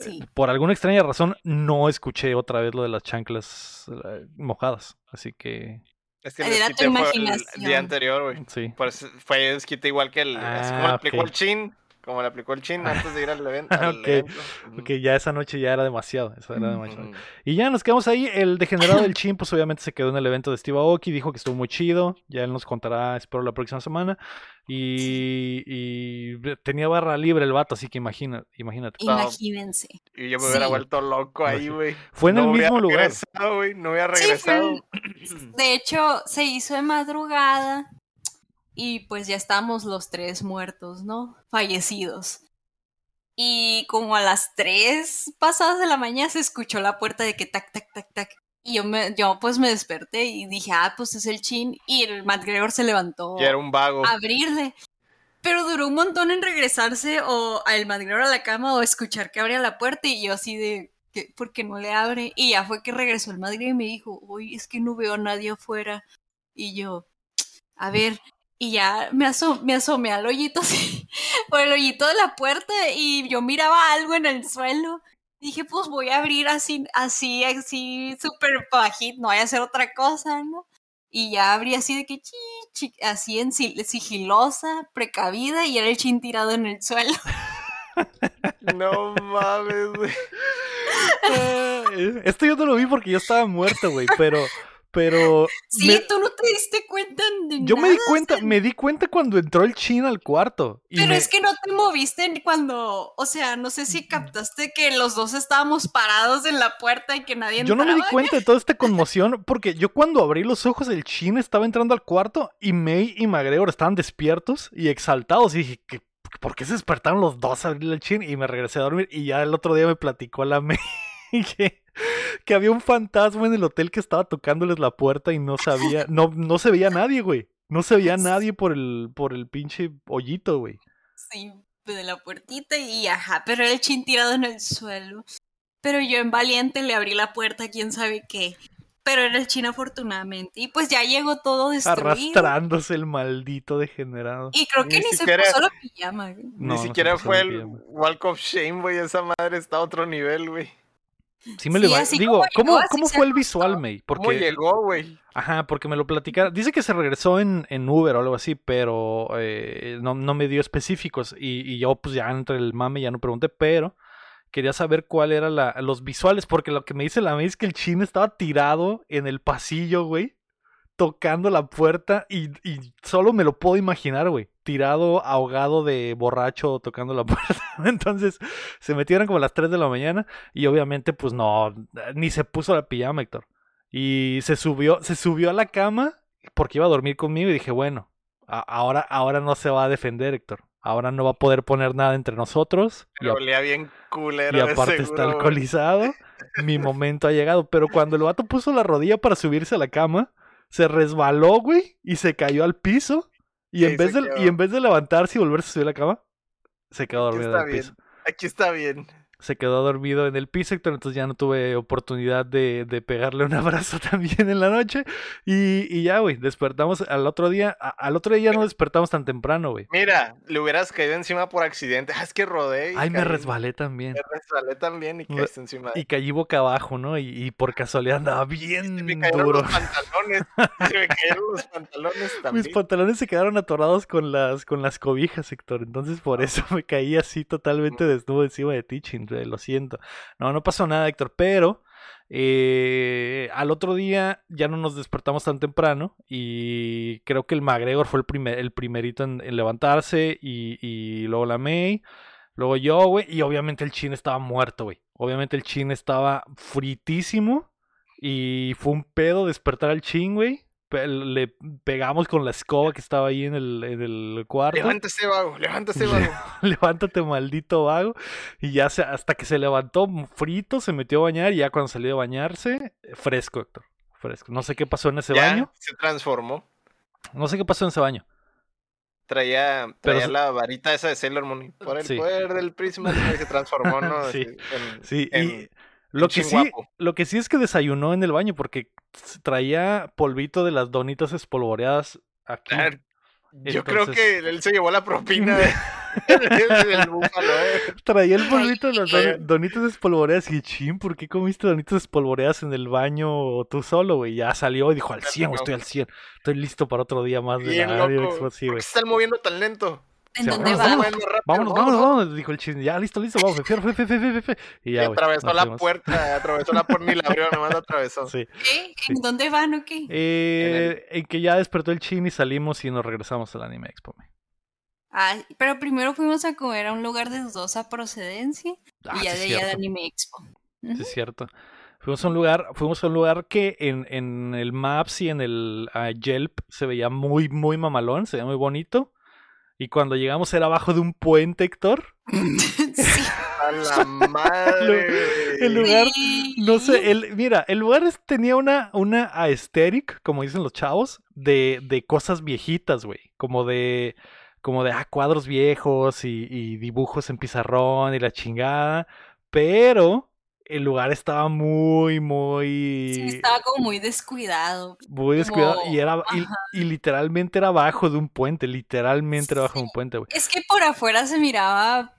Speaker 3: Sí.
Speaker 1: por alguna extraña razón, no escuché otra vez lo de las chanclas eh, mojadas. Así que,
Speaker 2: Es que el
Speaker 3: Era tu
Speaker 2: fue el
Speaker 3: imaginación.
Speaker 2: día anterior, güey.
Speaker 1: sí.
Speaker 2: Por eso fue desquite igual que el. así como
Speaker 1: Ah,
Speaker 2: le aplicó
Speaker 1: ok.
Speaker 2: el chin. Como le aplicó el chin antes de ir al evento. al
Speaker 1: Ok,
Speaker 2: evento.
Speaker 1: Porque ya esa noche ya era demasiado, eso era demasiado. Y ya nos quedamos ahí. El degenerado del Chin, pues obviamente se quedó en el evento de Steve Aoki. Dijo que estuvo muy chido. Ya él nos contará, espero, la próxima semana. Y, y tenía barra libre el vato, así que imagina, imagínate.
Speaker 2: No.
Speaker 3: Imagínense.
Speaker 2: Y yo me hubiera
Speaker 3: Sí.
Speaker 2: vuelto loco ahí, güey.
Speaker 1: Fue en el
Speaker 2: No hubiera
Speaker 1: mismo lugar.
Speaker 2: regresado, güey. No hubiera
Speaker 3: Sí, fue
Speaker 2: regresado.
Speaker 3: en- De hecho, se hizo de madrugada y pues ya estamos los tres muertos, ¿no? Fallecidos. Y como a las tres pasadas de la mañana se escuchó la puerta de que tac, tac, tac, tac. Y yo, me, yo pues me desperté y dije, ah, pues es el chin. Y el McGregor se levantó
Speaker 2: Y era un vago.
Speaker 3: a abrirle. Pero duró un montón en regresarse o al McGregor a la cama o escuchar que abría la puerta y yo así de, ¿qué? ¿por qué no le abre? Y ya fue que regresó el McGregor y me dijo, uy, es que no veo a nadie afuera. Y yo, a ver, y ya me, aso- me asomé al hoyito así, por el hoyito de la puerta y yo miraba algo en el suelo. Dije, pues voy a abrir así, así, así, súper bajito, no voy a hacer otra cosa, ¿no? Y ya abrí así de que, chi, chi, así en sigilosa, precavida, y era el chin tirado en el suelo.
Speaker 2: No mames, güey.
Speaker 1: Eh, Esto yo no lo vi porque yo estaba muerto, güey, pero, pero
Speaker 3: Sí,
Speaker 1: me-
Speaker 3: tú no te diste cuenta de
Speaker 1: yo me di cuenta,
Speaker 3: o sea,
Speaker 1: me di cuenta cuando entró el chin al cuarto. Y
Speaker 3: Pero
Speaker 1: me-
Speaker 3: es que no te moviste cuando, o sea, no sé si captaste que los dos estábamos parados en la puerta y que nadie
Speaker 1: Yo no me di
Speaker 3: entraba.
Speaker 1: cuenta de toda esta conmoción porque yo cuando abrí los ojos el chin estaba entrando al cuarto y May y McGregor estaban despiertos y exaltados y dije, ¿qué- ¿por qué se despertaron los dos a abrir el chin? Y me regresé a dormir y ya el otro día me platicó la May que, que había un fantasma en el hotel que estaba tocándoles la puerta y no sabía, no, no se veía nadie, güey. No se veía nadie por el, por el pinche hoyito, güey.
Speaker 3: Sí, de la puertita y ajá, pero el chin tirado en el suelo. Pero yo en valiente le abrí la puerta, quién sabe qué. Pero era el chin afortunadamente. Y pues ya llegó todo destruido.
Speaker 1: Arrastrándose el maldito degenerado.
Speaker 3: Y creo que
Speaker 2: Ni
Speaker 3: ni,
Speaker 2: siquiera-
Speaker 3: se puso la pijama. güey.
Speaker 1: No,
Speaker 2: Ni siquiera fue el
Speaker 1: pijama.
Speaker 2: Walk of Shame, güey. Esa madre está a otro nivel, güey.
Speaker 1: Sí me
Speaker 3: Sí, así
Speaker 1: Digo,
Speaker 3: como
Speaker 1: ¿cómo,
Speaker 3: llegó,
Speaker 1: cómo fue el visual, May?
Speaker 2: ¿Cómo
Speaker 1: Porque,
Speaker 2: llegó, güey?
Speaker 1: ajá, porque me lo platicaron. Dice que se regresó en, en Uber o algo así, pero eh, no, no me dio específicos. Y, y yo, pues ya entre el mame ya no pregunté, pero quería saber cuál eran los visuales, porque lo que me dice la May es que el chin estaba tirado en el pasillo, güey, tocando la puerta y, y solo me lo puedo imaginar, güey. Tirado, ahogado de borracho, tocando la puerta. Entonces, se metieron como a las 3 de la mañana y obviamente, pues no, ni se puso la pijama, Héctor. Y se subió, se subió a la cama porque iba a dormir conmigo y dije, bueno, ahora, ahora no se va a defender, Héctor. Ahora no va a poder poner nada entre nosotros. Y,
Speaker 2: Pero olía bien culero.
Speaker 1: y aparte
Speaker 2: seguro,
Speaker 1: está
Speaker 2: güey.
Speaker 1: alcoholizado. Mi momento ha llegado. Pero cuando el vato puso la rodilla para subirse a la cama, se resbaló, güey, y se cayó al piso. Y, en vez de, y en vez de levantarse y volverse a subir a la cama, se quedó
Speaker 2: Aquí
Speaker 1: dormido en
Speaker 2: está
Speaker 1: el
Speaker 2: bien.
Speaker 1: piso.
Speaker 2: Aquí está bien.
Speaker 1: Se quedó dormido en el piso, entonces ya no tuve oportunidad de, de pegarle un abrazo también en la noche. Y, y ya, güey, despertamos al otro día. a- al otro día ya no despertamos tan temprano, güey.
Speaker 2: Mira, le hubieras caído encima por accidente. Ah, es que rodé. y
Speaker 1: Ay, me resbalé también.
Speaker 2: Me resbalé también y caíste encima de
Speaker 1: Y caí boca abajo, ¿no? Y, y por casualidad andaba
Speaker 2: Se me
Speaker 1: bien
Speaker 2: cayeron
Speaker 1: duro.
Speaker 2: los pantalones. Se me cayeron los pantalones
Speaker 1: Mis
Speaker 2: también.
Speaker 1: pantalones se quedaron atorados con las, con las cobijas, Héctor. Entonces por eso me caí así totalmente desnudo encima de ti. Lo siento. No, no pasó nada, Héctor. Pero eh, al otro día ya no nos despertamos tan temprano. Y creo que el McGregor fue el, primer, el primerito en, levantarse. Y, y luego la May. Luego yo, güey. Y obviamente el chin estaba muerto, güey. Obviamente el chin estaba fritísimo. Y fue un pedo despertar al chin, güey. Le pegamos con la escoba que estaba ahí en el, en el cuarto.
Speaker 2: Levántese, vago. Levántese, vago.
Speaker 1: Levántate, maldito vago. Y ya se, hasta que se levantó frito, se metió a bañar. Y ya cuando salió de bañarse, fresco, Héctor. Fresco. No sé qué pasó en ese
Speaker 2: ya
Speaker 1: baño.
Speaker 2: se transformó.
Speaker 1: No sé qué pasó en ese baño.
Speaker 2: Traía, traía la varita esa de Sailor Moon. Por el
Speaker 1: Sí.
Speaker 2: poder del prisma y se transformó, ¿no?
Speaker 1: Sí,
Speaker 2: en-
Speaker 1: Sí,
Speaker 2: en-
Speaker 1: y lo que sí, lo que sí es que desayunó en el baño porque traía polvito de las donitas espolvoreadas aquí.
Speaker 2: Ah, Yo creo que él se llevó la propina de- del búfalo, ¿eh?
Speaker 1: Traía el polvito de las don- donitas espolvoreadas y chin, ¿por qué comiste donitas espolvoreadas en el baño tú solo, güey? Ya salió y dijo al 100, güey, estoy al 100. Estoy listo para otro día más de
Speaker 2: Bien
Speaker 1: la radio
Speaker 2: loco.
Speaker 1: Sí,
Speaker 2: ¿Por qué se están moviendo tan lento?
Speaker 3: ¿En
Speaker 1: Sí,
Speaker 3: dónde
Speaker 1: vamos,
Speaker 3: va?
Speaker 2: rápido,
Speaker 1: Vámonos, vámonos, vámonos, dijo el chin. Ya, listo, listo, vamos, fe, fe, fe, fe, fe, fe. Y
Speaker 2: Y
Speaker 1: ya, güey.
Speaker 2: atravesó la
Speaker 1: fuimos.
Speaker 2: puerta, atravesó la puerta, ni la abrió, nomás la atravesó.
Speaker 1: Sí.
Speaker 3: ¿Qué?
Speaker 1: Sí.
Speaker 3: ¿En dónde van o qué?
Speaker 1: Eh, en que ya despertó el chin y salimos y nos regresamos al Anime Expo.
Speaker 3: Ay, pero primero fuimos a comer a un lugar de dudosa procedencia
Speaker 1: Ah,
Speaker 3: y ya
Speaker 1: sí,
Speaker 3: de allá de. Anime Expo.
Speaker 1: Sí, es cierto. Fuimos a un lugar, fuimos a un lugar que en, en el Maps y en el ah, Yelp se veía muy, muy mamalón, se veía muy bonito. Y cuando llegamos era abajo de un puente, Héctor.
Speaker 3: sí.
Speaker 2: A la madre.
Speaker 1: el lugar, no sé, el, mira, el lugar es- tenía una, una aesthetic, como dicen los chavos, de, de cosas viejitas, güey. Como de, como de, ah, cuadros viejos y, y dibujos en pizarrón y la chingada. Pero el lugar estaba muy, muy...
Speaker 3: Sí, estaba como muy descuidado.
Speaker 1: Muy descuidado
Speaker 3: Como-
Speaker 1: y era y, y literalmente era abajo de un puente, literalmente era abajo de un
Speaker 3: Sí.
Speaker 1: puente, güey.
Speaker 3: Es que por afuera se miraba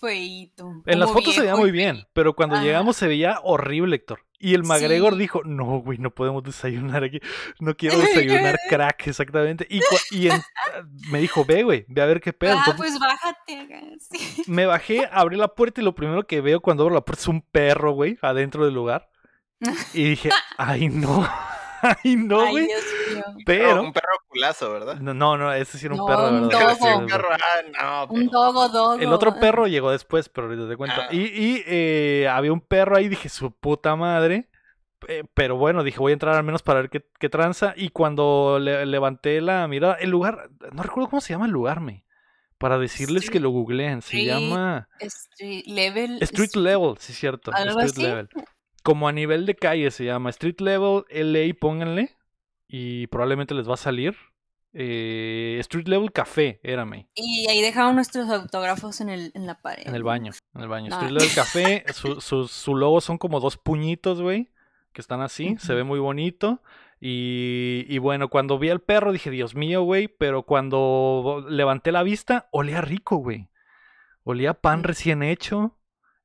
Speaker 3: feíto.
Speaker 1: En las fotos se veía muy bien, pero cuando llegamos se veía horrible, Héctor. Y el McGregor
Speaker 3: Sí.
Speaker 1: dijo, no, güey, no podemos desayunar aquí. No quiero desayunar crack, exactamente. Y, cua- y en- me dijo, ve, güey, ve a ver qué pedo.
Speaker 3: Ah,
Speaker 1: Entonces,
Speaker 3: pues bájate. sí.
Speaker 1: me bajé, abrí la puerta y lo primero que veo cuando abro la puerta es un perro, güey, adentro del lugar. Y dije, ay, no. Ay, no,
Speaker 3: Ay,
Speaker 1: güey.
Speaker 3: Dios mío.
Speaker 1: Pero...
Speaker 2: Un perro culazo, ¿verdad?
Speaker 1: No, no, no, ese sí era un
Speaker 3: No,
Speaker 1: perro de
Speaker 3: un
Speaker 1: verdad.
Speaker 3: dogo.
Speaker 1: Sí,
Speaker 2: un perro, ah, no,
Speaker 3: Un dogo dogo.
Speaker 1: El otro perro llegó después, pero ahorita te cuento.
Speaker 2: Ah.
Speaker 1: Y, y, eh, había un perro ahí, dije, su puta madre. Eh, pero bueno, dije, voy a entrar al menos para ver qué, qué tranza. Y cuando le- levanté la mirada, el lugar, no recuerdo cómo se llama el lugar, me. Para decirles que lo googleen. Se
Speaker 3: Street
Speaker 1: llama
Speaker 3: Street level.
Speaker 1: Street Level, sí, cierto.
Speaker 3: ¿Algo
Speaker 1: Street
Speaker 3: así?
Speaker 1: Level. Como a nivel de calle se llama. Street Level LA, pónganle. Y probablemente les va a salir. Eh, Street Level Café, érame.
Speaker 3: Y ahí dejaron nuestros autógrafos en, el, en la pared.
Speaker 1: En el baño, en el baño. Street Level Café, su, su, su logo son como dos puñitos, güey, que están así, se ve muy bonito. Y, y bueno, cuando vi al perro dije, Dios mío, güey, pero cuando levanté la vista, olía rico, güey. Olía pan
Speaker 3: Mm.
Speaker 1: recién hecho.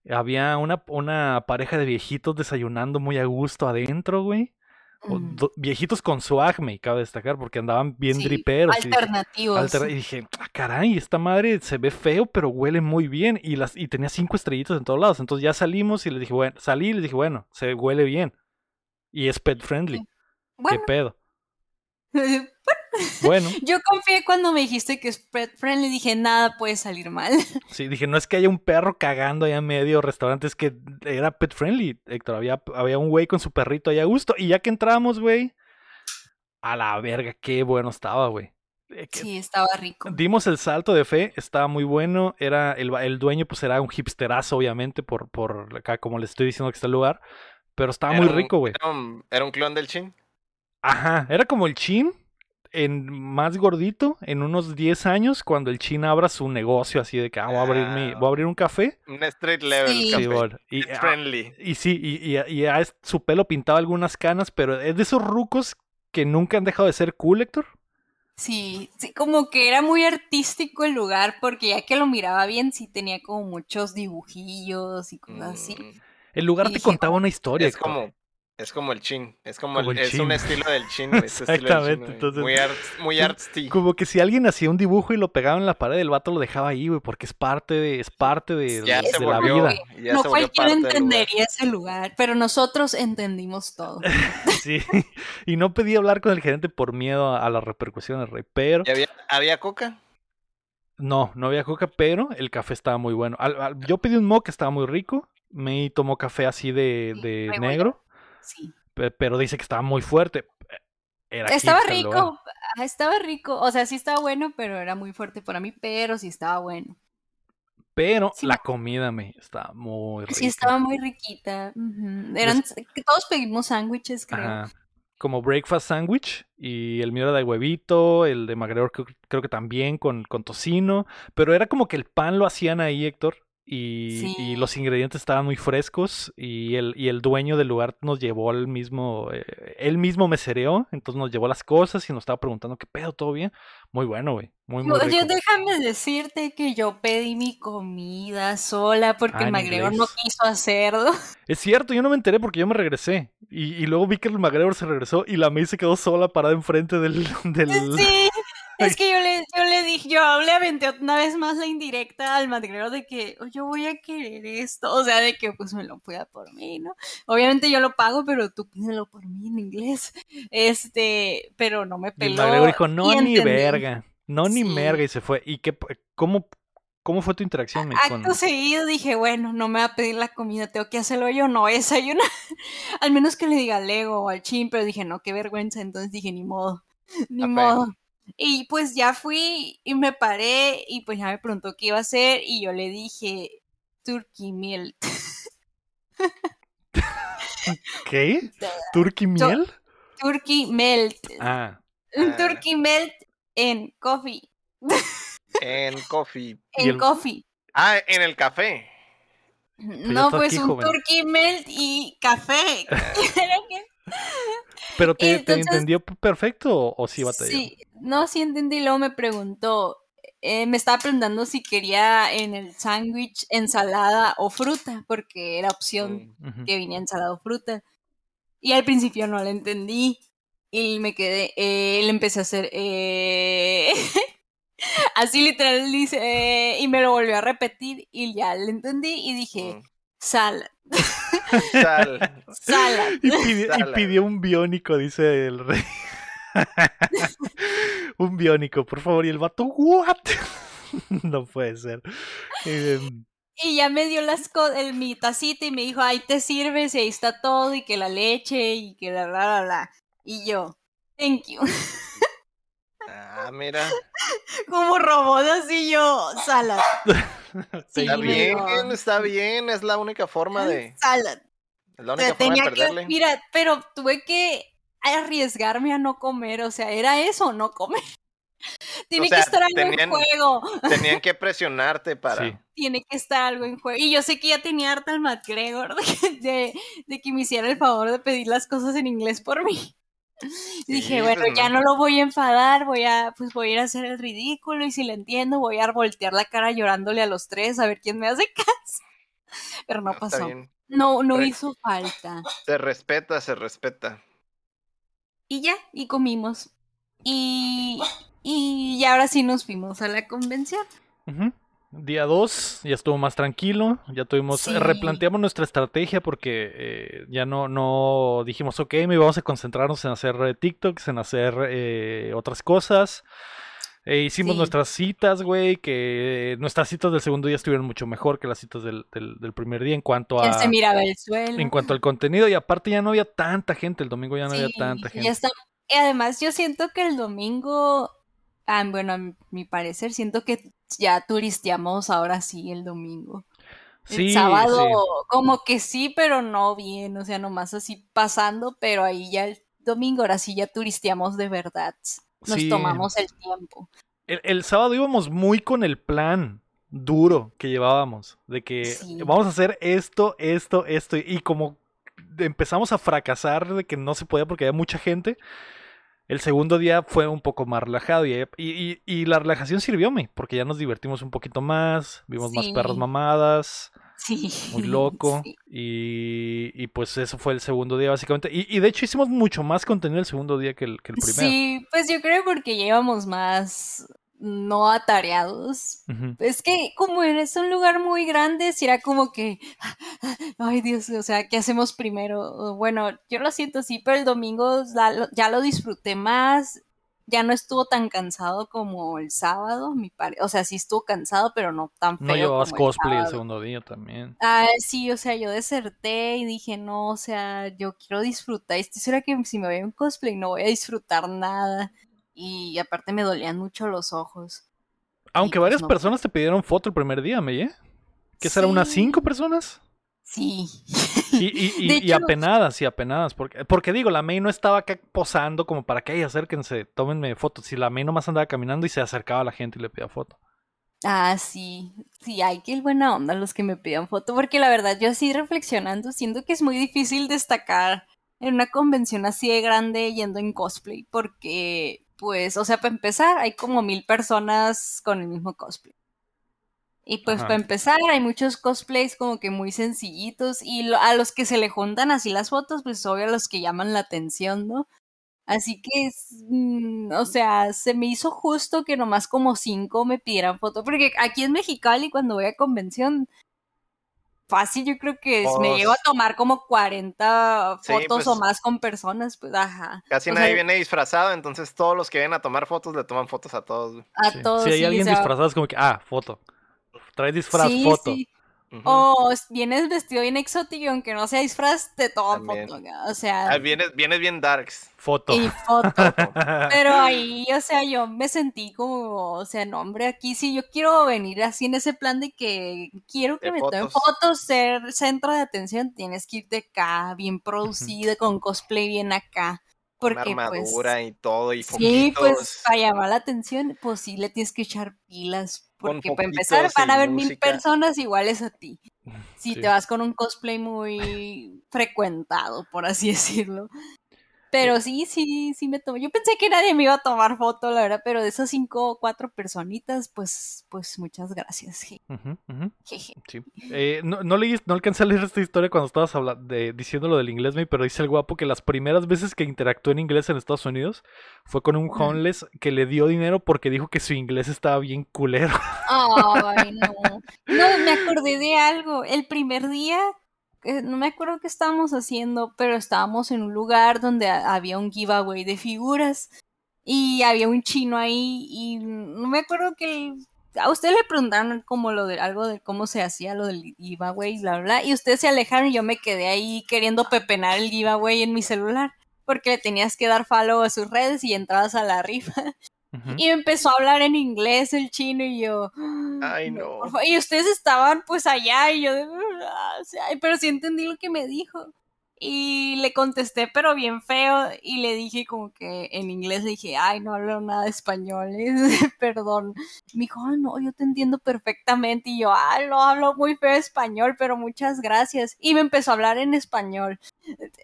Speaker 1: Había una, una pareja de viejitos desayunando muy a gusto adentro, güey. O do- viejitos con su acme, cabe destacar, porque andaban bien
Speaker 3: Sí,
Speaker 1: driperos. y dije,
Speaker 3: Alternativos.
Speaker 1: Alter- y dije, ah, caray, esta madre se ve feo, pero huele muy bien. Y, las, y tenía cinco estrellitas en todos lados. Entonces ya salimos y les dije, bueno, salí y les dije, bueno, se huele bien. Y es pet friendly.
Speaker 3: Bueno,
Speaker 1: ¿Qué pedo? Bueno,
Speaker 3: yo confié cuando me dijiste que es pet friendly. Dije, nada puede salir mal.
Speaker 1: sí, dije, no es que haya un perro cagando allá en medio restaurante, es que era pet friendly, Héctor. Había, había un güey con su perrito allá a gusto. Y ya que entramos, güey, a la verga, qué bueno estaba, güey. Eh,
Speaker 3: Sí, estaba rico.
Speaker 1: Dimos el salto de fe, estaba muy bueno. Era el, el dueño, pues era un hipsterazo, obviamente, por, por acá, como les estoy diciendo que está el lugar. Pero estaba muy
Speaker 2: Era
Speaker 1: rico, güey.
Speaker 2: Era un clon del chin.
Speaker 1: Ajá, era como el chin, en más gordito, en unos 10 años, cuando el chin abra su negocio, así de que ah, voy, a abrir mi, voy a abrir un café.
Speaker 2: Un street level
Speaker 3: Sí.
Speaker 2: café.
Speaker 1: Sí, bueno, y, ah,
Speaker 2: friendly.
Speaker 1: y sí, y, y, y ya es- su pelo pintaba algunas canas, pero es de esos rucos que nunca han dejado de ser cool, Héctor.
Speaker 3: Sí, sí, como que era muy artístico el lugar, porque ya que lo miraba bien, sí tenía como muchos dibujillos y cosas así.
Speaker 2: Mm,
Speaker 1: El lugar
Speaker 3: Y
Speaker 1: te
Speaker 3: dije,
Speaker 1: contaba una historia.
Speaker 2: Es como, es como el chin. Es como,
Speaker 1: Como
Speaker 2: el,
Speaker 1: el
Speaker 2: es un estilo del chin. estilo del chin,
Speaker 1: Exactamente, entonces-
Speaker 2: muy arts, muy artsy.
Speaker 1: Como que si alguien hacía un dibujo y lo pegaba en la pared, el vato lo dejaba ahí, güey, porque es parte de, es parte de,
Speaker 2: Ya
Speaker 1: de-
Speaker 2: se
Speaker 1: de la vida.
Speaker 2: ya
Speaker 3: no
Speaker 2: se
Speaker 3: cualquiera entendería ese lugar, pero nosotros entendimos todo.
Speaker 1: Sí. Y no pedí hablar con el gerente por miedo a, a las repercusiones, rey. Pero
Speaker 2: ¿Y había, había coca?
Speaker 1: no, no había coca, pero el café estaba muy bueno. Al- al- yo pedí un mo que estaba muy rico. Me tomó café así de, de negro,
Speaker 3: Sí.
Speaker 1: pe- pero dice que estaba muy fuerte. Era
Speaker 3: Estaba rico, estaba rico, o sea, sí estaba bueno, pero era muy fuerte para mí, pero sí estaba bueno.
Speaker 1: Pero
Speaker 3: Sí,
Speaker 1: la comida me estaba muy rica.
Speaker 3: Sí, estaba muy riquita. Eran, todos pedimos sándwiches, creo.
Speaker 1: Ajá. Como breakfast sandwich. Y el mío era de huevito. El de McGregor creo, creo que también con, con tocino. Pero era como que el pan lo hacían ahí, Héctor. Y, los ingredientes estaban muy frescos. Y el, y el dueño del lugar nos llevó al mismo. eh, él mismo mesereó. Entonces nos llevó las cosas y nos estaba preguntando: ¿Qué pedo? ¿Todo bien? Muy bueno, güey. Muy, muy
Speaker 3: Yo, déjame decirte que yo pedí mi comida sola porque
Speaker 1: Ah,
Speaker 3: McGregor no quiso hacerlo.
Speaker 1: Es cierto, yo no me enteré porque yo me regresé. Y, y luego vi que el McGregor se regresó y la May se quedó sola parada enfrente del. del...
Speaker 3: Sí, es que yo le, yo le dije, yo le aventé una vez más la indirecta al McGregor de que "Oh, yo voy a querer esto, o sea, de que pues me lo pueda por mí, ¿no? Obviamente yo lo pago, pero tú pídelo por mí en inglés. Este, pero no me
Speaker 1: Y el
Speaker 3: peló.
Speaker 1: McGregor dijo, no,
Speaker 3: y
Speaker 1: ni
Speaker 3: entendí.
Speaker 1: verga. No, ni
Speaker 3: Sí.
Speaker 1: merga. Y se fue. ¿Y qué, cómo, cómo fue tu interacción May, con-
Speaker 3: Acto seguido dije, bueno, no me va a pedir la comida, tengo que hacerlo yo, no desayunar. al menos que le diga al Lego o al Chin, pero dije, no, qué vergüenza, entonces dije, ni modo, ni modo. Y pues ya fui y me paré y pues ya me preguntó qué iba a hacer y yo le dije, turkey meal.
Speaker 1: ¿Qué? ¿Turkey miel?
Speaker 3: turkey melt.
Speaker 1: Ah,
Speaker 3: Un
Speaker 2: Ah.
Speaker 3: turkey melt en coffee.
Speaker 2: En coffee.
Speaker 3: En
Speaker 1: el-
Speaker 3: coffee.
Speaker 2: Ah, en el café.
Speaker 1: ya
Speaker 3: No, pues
Speaker 1: aquí,
Speaker 3: un
Speaker 1: joven.
Speaker 3: turkey melt y café. Era que-
Speaker 1: ¿pero te, entendió perfecto o, sí batalló?
Speaker 3: Sí, no, sí entendí. Luego me preguntó, eh, me estaba preguntando si quería en el sándwich ensalada o fruta, porque era opción
Speaker 2: Mm.
Speaker 3: Que venía ensalada o fruta. Y al principio no la entendí. Y me quedé, eh, le empecé a hacer, eh, así literal dice, eh, y me lo volvió a repetir y ya le entendí y dije,
Speaker 2: Mm.
Speaker 3: salad,
Speaker 2: Sal.
Speaker 3: salad.
Speaker 1: Y pidió, y pidió un biónico, dice el rey. un biónico, por favor. Y el vato, ¿what? no puede ser. Em,
Speaker 3: Y ya me dio las el, mi tacita y me dijo, ahí te sirves y ahí está todo y que la leche y que la la la la. Y yo, thank you.
Speaker 2: Ah, mira.
Speaker 3: Como robot así yo, salad, Sí,
Speaker 2: Está bien, está bien. Es la única forma de.
Speaker 3: salad.
Speaker 2: Es la única forma de
Speaker 3: que,
Speaker 2: perderle.
Speaker 3: mira, pero tuve que arriesgarme a no comer, o sea, era eso, no comer. Tiene
Speaker 2: sea,
Speaker 3: que estar algo
Speaker 2: tenían-
Speaker 3: en juego,
Speaker 2: Tenían que presionarte para.
Speaker 1: Sí.
Speaker 3: tiene que estar algo en juego. Y yo sé que ya tenía harta el McGregor de, de, de que me hiciera el favor de pedir las cosas en inglés por mí.
Speaker 2: Sí,
Speaker 3: dije, bueno, ya
Speaker 2: no.
Speaker 3: lo voy a enfadar, voy a, pues voy a ir a hacer el ridículo y si le entiendo voy a voltear la cara llorándole a los tres a ver quién me hace caso. Pero no pasó. No, no
Speaker 2: Re-
Speaker 3: hizo falta.
Speaker 2: Se respeta, se respeta.
Speaker 3: Y ya, y comimos. Y, y ya ahora sí nos fuimos a la convención.
Speaker 1: Día 2, ya estuvo más tranquilo, ya tuvimos,
Speaker 3: Sí.
Speaker 1: replanteamos nuestra estrategia porque eh, ya no, no dijimos, ok, me vamos a concentrarnos en hacer eh, TikToks, en hacer eh, otras cosas. Eh, hicimos
Speaker 3: Sí.
Speaker 1: nuestras citas, güey, que nuestras citas del segundo día estuvieron mucho mejor que las citas del, del- del primer día en cuanto
Speaker 3: Ya
Speaker 1: a...
Speaker 3: se miraba el suelo.
Speaker 1: En cuanto al contenido, y aparte ya no había tanta gente, el domingo ya no había tanta
Speaker 3: ya
Speaker 1: gente.
Speaker 3: está. Y además yo siento que el domingo, ah, bueno, a mi parecer, siento que ya turisteamos ahora sí el domingo.
Speaker 1: Sí,
Speaker 3: el sábado
Speaker 1: sí.
Speaker 3: como que sí, pero no bien, o sea, nomás así pasando, pero ahí ya el domingo ahora sí ya turisteamos de verdad. Nos
Speaker 1: Sí.
Speaker 3: tomamos el tiempo.
Speaker 1: El, el sábado íbamos muy con el plan duro que llevábamos, de que vamos a hacer esto, esto, esto, y como empezamos a fracasar de que no se podía porque había mucha gente, el segundo día fue un poco más relajado y, y- y- la relajación sirvióme, porque ya nos divertimos un poquito más, vimos más perras
Speaker 3: Sí.
Speaker 1: mamadas,
Speaker 3: Sí.
Speaker 1: muy loco,
Speaker 3: Sí.
Speaker 1: y, y pues eso fue el segundo día básicamente, y, y de hecho hicimos mucho más contenido el segundo día que el, que el primero.
Speaker 3: Sí, pues yo creo porque llevamos más no atareados. Es que como es un lugar muy grande, si era como que, ay Dios, o sea, ¿qué hacemos primero? Bueno, yo lo siento así, pero el domingo ya lo, disfruté más, ya no estuvo tan cansado como el sábado, mi pare, o sea, sí estuvo cansado, pero no tan feo
Speaker 1: No llevabas
Speaker 3: como
Speaker 1: cosplay el segundo día también.
Speaker 3: Ah, sí, o sea, yo deserté y dije, no, o sea, yo quiero disfrutar. Estoy segura que si me voy a un cosplay no voy a disfrutar nada. Y aparte me dolían mucho los ojos.
Speaker 1: Aunque
Speaker 3: pues
Speaker 1: varias
Speaker 3: no.
Speaker 1: personas te pidieron foto el primer día, Meye. ¿Qué será? ¿Unas cinco personas?
Speaker 3: Sí.
Speaker 1: Y, y, y- apenadas, y apenadas. Porque, porque digo, la May no estaba acá posando como para que, "Ey, acérquense, tómenme fotos. Si la May nomás andaba caminando y se acercaba a la gente y le pedía foto.
Speaker 3: Ah, sí. Sí, ay, qué buena onda los que me pidan foto. Porque la verdad, yo así reflexionando, siento que es muy difícil destacar en una convención así de grande yendo en cosplay. Porque, pues, o sea, para empezar, hay como mil personas con el mismo cosplay. Y pues
Speaker 1: Ajá.
Speaker 3: para empezar, hay muchos cosplays como que muy sencillitos y lo- a los que se le juntan así las fotos, pues obvio a los que llaman la atención, ¿no? Así que, es, mm, o sea, se me hizo justo que nomás como cinco me pidieran foto, porque aquí en Mexicali cuando voy a convención, fácil yo creo que es- me llevo a tomar como 40
Speaker 2: Sí,
Speaker 3: fotos o
Speaker 2: pues-
Speaker 3: más con personas, pues ajá.
Speaker 2: Casi
Speaker 3: O
Speaker 2: nadie
Speaker 3: sea,
Speaker 2: viene disfrazado, entonces todos los que vienen a tomar fotos le toman fotos a todos.
Speaker 3: A
Speaker 1: Sí.
Speaker 3: todos.
Speaker 1: si hay
Speaker 3: sí, o
Speaker 1: alguien
Speaker 3: sea,
Speaker 1: disfrazado, es como que, ah, foto. Trae disfraz,
Speaker 3: sí,
Speaker 1: foto.
Speaker 3: O vienes vestido bien exótico aunque no sea disfraz, te toman
Speaker 2: También.
Speaker 3: foto. O sea,
Speaker 2: Ah, vienes, vienes bien darks.
Speaker 1: Foto.
Speaker 3: y foto. Pero ahí, o sea, yo me sentí como, o sea, no, hombre, aquí sí yo quiero venir así en ese plan de que quiero que
Speaker 2: De
Speaker 3: me tomen
Speaker 2: fotos.
Speaker 3: ser centro de atención, tienes que irte acá, bien producida, con cosplay bien acá.
Speaker 2: Con
Speaker 3: Porque pues,
Speaker 2: armadura y todo, y
Speaker 3: sí, pues para llamar la atención, pues sí le tienes que echar pilas. Porque para empezar van a haber mil personas iguales a ti. Si
Speaker 1: Sí.
Speaker 3: te vas con un cosplay muy frecuentado, por así decirlo. Pero sí, sí, sí me tomó. Yo pensé que nadie me iba a tomar foto, la verdad, pero de esas cinco o cuatro personitas, pues, pues muchas gracias. je. Jeje.
Speaker 1: Sí. Eh, no, no, leí, no alcancé a leer esta historia cuando estabas habla- de, diciendo lo del inglés, pero dice el guapo que las primeras veces que interactuó en inglés en Estados Unidos fue con un homeless que le dio dinero porque dijo que su inglés estaba bien culero.
Speaker 3: Ay, no. No, me acordé de algo. El primer día, eh, no me acuerdo qué estábamos haciendo, pero estábamos en un lugar donde ha- había un giveaway de figuras y había un chino ahí y no me acuerdo que el- a usted le preguntaron como lo de algo de cómo se hacía lo del giveaway, bla, bla, y ustedes se alejaron y yo me quedé ahí queriendo pepenar el giveaway en mi celular porque le tenías que dar follow a sus redes y entrabas a la rifa.
Speaker 1: Ujú.
Speaker 3: Y me empezó a hablar en inglés el chino y yo.
Speaker 2: Ay, no.
Speaker 3: por favor". Y ustedes estaban pues allá y yo de "Ah, sí, ay", pero sí entendí lo que me dijo. Y le contesté, pero bien feo, y le dije como que en inglés le dije, ay, no hablo nada de español, perdón. Me dijo, "Ay, no, yo te entiendo perfectamente. Y yo, ay, no hablo muy feo español, pero muchas gracias. Y me empezó a hablar en español,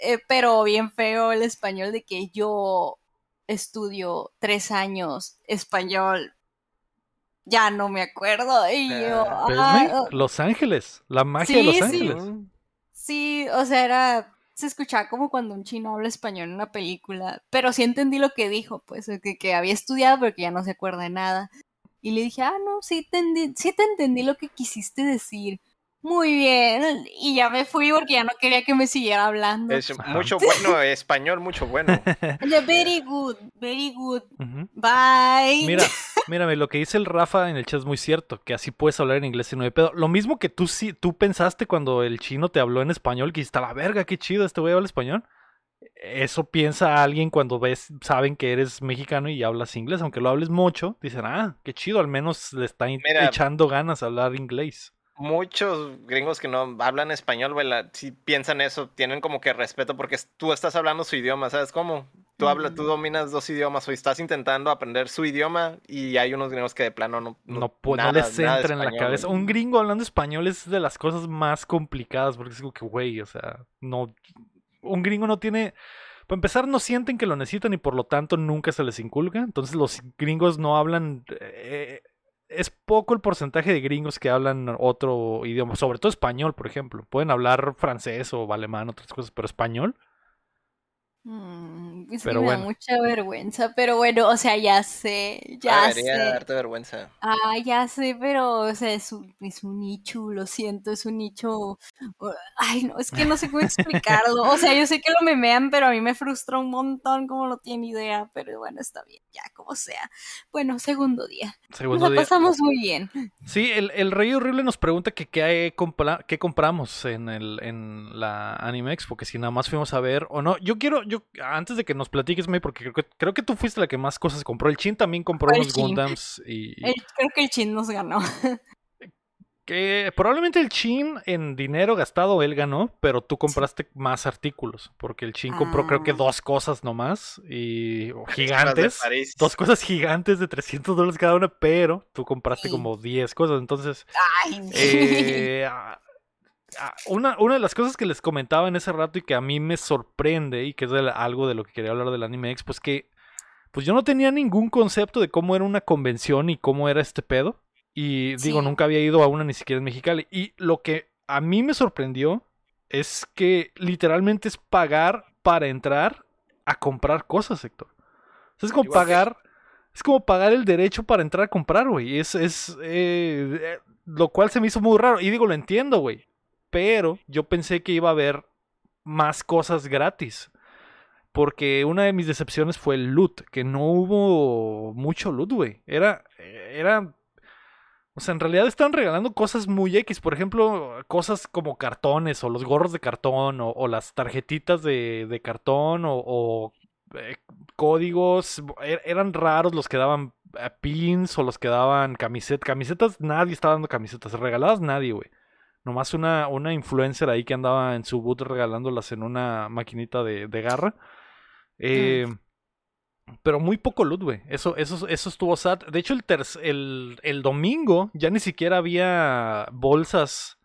Speaker 3: eh, pero bien feo el español de que yo estudio tres años español. Ya no me acuerdo. Y yo,
Speaker 2: Ah,
Speaker 1: Pues,
Speaker 3: "Ah,
Speaker 1: May,
Speaker 3: oh".
Speaker 1: Los Ángeles, la magia de Los
Speaker 3: sí.
Speaker 1: Ángeles.
Speaker 3: Sí, o sea, era. Se escuchaba como cuando un chino habla español en una película. Pero sí entendí lo que dijo, pues, que, que había estudiado, pero que ya no se acuerda de nada. Y le dije, ah, no, sí te, enti- sí te entendí lo que quisiste decir. Muy bien. Y ya me fui porque ya no quería que me siguiera hablando.
Speaker 2: Es mucho bueno, español, mucho bueno.
Speaker 3: Very good, very good. Bye.
Speaker 1: Mira, mírame, lo que dice el Rafa en el chat es muy cierto, que así puedes hablar en inglés y no hay pedo. Lo mismo que tú sí, tú pensaste cuando el chino te habló en español, que dijiste, "A la verga, qué chido, este güey habla español. Eso piensa alguien cuando ves, saben que eres mexicano y hablas inglés, aunque lo hables mucho, dicen, ah, qué chido, al menos le están
Speaker 2: Mira.
Speaker 1: echando ganas a hablar inglés.
Speaker 2: Muchos gringos que no hablan español, güey, sí piensan eso, tienen como que respeto porque tú estás hablando su idioma, ¿sabes cómo? Tú hablas, tú
Speaker 3: Mm.
Speaker 2: dominas dos idiomas o estás intentando aprender su idioma y hay unos gringos que de plano no
Speaker 1: No, no
Speaker 2: nada-
Speaker 1: les entra en la cabeza.
Speaker 2: güey.
Speaker 1: Un gringo hablando español es de las cosas más complicadas, porque es como que, güey, o sea, no. Un gringo no tiene. Para empezar, no sienten que lo necesitan y por lo tanto nunca se les inculca. Entonces, los gringos no hablan. eh, es poco el porcentaje de gringos que hablan otro idioma, sobre todo español, por ejemplo. Pueden hablar francés o alemán, otras cosas, pero español.
Speaker 3: Mm, es que
Speaker 1: Pero
Speaker 3: me da mucha vergüenza, pero bueno, o sea, ya sé, ya
Speaker 2: Debería
Speaker 3: sé.
Speaker 2: darte vergüenza.
Speaker 3: Ah, ya sé, pero, o sea, es un, es un nicho, lo siento, es un nicho. Ay, no, es que no sé cómo explicarlo. O sea, yo sé que lo memean, pero a mí me frustra un montón, como no tiene idea. Pero bueno, está bien, ya, como sea. Bueno, segundo día. Nos
Speaker 1: Segundo
Speaker 3: la
Speaker 1: día.
Speaker 3: pasamos muy bien.
Speaker 1: Sí, el, el Rey Horrible nos pregunta que qué, compra- qué compramos en, el, en la Anime Expo, que si nada más fuimos a ver o no. Yo quiero, yo antes de que nos platiques, May, porque creo que, creo que tú fuiste la que más cosas compró. El Chin también compró
Speaker 3: el
Speaker 1: unos
Speaker 3: Chin.
Speaker 1: Gundams y
Speaker 3: El- creo que el chin nos ganó.
Speaker 1: que probablemente el Chin en dinero gastado él ganó, pero tú compraste más artículos, porque el Chin compró creo que
Speaker 3: Ah.
Speaker 1: dos cosas nomás y o gigantes. Dos cosas gigantes de 300 dólares cada una, pero tú compraste
Speaker 3: Sí.
Speaker 1: como 10 cosas. Entonces,
Speaker 3: Ay,
Speaker 1: eh, a- a- una, una de las cosas que les comentaba en ese rato y que a mí me sorprende y que es de la- algo de lo que quería hablar del Anime Expo, pues que pues yo no tenía ningún concepto de cómo era una convención y cómo era este pedo. Y digo,
Speaker 3: Sí.
Speaker 1: nunca había ido a una ni siquiera en Mexicali. Y lo que a mí me sorprendió es que literalmente es pagar para entrar a comprar cosas, Héctor. O sea, es como pagar. Es como pagar el derecho para entrar a comprar, güey. Es, es eh, eh, lo cual se me hizo muy raro. Y digo, lo entiendo, güey. Pero yo pensé que iba a haber más cosas gratis. Porque una de mis decepciones fue el loot. Que no hubo mucho loot, güey. Era. Era. O sea, en realidad estaban regalando cosas muy X. Por ejemplo, cosas como cartones o los gorros de cartón o, las tarjetitas de, cartón o, o, eh, códigos. Er- eran raros los que daban eh, pins o los que daban camisetas. Camisetas, nadie estaba dando camisetas. Regaladas nadie, güey. Nomás una, una influencer ahí que andaba en su boot regalándolas en una maquinita de, de garra. Eh, pero muy poco loot, güey. Eso, eso, eso estuvo sad. De hecho, el, el, el domingo ya ni siquiera había bolsas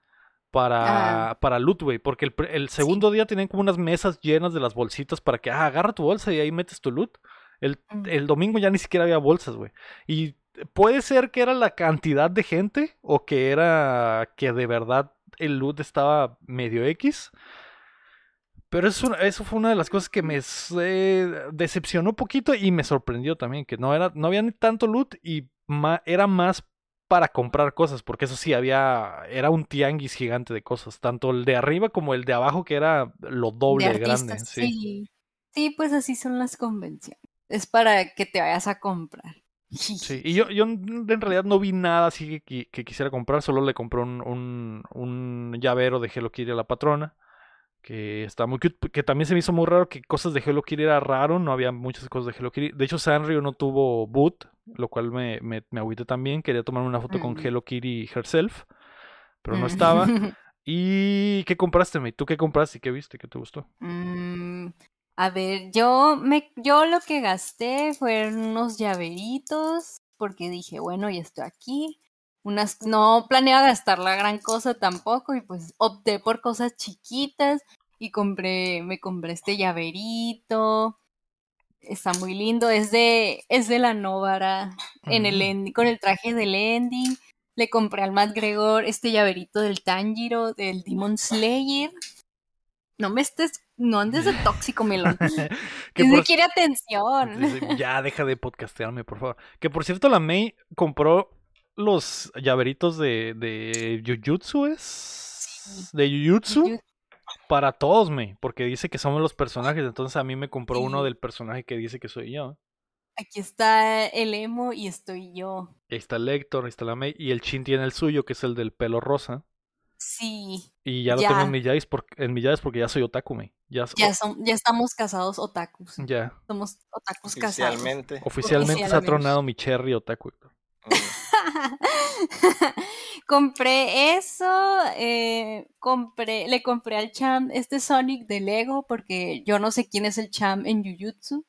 Speaker 1: para,
Speaker 3: Ah.
Speaker 1: para loot, güey. Porque el, el segundo día tenían como unas mesas llenas de las bolsitas para que, ah, agarra tu bolsa y ahí metes tu loot. El,
Speaker 3: Mm.
Speaker 1: el domingo ya ni siquiera había bolsas, güey. Y puede ser que era la cantidad de gente o que era que de verdad el loot estaba medio X. Pero eso, eso fue una de las cosas que me eh, decepcionó un poquito y me sorprendió también, que no, era, no había ni tanto loot y ma- era más para comprar cosas, porque eso sí, había, era un tianguis gigante de cosas, tanto el de arriba como el de abajo, que era lo doble
Speaker 3: de artistas,
Speaker 1: grande. Sí.
Speaker 3: sí. Sí, pues así son las convenciones. Es para que te vayas a comprar.
Speaker 1: Sí, y yo, yo en realidad no vi nada así que, qui- que quisiera comprar, solo le compré un, un, un llavero de Hello Kitty a la patrona, que está muy cute, que también se me hizo muy raro que cosas de Hello Kitty era raro, no había muchas cosas de Hello Kitty. De hecho, Sanrio no tuvo boot, lo cual me, me, me agüité también, quería tomar una foto con
Speaker 3: Mm.
Speaker 1: Hello Kitty herself, pero no
Speaker 3: Mm.
Speaker 1: estaba. ¿Y qué compraste, May? ¿Tú qué compraste y qué viste? ¿Qué te gustó?
Speaker 3: Mm, a ver, yo me, yo lo que gasté fueron unos llaveritos, porque dije, bueno, ya estoy aquí. Unas, no planeaba gastar la gran cosa tampoco, y pues opté por cosas chiquitas y compré, me compré este llaverito. Está muy lindo, es de, es de la Novara, en el
Speaker 1: Mm.
Speaker 3: ending, con el traje del ending. Le compré al Matt Gregor este llaverito del Tanjiro, del Demon Slayer. No me estés, no andes de tóxico, melón.
Speaker 1: Que por-
Speaker 3: quiere atención.
Speaker 1: Dice, ya deja de podcastearme, por favor. Que por cierto, la May compró los llaveritos de, de Jujutsu, ¿es? De Jujutsu para todos, May. Porque dice que somos los personajes. Entonces a mí me compró uno del personaje que dice que soy yo.
Speaker 3: Aquí está el emo y estoy yo.
Speaker 1: Ahí está el Héctor, ahí está la May. Y el Chin tiene el suyo, que es el del pelo rosa.
Speaker 3: Sí,
Speaker 1: Y ya lo tengo en Millares porque, en Millares porque ya soy otaku, May. Ya,
Speaker 3: ya, son, ya estamos casados otakus.
Speaker 1: ya.
Speaker 3: Somos otakus casados.
Speaker 2: Oficialmente.
Speaker 1: Oficialmente se ha tronado mi cherry otaku.
Speaker 3: Compré eso, eh, compré, le compré al Cham este Sonic de Lego porque yo no sé quién es el Cham en Jujutsu.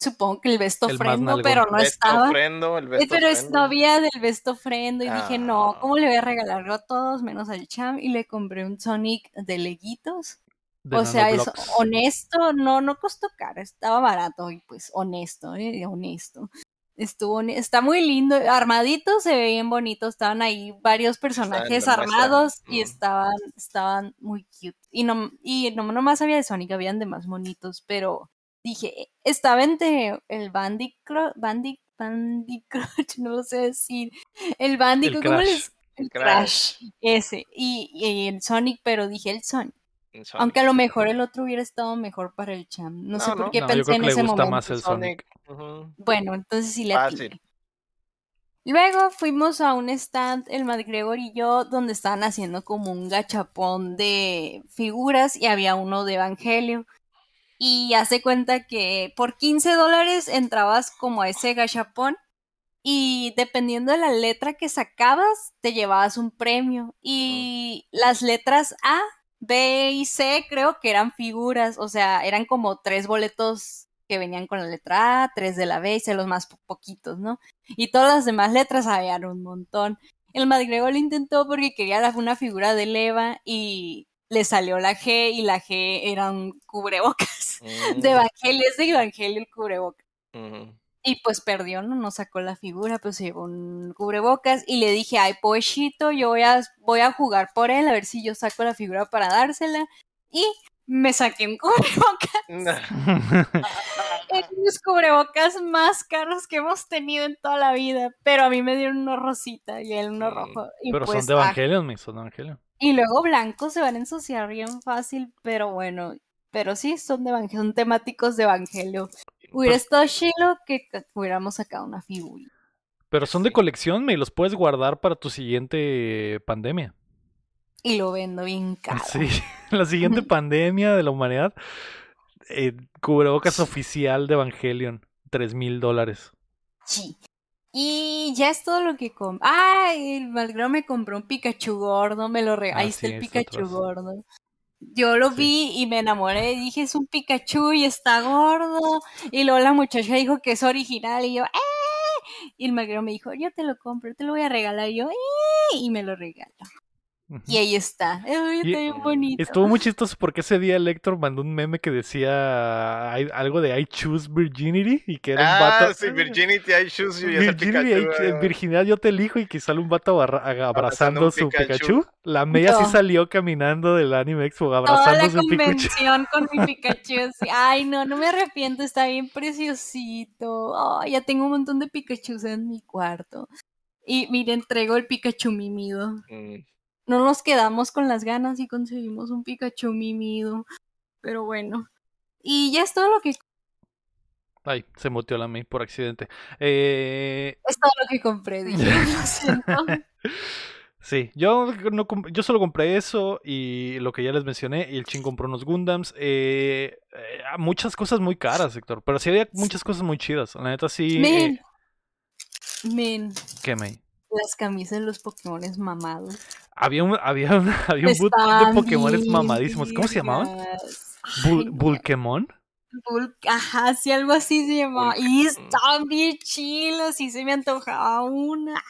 Speaker 3: Supongo que el Besto Ofrendo, pero no
Speaker 2: Besto
Speaker 3: estaba.
Speaker 2: ofrendo, el
Speaker 3: Eh,
Speaker 2: Besto
Speaker 3: Pero es
Speaker 2: ofrendo.
Speaker 3: novia del Besto Ofrendo y dije, no,
Speaker 2: Ah.
Speaker 3: ¿cómo le voy a regalarlo a todos menos al Cham? Y le compré un Sonic de leguitos.
Speaker 1: De
Speaker 3: o sea, es honesto, no, no costó caro, estaba barato y pues honesto, eh, honesto. Estuvo, está muy lindo, armadito, se ve bien bonito, estaban ahí varios personajes armados y
Speaker 2: mm.
Speaker 3: estaban, estaban muy cute. Y no, y no nomás había de Sonic, habían de más monitos, pero dije, estaba entre el Bandicro, Bandic, no lo sé decir, el Bandicoot, ¿cómo les? El Crash, ese, y, y el Sonic, pero dije el Sonic.
Speaker 2: El Sonic.
Speaker 3: Aunque a lo mejor el otro hubiera estado mejor para el Cham. No, sé
Speaker 2: No,
Speaker 3: por
Speaker 2: no.
Speaker 3: qué
Speaker 1: No, yo
Speaker 3: pensé
Speaker 1: creo
Speaker 3: en
Speaker 1: que le
Speaker 3: ese
Speaker 1: gusta
Speaker 3: momento.
Speaker 1: más el Sonic.
Speaker 3: Bueno, entonces sí le
Speaker 2: Fácil.
Speaker 3: Luego fuimos a un stand, el McGregor y yo, donde estaban haciendo como un gachapón de figuras y había uno de Evangelio. Y hace cuenta que por 15 dólares entrabas como a ese gachapón y dependiendo de la letra que sacabas, te llevabas un premio. Y las letras A, B y C creo que eran figuras, o sea, eran como tres boletos que venían con la letra A, tres de la B y C los más po- poquitos, ¿no? Y todas las demás letras habían un montón. El McGregor lo intentó porque quería una figura de Leva y le salió la G y la G era un cubrebocas.
Speaker 2: Mm,
Speaker 3: De Evangelio, es de Evangelio el cubrebocas. Y pues perdió, ¿no? No sacó la figura, pues se llevó un cubrebocas y le dije, ay, poechito, yo voy a, voy a jugar por él, a ver si yo saco la figura para dársela. Y me saqué un cubrebocas, es los cubrebocas más caros que hemos tenido en toda la vida, pero a mí me dieron uno rosita y él uno rojo. Y
Speaker 1: Pero
Speaker 3: pues,
Speaker 1: son de
Speaker 3: ah,
Speaker 1: Evangelion, me son de Evangelion.
Speaker 3: Y luego blancos se van a ensuciar bien fácil, pero bueno, pero sí, son de son temáticos de Evangelio. Hubiera estado chilo que hubiéramos sacado una figura.
Speaker 1: pero son de colección, me los puedes guardar para tu siguiente pandemia.
Speaker 3: Y lo vendo bien caro.
Speaker 1: Sí, la siguiente pandemia de la humanidad. eh, cubrebocas oficial de Evangelion, tres mil dólares.
Speaker 3: Sí. Y ya es todo lo que compré. Ah, el Malgrado me compró un Pikachu gordo, me lo regaló.
Speaker 1: Ah,
Speaker 3: Ahí está
Speaker 1: sí,
Speaker 3: el Pikachu gordo. Yo lo
Speaker 1: Sí.
Speaker 3: vi y me enamoré. Dije, es un Pikachu y está gordo. Y luego la muchacha dijo que es original. Y yo, ¡eh! Y el Malgrado me dijo, yo te lo compro, te lo voy a regalar. Y yo, ¡eh! Y me lo regaló. Y ahí está. Ay, está bien bonito.
Speaker 1: Estuvo muy chistoso porque ese día Lector mandó un meme que decía algo de I choose virginity y que era un vato.
Speaker 2: Ah, sí, virginity, I choose you.
Speaker 1: Virginity, virginidad yo te elijo y que sale un vato abrazando, su Pikachu. La media sí salió caminando del Anime Expo abrazando
Speaker 3: Toda la convención con mi Pikachu. Ay, no, no me arrepiento, está bien preciosito. ya tengo un montón de Pikachu en mi cuarto. Y mire, entrego el Pikachu mimido. Mm no nos quedamos con las ganas y conseguimos un Pikachu mimido. Pero bueno. Y ya es todo lo que.
Speaker 1: Ay, se muteó la May por accidente. Eh...
Speaker 3: Es todo lo que compré, dije. lo siento.
Speaker 1: Sí, yo, no, yo solo compré eso y lo que ya les mencioné, y el ching compró unos Gundams. Eh, eh, muchas cosas muy caras, Héctor, pero sí había muchas cosas muy chidas. La neta sí.
Speaker 3: Men. Eh... Men.
Speaker 1: ¿Qué, May?
Speaker 3: Las camisas de los Pokémon mamados.
Speaker 1: Había un, había un, había un boot de Pokémon mamadísimos. ¿Cómo se llamaban? ¿Bulkemon?
Speaker 3: Ajá, sí, algo así se llamaba. Y estaban bien chilos y se me antojaba una.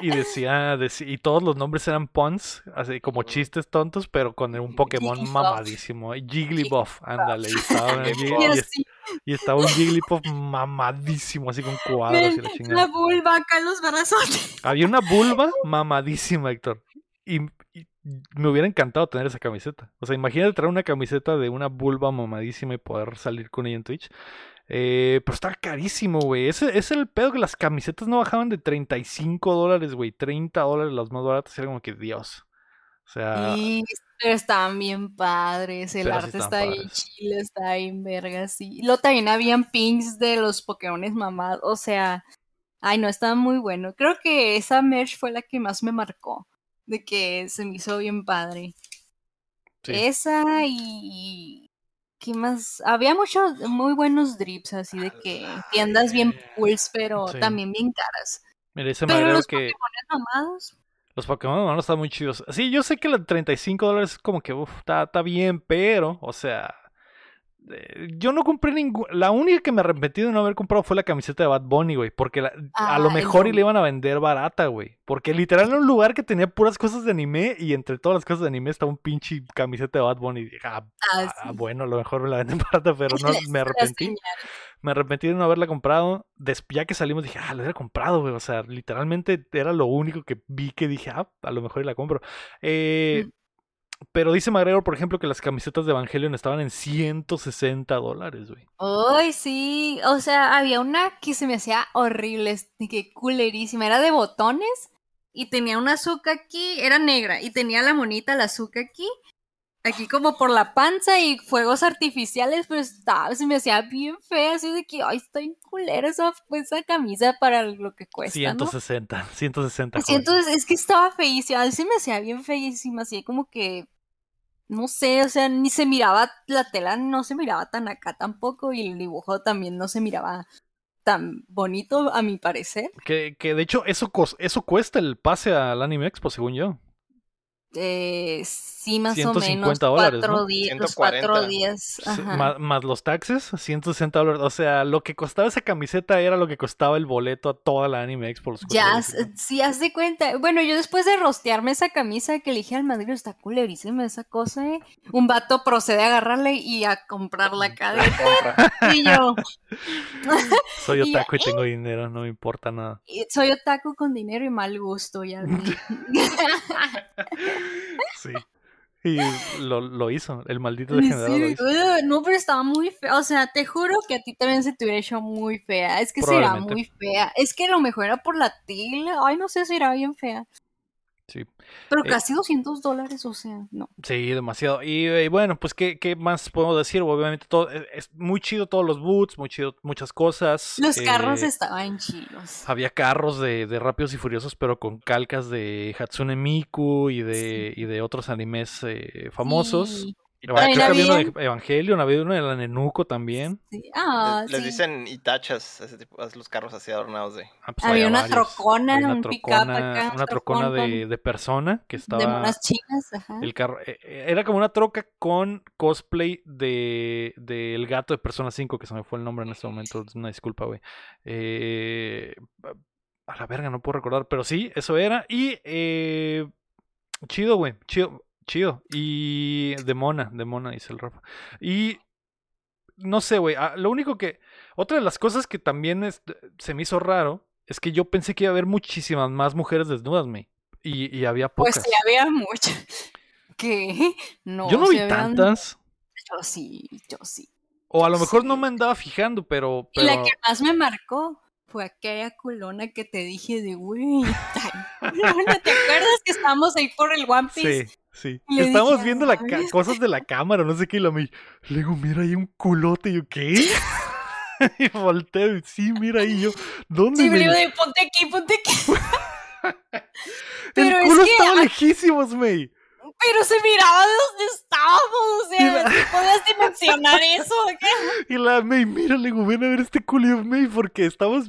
Speaker 1: Y, decía, y todos los nombres eran puns, así como chistes tontos, pero con un Pokémon mamadísimo. Jigglypuff, ándale. Y estaba, y, estaba un Jigglypuff mamadísimo, así con cuadros y la chingada.
Speaker 3: La vulva acá en los brazos.
Speaker 1: Había una vulva mamadísima, Héctor. y me hubiera encantado tener esa camiseta. O sea, imagínate traer una camiseta de una vulva mamadísima y poder salir con ella en Twitch. Eh, pero está carísimo, güey. Ese, es el pedo que las camisetas no bajaban de 35 dólares, güey. 30 dólares las más baratas. Era como que Dios. O sea.
Speaker 3: Sí, pero estaban bien padres. El arte está bien chile, está bien verga, sí. Y luego también habían pins de los Pokémon mamados. O sea. Ay, no, estaba muy bueno. Creo que esa merch fue la que más me marcó de que se me hizo bien padre. Esa y... ¿Qué más? Había muchos muy buenos drips, así de que tiendas bien pools, pero también bien caras.
Speaker 1: Mira, ese pero los que... Pokémon mamados. Los Pokémon mamados están muy chidos. Sí, yo sé que los 35 dólares es como que, uff, está, está bien, pero, o sea, yo no compré ninguna. La única que me arrepentí de no haber comprado fue la camiseta de Bad Bunny, güey. Porque a lo mejor y le iban a vender barata, güey. Porque literal era un lugar que tenía puras cosas de anime y entre todas las cosas de anime estaba un pinche camiseta de Bad Bunny. Y dije, ah, ah, ah bueno, a lo mejor me la venden barata, pero no me arrepentí. Me arrepentí de no haberla comprado. ya que salimos dije, ah, la hubiera comprado, güey. O sea, literalmente era lo único que vi que dije, ah, a lo mejor y la compro. Eh, mm. Pero dice McGregor, por ejemplo, que las camisetas de Evangelion estaban en 160 dólares, güey.
Speaker 3: Ay, sí. O sea, había una que se me hacía horrible, que culerísima. Era de botones y tenía una azúcar aquí, era negra, y tenía la monita, la azúcar aquí, aquí como por la panza y fuegos artificiales, pero estaba, se me hacía bien fea, así de que, ay, está en culera esa, esa camisa para lo que cuesta.
Speaker 1: 160, 160.
Speaker 3: Entonces, es que estaba feísima, a se me hacía bien feísima, así como que, no sé, o sea, ni se miraba, la tela no se miraba tan acá tampoco, y el dibujo también no se miraba tan bonito, a mi parecer.
Speaker 1: Que, que de hecho, eso, eso cuesta el pase al Anime Expo, según yo.
Speaker 3: Eh, sí, más o menos. Dólares, cuatro, días, cuatro días.
Speaker 1: más, los taxes, 160 dólares. O sea, lo que costaba esa camiseta era lo que costaba el boleto a toda la Anime Expo.
Speaker 3: ya, sí, haz de cuenta. Bueno, yo después de rostearme esa camisa que elige al Madrid, está culerísima esa cosa, ¿eh? Un vato procede a agarrarle y a comprar la cadena. y yo.
Speaker 1: Soy otaku y, tengo dinero, no me importa nada.
Speaker 3: Soy otaku con dinero y mal gusto, ya.
Speaker 1: Sí. Y lo, hizo, el maldito degenerado lo hizo.
Speaker 3: No, pero estaba muy fea. O sea, te juro que a ti también se te hubiera hecho muy fea. Es que será muy fea. Es que lo mejor era por la tela. Ay, no sé si era bien fea.
Speaker 1: Sí.
Speaker 3: Pero eh, casi 200 dólares, o sea, no.
Speaker 1: Sí, demasiado. Y, bueno, pues, ¿qué, ¿qué, más podemos decir? Obviamente, todo eh, es muy chido todos los boots, muy chido muchas cosas.
Speaker 3: Los carros eh, estaban chidos.
Speaker 1: Había carros de, de, Rápidos y Furiosos, pero con calcas de Hatsune Miku y de, y de otros animes famosos. Creo que había uno de Evangelion, había uno de la Nenuco también.
Speaker 3: Ah,
Speaker 2: les, dicen Itachas, ese tipo, los carros así adornados de.
Speaker 3: Ah, pues había, una trocona, una un
Speaker 1: trocona, una trocona de, de, persona que estaba.
Speaker 3: De unas chinas, ajá.
Speaker 1: El carro, eh, eh, era como una troca con cosplay de del gato de Persona 5, que se me fue el nombre en este momento, una disculpa, güey. Eh, a la verga, no puedo recordar, pero sí, eso era. Y eh, Chido, güey. Chido. Chido. Y de mona, de mona, dice el Rafa. Y no sé, güey. ah, Lo único que. Otra de las cosas que también es- se me hizo raro es que yo pensé que iba a haber muchísimas más mujeres desnudas, güey. Y, y había
Speaker 3: Pues
Speaker 1: pocas.
Speaker 3: sí, había muchas. ¿Qué? No,
Speaker 1: yo no vi
Speaker 3: habían-
Speaker 1: tantas.
Speaker 3: Yo sí, yo sí.
Speaker 1: O a lo mejor no me andaba fijando, pero.
Speaker 3: Y la que más me marcó fue aquella culona que te dije de, güey, ¿te acuerdas que estábamos ahí por el One Piece?
Speaker 1: Sí, sí.
Speaker 3: Le
Speaker 1: Estábamos
Speaker 3: dije,
Speaker 1: viendo la
Speaker 3: "Ay,
Speaker 1: ca-
Speaker 3: es-
Speaker 1: cosas de la cámara, no sé qué, y lo me le digo, mira, hay un culote, y yo, ¿qué? y volteo, y sí, mira ahí, yo, ¿dónde?
Speaker 3: Sí, me digo de, ponte aquí, ponte aquí.
Speaker 1: El
Speaker 3: pero es
Speaker 1: culo
Speaker 3: que-
Speaker 1: estaba lejísimos, güey.
Speaker 3: Pero se miraba donde estábamos, o sea. ¿sí podías dimensionar eso? ¿qué?
Speaker 1: Y la May, mira, le digo, ven a ver este culo, y yo, May, porque estamos,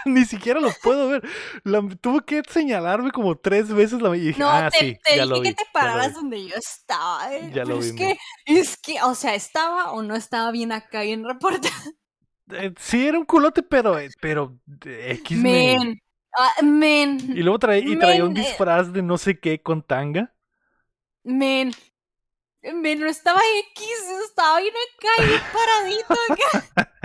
Speaker 1: ni siquiera lo puedo ver. La, tuvo que señalarme como tres veces la y dije,
Speaker 3: No,
Speaker 1: ah,
Speaker 3: te,
Speaker 1: sí,
Speaker 3: te
Speaker 1: ya
Speaker 3: dije
Speaker 1: lo vi.
Speaker 3: que te
Speaker 1: lo
Speaker 3: pararas
Speaker 1: vi".
Speaker 3: donde yo estaba. eh,
Speaker 1: Ya lo
Speaker 3: pero es
Speaker 1: vi,
Speaker 3: que, es que, o sea, estaba o no estaba bien acá, bien reportado.
Speaker 1: Eh, sí, era un culote, pero, eh, pero, X.
Speaker 3: Men, ah, men,
Speaker 1: Y luego traía, y traía un
Speaker 3: Men, eh.
Speaker 1: disfraz de no sé qué con tanga.
Speaker 3: men. Men, no estaba X, estaba bien acá, bien paradito acá.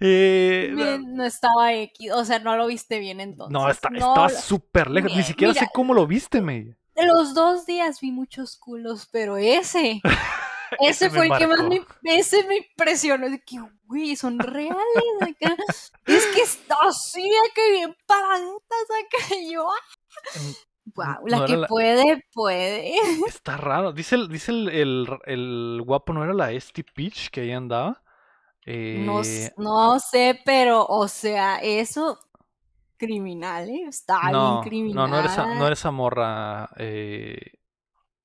Speaker 1: Eh,
Speaker 3: Men, no estaba X, o sea, no lo viste bien entonces.
Speaker 1: no, está,
Speaker 3: No,
Speaker 1: estaba súper lejos. Ni
Speaker 3: Mira,
Speaker 1: siquiera sé cómo lo viste.
Speaker 3: De los dos días vi muchos culos, pero ese,
Speaker 1: Ese
Speaker 3: ese
Speaker 1: me
Speaker 3: fue el que más me, ese me impresionó. De que, güey, son reales acá. Es que está así, acá bien paraditas acá. Y yo, wow, la
Speaker 1: no
Speaker 3: que
Speaker 1: la-
Speaker 3: puede, puede.
Speaker 1: Está raro. Dice el, dice el, el, el guapo, ¿no era la Esti Peach que ahí andaba?
Speaker 3: No,
Speaker 1: Eh,
Speaker 3: no sé, pero, o sea, eso, criminal, ¿eh? Está
Speaker 1: no,
Speaker 3: bien criminal.
Speaker 1: no, no era esa, no era esa morra. eh,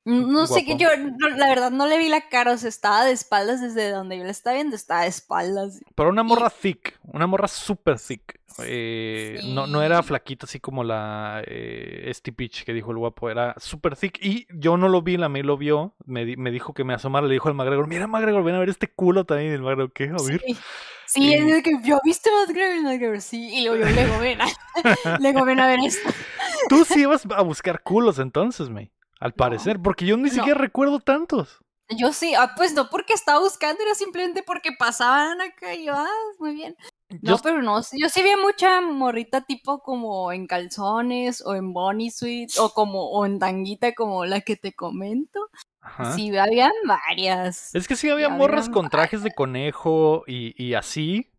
Speaker 3: No sé que yo, no, la verdad, no le vi la cara, o sea, estaba de espaldas desde donde yo la estaba viendo, estaba de espaldas.
Speaker 1: pero una morra thick, una morra super thick. eh, no, no era flaquita así como la eh, Esti Peach que dijo el guapo, era super thick. Y yo no lo vi, la May lo vio, me, di- me dijo que me asomara, le dijo al McGregor, mira McGregor, ven a ver este culo también. El McGregor, ¿qué? A ver.
Speaker 3: Sí, sí, es
Speaker 1: Y-
Speaker 3: de que yo viste más grave, sí, y luego yo le ven, a- le ven a ver esto.
Speaker 1: Tú sí ibas a buscar culos entonces, May. Al parecer, porque yo ni
Speaker 3: No.
Speaker 1: siquiera recuerdo tantos.
Speaker 3: Yo sí, ah, pues no porque estaba buscando, era simplemente porque pasaban acá y yo, ah, muy bien.
Speaker 1: Yo
Speaker 3: No, pero no, yo sí vi mucha morrita tipo como en calzones o en Bonnie Suite o como o en tanguita como la que te comento.
Speaker 1: Ajá.
Speaker 3: Sí, habían varias.
Speaker 1: Es que sí había morras
Speaker 3: habían
Speaker 1: con trajes de conejo y, y así,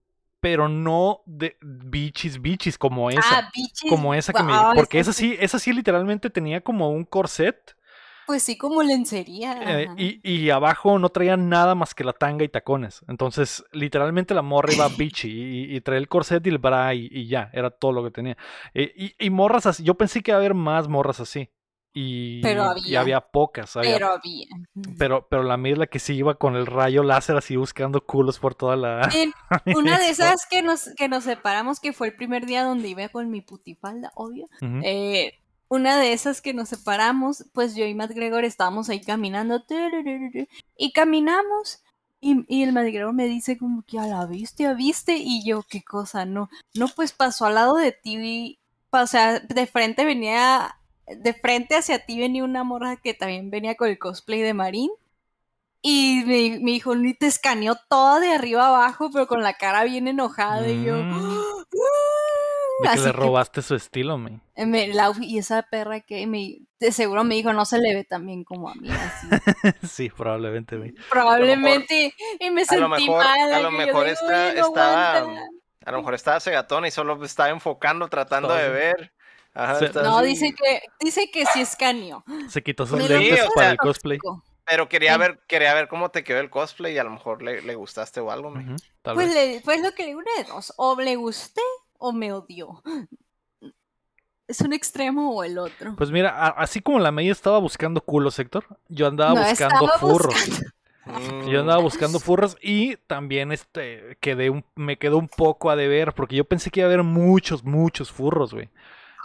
Speaker 1: pero no de bichis bichis como esa.
Speaker 3: Ah, bichis.
Speaker 1: como esa que me... Porque
Speaker 3: esa
Speaker 1: sí, esa sí literalmente tenía como un corset
Speaker 3: Pues sí, como lencería.
Speaker 1: eh, y, y abajo no traía nada más que la tanga y tacones. Entonces, literalmente la morra iba bichi y, y traía el corset y el bra y, y ya, era todo lo que tenía. Eh, y, y morras así, yo pensé que iba a haber más morras así. Y,
Speaker 3: Pero
Speaker 1: y
Speaker 3: había.
Speaker 1: pocas. había-
Speaker 3: Pero había.
Speaker 1: pero, pero la mía es la que sí iba con el rayo láser así buscando culos por toda la...
Speaker 3: En una de esas que nos, que nos separamos, que fue el primer día donde iba con mi putifalda, obvio. Eh, una de esas que nos separamos, pues yo y Matt Gregor estábamos ahí caminando. Y caminamos. Y, y el Matt Gregor me dice como que a la viste, ¿a viste? Y yo, ¿qué cosa? No, no, pues pasó al lado de ti. O sea, de frente venía, de frente hacia ti venía una morra que también venía con el cosplay de Marín. Y me, me dijo, ni te escaneó toda de arriba abajo, pero con la cara bien enojada. Y yo.
Speaker 1: De que
Speaker 3: Así
Speaker 1: le
Speaker 3: que
Speaker 1: robaste su estilo, me.
Speaker 3: eh, me- la- y esa perra que me, de seguro me dijo, no se le ve tan bien como a mí. así.
Speaker 1: sí, probablemente, me.
Speaker 3: Probablemente. y me
Speaker 2: a
Speaker 3: sentí
Speaker 2: lo mejor-
Speaker 3: mal.
Speaker 2: a lo mejor
Speaker 3: digo,
Speaker 2: está-
Speaker 3: "Oye, no
Speaker 2: estaba-
Speaker 3: aguanta".
Speaker 2: A lo mejor estaba cegatona y solo estaba enfocando, tratando de ver. Ajá,
Speaker 1: Se-
Speaker 2: está
Speaker 3: No,
Speaker 2: así.
Speaker 3: dice que, dice que sí escaneó.
Speaker 1: Se quitó sus lentes para el cosplay.
Speaker 2: Pero quería
Speaker 3: Sí.
Speaker 2: ver, quería ver cómo te quedó el cosplay y a lo mejor le, le gustaste o algo,
Speaker 1: tal
Speaker 3: Pues,
Speaker 1: vez.
Speaker 3: le, pues lo que le digo, una de dos. O le gusté o me odió. ¿Es un extremo o el otro?
Speaker 1: Pues mira, a- así como la May estaba buscando culos, Héctor, yo andaba
Speaker 3: No,
Speaker 1: buscando
Speaker 3: estaba
Speaker 1: furros.
Speaker 3: buscando.
Speaker 2: Mm.
Speaker 1: Yo andaba buscando furros y también este quedé un, me quedó un poco a deber porque yo pensé que iba a haber muchos, muchos furros, güey.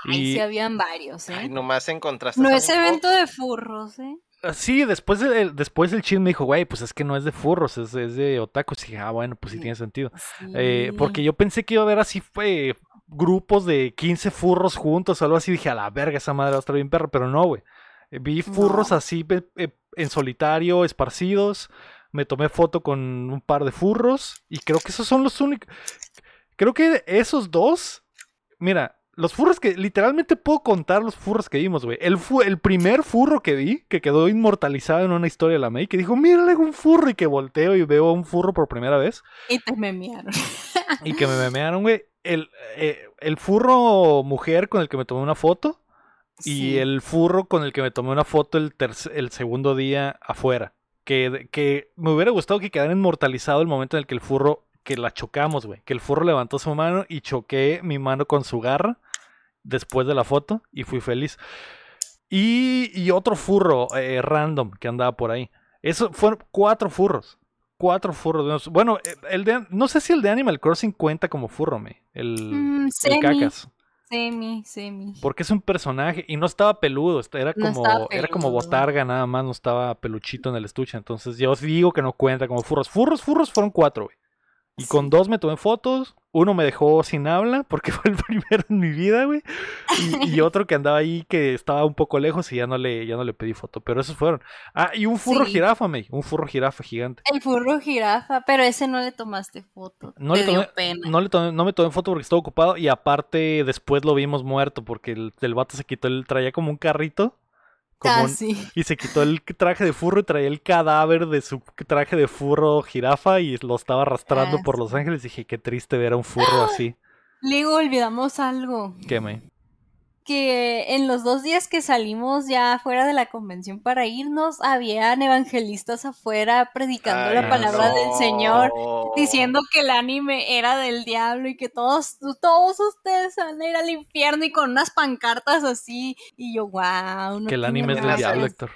Speaker 3: Ay,
Speaker 1: Y
Speaker 3: sí habían varios, ¿eh?
Speaker 2: Ay, nomás encontraste.
Speaker 3: no
Speaker 2: a
Speaker 3: es evento de furros, ¿eh?
Speaker 1: ah, sí, después el, después el chin me dijo, güey, pues es que no es de furros, es, es de otakus. Y dije, ah, bueno, pues sí
Speaker 3: Sí.
Speaker 1: tiene sentido. Eh, porque yo pensé que iba a haber así fue grupos de 15 furros juntos o algo así. Dije, a la verga, esa madre va a estar bien perra, pero no, güey. Vi furros
Speaker 3: No.
Speaker 1: así eh, en solitario, esparcidos. Me tomé foto con un par de furros. Y creo que esos son los únicos. Creo que esos dos. Mira, los furros que. Literalmente puedo contar los furros que vimos, güey. El, fu- el primer furro que vi, que quedó inmortalizado en una historia de la May, que dijo: Mírale un furro. Y que volteo y veo a un furro por primera vez.
Speaker 3: Y te memearon.
Speaker 1: Y que me memearon, güey. El, eh, el furro mujer con el que me tomé una foto. Y el furro con el que me tomé una foto el, el segundo día afuera. Que, que me hubiera gustado que quedara inmortalizado el momento en el que el furro, que la chocamos, güey. Que el furro levantó su mano y choqué mi mano con su garra después de la foto y fui feliz. Y, y otro furro eh, random que andaba por ahí. Eso fueron cuatro furros. Cuatro furros. Bueno, eh, el de, no sé si el de Animal Crossing cuenta como furro, me. El,
Speaker 3: Mm,
Speaker 1: el cacas.
Speaker 3: semi, semi.
Speaker 1: Porque es un personaje y no estaba peludo, era
Speaker 3: No
Speaker 1: como, era como botarga nada más, no estaba peluchito en el estuche. Entonces yo os digo que no cuenta como furros. Furros, furros fueron cuatro, güey. Y con dos me tomé fotos. Uno me dejó sin habla porque fue el primero en mi vida, güey. Y, y otro que andaba ahí que estaba un poco lejos y ya no le, ya no le pedí foto. Pero esos fueron. Ah, y un furro
Speaker 3: Sí.
Speaker 1: jirafa, me. Un furro jirafa gigante.
Speaker 3: El furro jirafa, pero ese no le tomaste foto.
Speaker 1: No
Speaker 3: te
Speaker 1: le tomé-
Speaker 3: dio pena.
Speaker 1: No, le tomé, no me tomé foto porque estaba ocupado y aparte después lo vimos muerto porque el, el vato se quitó, el traía como un carrito. Como
Speaker 3: Ah,
Speaker 1: un-. Y se quitó el traje de furro y traía el cadáver de su traje de furro jirafa y lo estaba arrastrando
Speaker 3: Ah,
Speaker 1: por Los. Ángeles. Dije, qué triste ver a un furro así.
Speaker 3: Luego olvidamos algo.
Speaker 1: ¿Qué me?
Speaker 3: Que en los dos días que salimos ya fuera de la convención para irnos, habían evangelistas afuera predicando la palabra del Señor,
Speaker 2: no.
Speaker 3: diciendo que el anime era del diablo y que todos, todos ustedes van a ir al infierno y con unas pancartas así. Y yo, wow.
Speaker 1: que el anime es del diablo, Héctor.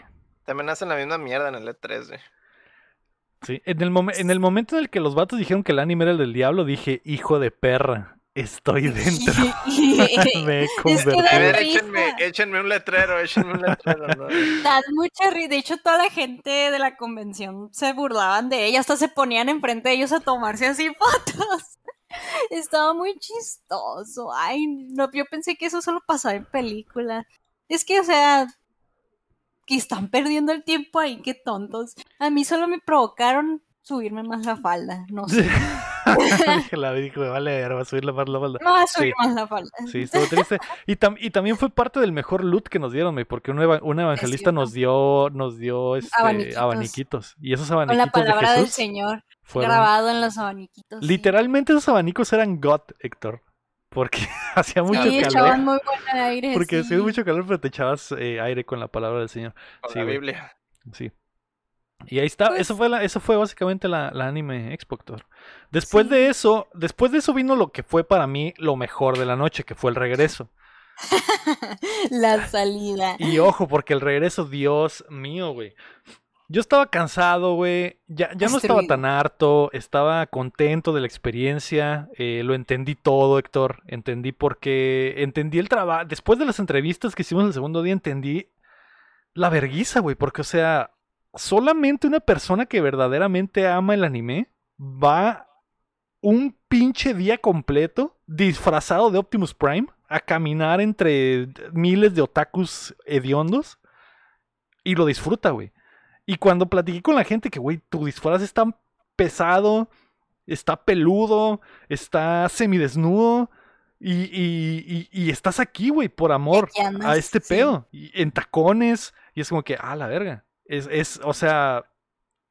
Speaker 2: También hacen la misma mierda en el E3, güey.
Speaker 1: Sí. En el, en el momento en el que los vatos dijeron que el anime era el del diablo, dije, hijo de perra, estoy dentro. me he
Speaker 3: Es que
Speaker 2: A
Speaker 3: da
Speaker 2: ver, échenme, échenme un letrero, échenme un letrero. ¿no?
Speaker 3: Dan mucha risa. De hecho, toda la gente de la convención se burlaban de ella. Hasta se ponían enfrente de ellos a tomarse así fotos. Estaba muy chistoso. Ay, no, yo pensé que eso solo pasaba en películas. Es que, o sea, que están perdiendo el tiempo ahí, qué tontos. A mí solo me provocaron subirme más la falda. No sé.
Speaker 1: Dije, la dijo, me vale, ver, va a subir la más la falda.
Speaker 3: No voy a subir
Speaker 1: Sí.
Speaker 3: más la falda.
Speaker 1: Sí, estuvo triste. Y, tam- y también fue parte del mejor loot que nos dieron, porque un, eva- un evangelista nos dio, nos dio este,
Speaker 3: Abaniquitos.
Speaker 1: abaniquitos. Y esos
Speaker 3: Con la
Speaker 1: abaniquitos de
Speaker 3: palabra del
Speaker 1: Jesús
Speaker 3: Señor
Speaker 1: fueron-
Speaker 3: grabado en los abaniquitos. sí.
Speaker 1: Literalmente esos abanicos eran God, Héctor. Porque hacía mucho
Speaker 3: Sí,
Speaker 1: calor.
Speaker 3: echaban muy buen aire.
Speaker 1: Porque hacía
Speaker 3: sí.
Speaker 1: mucho calor, pero te echabas eh, aire con la palabra del Señor.
Speaker 2: Con
Speaker 1: Sí,
Speaker 2: la. Biblia.
Speaker 1: Sí. Y ahí está,
Speaker 3: Pues-
Speaker 1: eso fue la, eso fue básicamente la, la anime Expo, Héctor. Después
Speaker 3: Sí.
Speaker 1: de eso, después de eso vino lo que fue para mí lo mejor de la noche, que fue el regreso.
Speaker 3: La salida.
Speaker 1: Y ojo, porque el regreso, Dios mío, güey. Yo estaba cansado, güey. Ya, ya no estaba tan harto. Estaba contento de la experiencia. eh, lo entendí todo, Héctor. Entendí por qué. Entendí el trabajo. Después de las entrevistas que hicimos el segundo día, entendí la verguiza, güey. Porque, o sea, solamente una persona que verdaderamente ama el anime va un pinche día completo disfrazado de Optimus Prime a caminar entre miles de otakus hediondos y lo disfruta, güey. Y cuando platiqué con la gente que, güey, tu disfraz es tan pesado, está peludo, está semidesnudo y, y, y, y estás aquí, güey, por amor a este
Speaker 3: sí.
Speaker 1: pedo. Y en tacones. Y es como que, ah, la verga. Es, es o sea,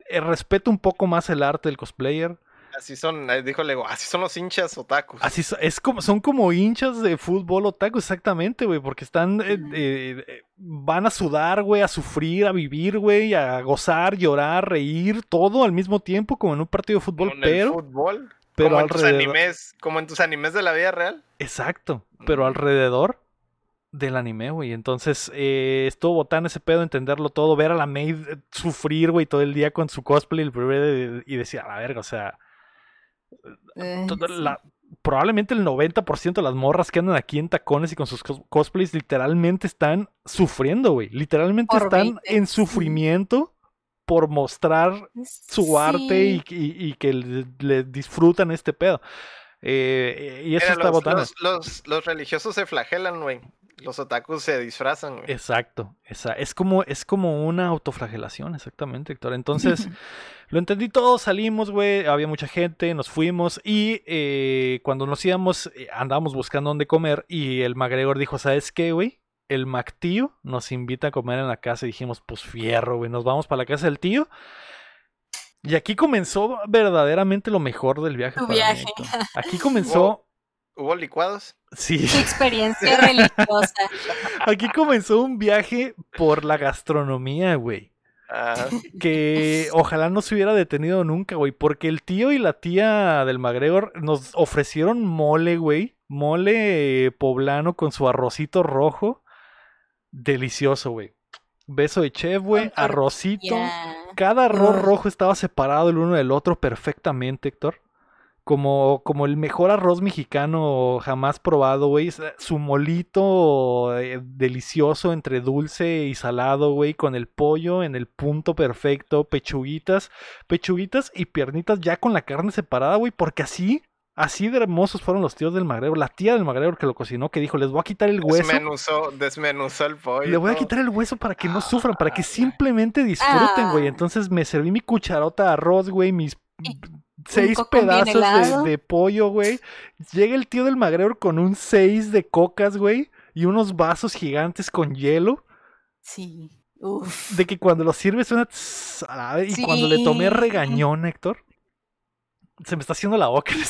Speaker 1: eh, respeto un poco más el arte del cosplayer.
Speaker 2: Así son, dijo Lego, así son los hinchas otakus.
Speaker 1: Así so- es como, son como hinchas de fútbol otaku, exactamente, güey, porque están, eh, eh, eh, van a sudar, güey, a sufrir, a vivir, güey, a gozar, llorar, reír, todo al mismo tiempo, como en un partido de fútbol,
Speaker 2: Como en el
Speaker 1: pero,
Speaker 2: fútbol,
Speaker 1: pero
Speaker 2: como en tus
Speaker 1: alrededor,
Speaker 2: animes, como en tus animes de la vida real.
Speaker 1: exacto, pero alrededor del anime, güey, entonces eh, estuvo botán ese pedo, entenderlo todo, ver a la maid sufrir, güey, todo el día con su cosplay primer- y decir, a la verga, o sea,
Speaker 3: Eh,
Speaker 1: la- probablemente el 90% de las morras que andan aquí en tacones y con sus cos- cosplays literalmente están sufriendo, güey. Literalmente
Speaker 3: Por
Speaker 1: están
Speaker 3: 20,
Speaker 1: en sufrimiento por mostrar su arte y,
Speaker 3: Sí.
Speaker 1: y- y que le, le disfrutan este pedo. Eh, y eso
Speaker 2: Mira,
Speaker 1: está
Speaker 2: los,
Speaker 1: botana.
Speaker 2: los, los, los religiosos se flagelan, güey. Los otakus se disfrazan, güey.
Speaker 1: Exacto, esa, es como, es como una autoflagelación, exactamente, Héctor. Entonces, lo entendí todo, salimos, güey, había mucha gente, nos fuimos y eh, cuando nos íbamos, eh, andábamos buscando dónde comer y el MacGregor dijo, ¿sabes qué, güey? El Mac tío nos invita a comer en la casa y dijimos, pues fierro, güey, nos vamos para la casa del tío. Y aquí comenzó verdaderamente lo mejor del viaje.
Speaker 3: Tu
Speaker 1: para
Speaker 3: viaje.
Speaker 1: Aquí comenzó,
Speaker 2: ¿Hubo licuados?
Speaker 1: sí.
Speaker 3: Experiencia religiosa.
Speaker 1: Aquí comenzó un viaje por la gastronomía, güey.
Speaker 2: Ah,
Speaker 1: Que ojalá no se hubiera detenido nunca, güey. Porque el tío y la tía del MacGregor nos ofrecieron mole, güey. Mole poblano con su arrocito rojo. Delicioso, güey. Beso de chef, güey. Arrocito. Cada arroz rojo estaba separado el uno del otro perfectamente, Héctor. Como, como el mejor arroz mexicano jamás probado, güey. Es, Su molito eh, delicioso entre dulce y salado, güey. Con el pollo en el punto perfecto. Pechuguitas. Pechuguitas y piernitas ya con la carne separada, güey. Porque así, así de hermosos fueron los tíos del Magrego. La tía del Magrego que lo cocinó, que dijo, les voy a quitar el hueso.
Speaker 2: desmenuzó, desmenuzó el pollo.
Speaker 1: Le voy a quitar el hueso para que no sufran, para que simplemente disfruten, güey.
Speaker 3: Ah.
Speaker 1: Entonces me serví mi cucharota de arroz, güey, mis seis pedazos de, de pollo, güey. Llega el tío del McGregor con un seis de cocas, güey, y unos vasos gigantes con hielo.
Speaker 3: Sí. Uf.
Speaker 1: De que cuando lo sirves suena tss, a la vez, Y cuando le tomé regañón, Héctor, se me está haciendo la boca.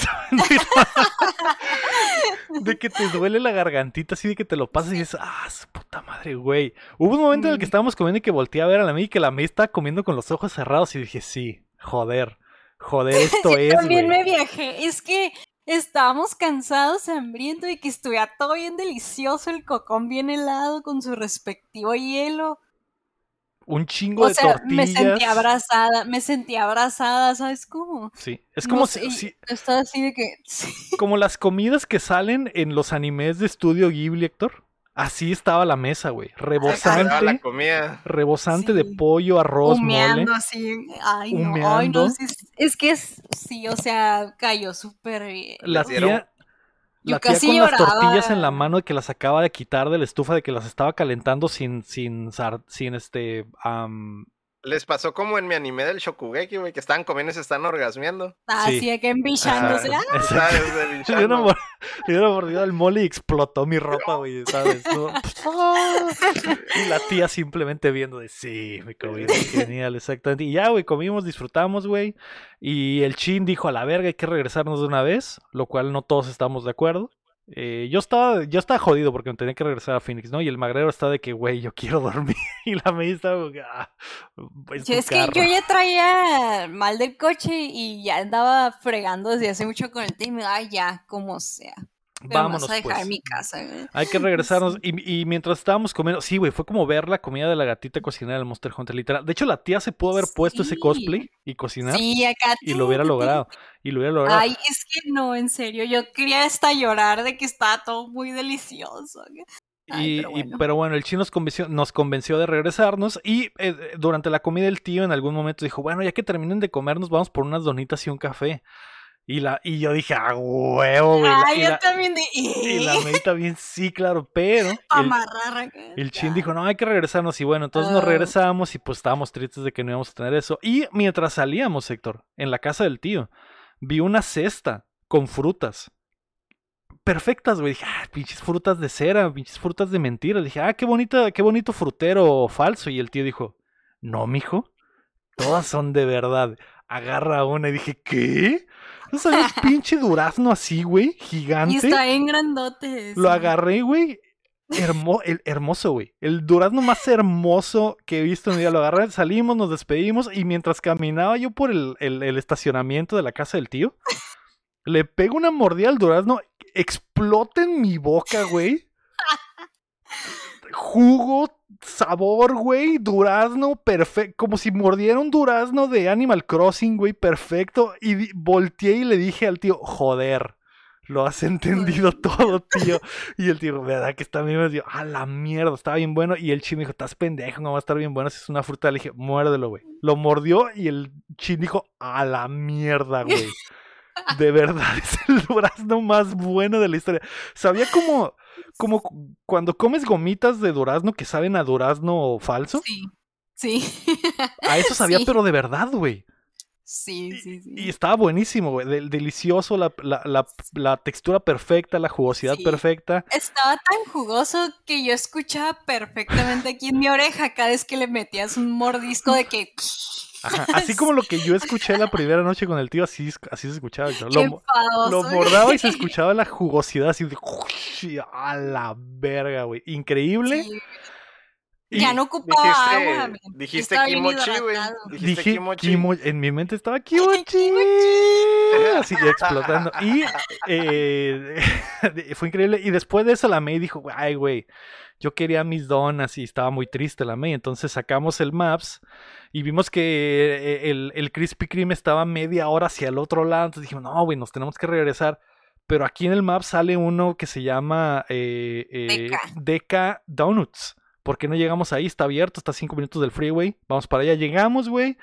Speaker 1: de que te duele la gargantita, así de que te lo pasas y dices, ah, su puta madre, güey. Hubo un momento en el que
Speaker 3: Mm.
Speaker 1: estábamos comiendo y que volteé a ver a la May y que la May estaba comiendo con los ojos cerrados y dije, sí, joder, joder, esto es,
Speaker 3: También me viajé. Es que estábamos cansados, hambrientos y que estuviera todo bien delicioso, el cocón bien helado con su respectivo hielo.
Speaker 1: Un chingo
Speaker 3: O
Speaker 1: de
Speaker 3: sea,
Speaker 1: tortillas.
Speaker 3: me sentí abrazada, me sentí abrazada, ¿sabes cómo?
Speaker 1: Sí, es como, si- si-
Speaker 3: Estaba así de que... sí.
Speaker 1: como las comidas que salen en los animes de estudio Ghibli, Héctor. Así estaba la mesa, güey.
Speaker 2: Estaba la
Speaker 1: Rebosante,
Speaker 2: comida.
Speaker 1: rebosante de pollo, arroz,
Speaker 3: humeando
Speaker 1: mole.
Speaker 3: así. Ay, no, ay, no. Es, es que es, sí, o sea, cayó súper bien.
Speaker 1: La tía,
Speaker 3: Yo
Speaker 1: la tía
Speaker 3: casi
Speaker 1: con las tortillas en la mano que las acaba de quitar de la estufa de que las estaba calentando sin, sin, sin este, am,
Speaker 2: Les pasó como en mi anime del Shokugeki, güey, que estaban comiendo y se están orgasmeando.
Speaker 3: Así
Speaker 1: Sí.
Speaker 3: de que embichándose. Ah,
Speaker 1: exacto.
Speaker 2: ¿Sabes? De
Speaker 1: Le
Speaker 2: bichando.
Speaker 1: dio una mor- le dio una mordida al mole y explotó mi ropa, güey, ¿sabes? No, y la tía simplemente viendo de, sí, comida es genial, exactamente. Y ya, güey, comimos, disfrutamos, güey. Y el chin dijo, a la verga, hay que regresarnos de una vez, lo cual no todos estamos de acuerdo. Eh, yo estaba yo estaba jodido porque me tenía que regresar a Phoenix, ¿no? Y el magrero está de que, güey, yo quiero dormir. Y la me estaba ah, es
Speaker 3: es que yo ya traía mal del coche y ya andaba fregando desde hace mucho con el tema. Ay, ya, como sea. Pero
Speaker 1: Vámonos,
Speaker 3: vas a dejar
Speaker 1: pues.
Speaker 3: mi casa. güey.
Speaker 1: Hay que regresarnos. Y, y mientras estábamos comiendo, sí, güey, fue como ver la comida de la gatita cocinar en el Monster Hunter, literal. De hecho, la tía se pudo haber puesto ese cosplay y cocinar
Speaker 3: Sí, acá.
Speaker 1: y lo hubiera logrado. Y lo hubiera logrado.
Speaker 3: Ay, es que no, en serio. Yo quería hasta llorar de que estaba todo muy delicioso. Ay,
Speaker 1: y,
Speaker 3: pero
Speaker 1: y-
Speaker 3: bueno.
Speaker 1: pero bueno, el chino nos convenció, nos convenció de regresarnos. Y eh, durante la comida, el tío en algún momento dijo: Bueno, ya que terminen de comer, nos vamos por unas donitas y un café. Y, la, y yo dije: ¡A huevo, güey! Y,
Speaker 3: yo
Speaker 1: la,
Speaker 3: también de.
Speaker 1: y la May también, sí, claro, pero. el-
Speaker 3: Amarrar acá.
Speaker 1: El chin dijo, no, hay que regresarnos. Y bueno, entonces nos
Speaker 3: Ah.
Speaker 1: regresamos y pues estábamos tristes de que no íbamos a tener eso. Y mientras salíamos, Héctor, en la casa del tío, vi una cesta con frutas. Perfectas, güey. Dije, ah, pinches frutas de cera, pinches frutas de mentira. Dije, ah, qué bonita, qué bonito frutero falso. Y el tío dijo, no, mijo, todas son de verdad. Agarra una y dije, ¿qué? ¿No sabías pinche durazno así, güey?
Speaker 3: Y
Speaker 1: Gigante.
Speaker 3: está bien grandote.
Speaker 1: Lo agarré, güey. Hermo- el, hermoso, güey. El durazno más hermoso que he visto en mi vida. Lo agarré, salimos, nos despedimos y mientras caminaba yo por el, el- el estacionamiento de la casa del tío, le pego una mordida al durazno, explota en mi boca, güey. Jugo, sabor, güey, durazno, perfecto. Como si mordiera un durazno de Animal Crossing, güey, perfecto. Y volteé y le dije al tío, joder. Lo has entendido todo, tío. Y el tío, ¿verdad que está bien? Digo, a la mierda, estaba bien bueno. Y el chino dijo, estás pendejo, no va a estar bien bueno si es una fruta. Le dije, muérdelo, güey. Lo mordió y el chino dijo, a la mierda, güey. De verdad, es el durazno más bueno de la historia. Sabía como, como cu- cuando comes gomitas de durazno que saben a durazno falso.
Speaker 3: Sí, sí,
Speaker 1: A eso sabía,
Speaker 3: Sí.
Speaker 1: pero de verdad, güey.
Speaker 3: sí, sí, sí.
Speaker 1: Y estaba buenísimo, güey. del- delicioso, la, la- la- la textura perfecta, la jugosidad
Speaker 3: Sí.
Speaker 1: perfecta.
Speaker 3: Estaba tan jugoso que yo escuchaba perfectamente aquí en mi oreja cada vez que le metías un mordisco de que...
Speaker 1: Ajá, Así como lo que yo escuché la primera noche con el tío, así, es- así se escuchaba. Héctor.
Speaker 3: ¡Qué
Speaker 1: Lo, lo mordaba y se escuchaba la jugosidad así de... A la verga, güey. Increíble.
Speaker 3: Sí,
Speaker 1: Y
Speaker 3: Ya no ocupaba
Speaker 2: Dijiste,
Speaker 3: agua. men.
Speaker 2: dijiste kimochi, güey.
Speaker 1: Dije,
Speaker 2: kimochi.
Speaker 1: kimo- en mi mente estaba kimochi. Así explotando. Y eh, fue increíble. Y después de eso la May dijo, ay, güey, yo quería mis donas y estaba muy triste la May. Entonces sacamos el Maps y vimos que eh, el, el Krispy Kreme estaba media hora hacia el otro lado. Entonces dijimos, no, güey, nos tenemos que regresar. Pero aquí en el map sale uno que se llama eh, eh,
Speaker 3: Deca.
Speaker 1: Deca Donuts. ¿Por qué no llegamos ahí? Está abierto, está a cinco minutos del freeway. Vamos para allá. Llegamos, güey.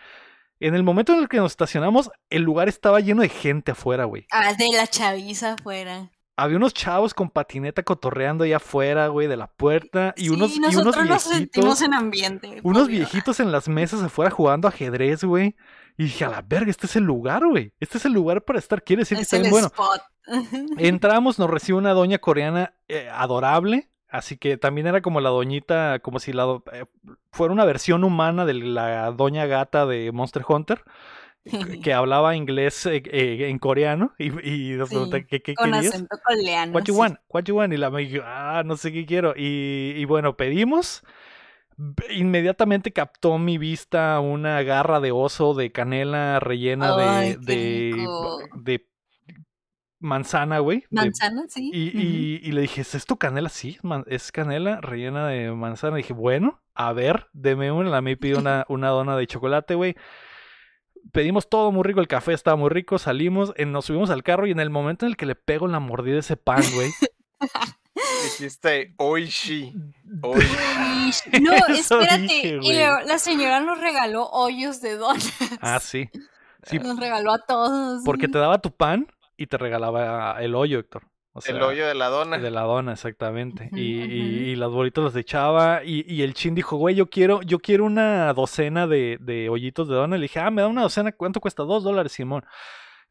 Speaker 1: En el momento en el que nos estacionamos, el lugar estaba lleno de gente afuera, güey.
Speaker 3: Ah, de la chaviza afuera.
Speaker 1: Había unos chavos con patineta cotorreando allá afuera, güey, de la puerta. Y
Speaker 3: Sí,
Speaker 1: unos, y unos
Speaker 3: nosotros nos sentimos
Speaker 1: viejitos.
Speaker 3: en ambiente.
Speaker 1: Unos
Speaker 3: obvio.
Speaker 1: viejitos en las mesas afuera jugando ajedrez, güey. Y dije, a la verga, este es el lugar, güey. Este es el lugar para estar. Quiere decir que
Speaker 3: Es
Speaker 1: está bueno.
Speaker 3: spot.
Speaker 1: Entramos, nos recibe una doña coreana eh, adorable. Así que también era como la doñita, como si la eh, fuera una versión humana de la doña gata de Monster Hunter, que- hablaba inglés eh, eh, en coreano. Y, y nos
Speaker 3: Sí,
Speaker 1: pregunta, ¿qué, qué
Speaker 3: Con
Speaker 1: querías?
Speaker 3: acento coreano.
Speaker 1: What you
Speaker 3: sí.
Speaker 1: want? What you want? Y la me dijo, ah, no sé qué quiero. Y, y bueno, pedimos. Inmediatamente captó mi vista una garra de oso de canela rellena
Speaker 3: Ay,
Speaker 1: de, de, de manzana, güey. de-
Speaker 3: Manzana, sí.
Speaker 1: y,
Speaker 3: Ujú.
Speaker 1: y- y le dije, ¿es esto canela? Sí, es man- es canela rellena de manzana. dije, bueno, a ver, deme una. La me pidió una, una dona de chocolate, güey. Pedimos todo muy rico, el café estaba muy rico, salimos, eh, nos subimos al carro y en el momento en el que le pego la mordida a ese pan, güey.
Speaker 2: Dijiste oishi. Oishi.
Speaker 3: No, espérate.
Speaker 1: dije,
Speaker 3: y luego la señora nos regaló hoyos de donas.
Speaker 1: Ah, sí. Sí,
Speaker 3: Nos regaló a todos.
Speaker 1: porque te daba tu pan y te regalaba el hoyo, Héctor. O sea,
Speaker 2: El hoyo de la dona.
Speaker 1: De la dona, exactamente. Y, y las bolitas las echaba. Y, y el chin dijo, güey, yo quiero, yo quiero una docena de, de hoyitos de dona. Le dije, ah, me da una docena, ¿cuánto cuesta? Dos dólares, Simón.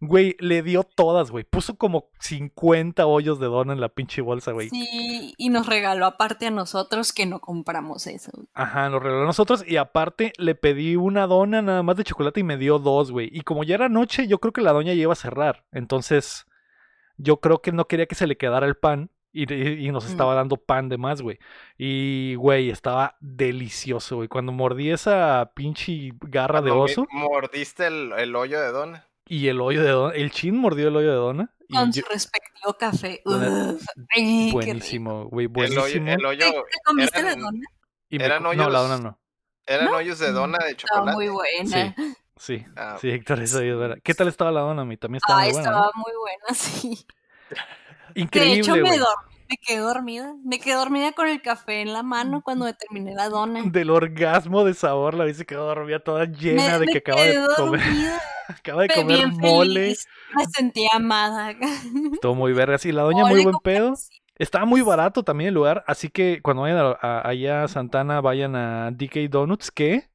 Speaker 1: Güey, le dio todas, güey. Puso como 50 hoyos de dona en la pinche bolsa, güey.
Speaker 3: Sí, y nos regaló aparte a nosotros que no compramos eso.
Speaker 1: Ajá, nos regaló a nosotros. Y aparte le pedí una dona nada más de chocolate y me dio dos, güey. Y como ya era noche, yo creo que la doña ya iba a cerrar. Entonces, yo creo que no quería que se le quedara el pan. Y, y- y nos
Speaker 3: Mm.
Speaker 1: estaba dando pan de más, güey. Y, güey, estaba delicioso, güey. Cuando mordí esa pinche garra de
Speaker 2: Cuando
Speaker 1: oso
Speaker 2: Mordiste el, el hoyo de dona.
Speaker 1: y el hoyo de dona, el chin mordió el hoyo de dona. Y
Speaker 3: Con
Speaker 1: yo-
Speaker 3: su respectivo café.
Speaker 1: El-
Speaker 3: Uf, ay,
Speaker 1: buenísimo, güey,
Speaker 2: El hoyo,
Speaker 1: buenísimo.
Speaker 2: el hoyo
Speaker 3: ¿Te, te comiste
Speaker 2: eran-
Speaker 3: la dona?
Speaker 1: Y me
Speaker 2: eran
Speaker 1: co- no, la dona
Speaker 2: hoyos
Speaker 1: no.
Speaker 2: eran
Speaker 3: ¿No?
Speaker 2: hoyos de dona de
Speaker 3: Estaba
Speaker 2: chocolate.
Speaker 3: muy buena.
Speaker 1: Sí,
Speaker 2: Ah,
Speaker 1: sí, Héctor, eso es verdad. ¿Qué tal estaba la dona? A mí también estaba
Speaker 3: Ay,
Speaker 1: muy buena.
Speaker 3: estaba
Speaker 1: ¿no?
Speaker 3: muy buena, sí.
Speaker 1: Increíble,
Speaker 3: de hecho, me, me quedé dormida. Me quedé dormida con el café en la mano cuando terminé la dona.
Speaker 1: Del orgasmo de sabor, la vi se quedó dormida toda llena
Speaker 3: me,
Speaker 1: de
Speaker 3: me
Speaker 1: que acaba de comer,
Speaker 3: dormida,
Speaker 1: acaba de comer
Speaker 3: bien
Speaker 1: mole.
Speaker 3: feliz. Me sentía amada.
Speaker 1: Estuvo muy verga. Sí, la doña muy buen pedo. Estaba muy barato también el lugar, así que cuando vayan a, a- allá a Santana, vayan a DK Donuts, que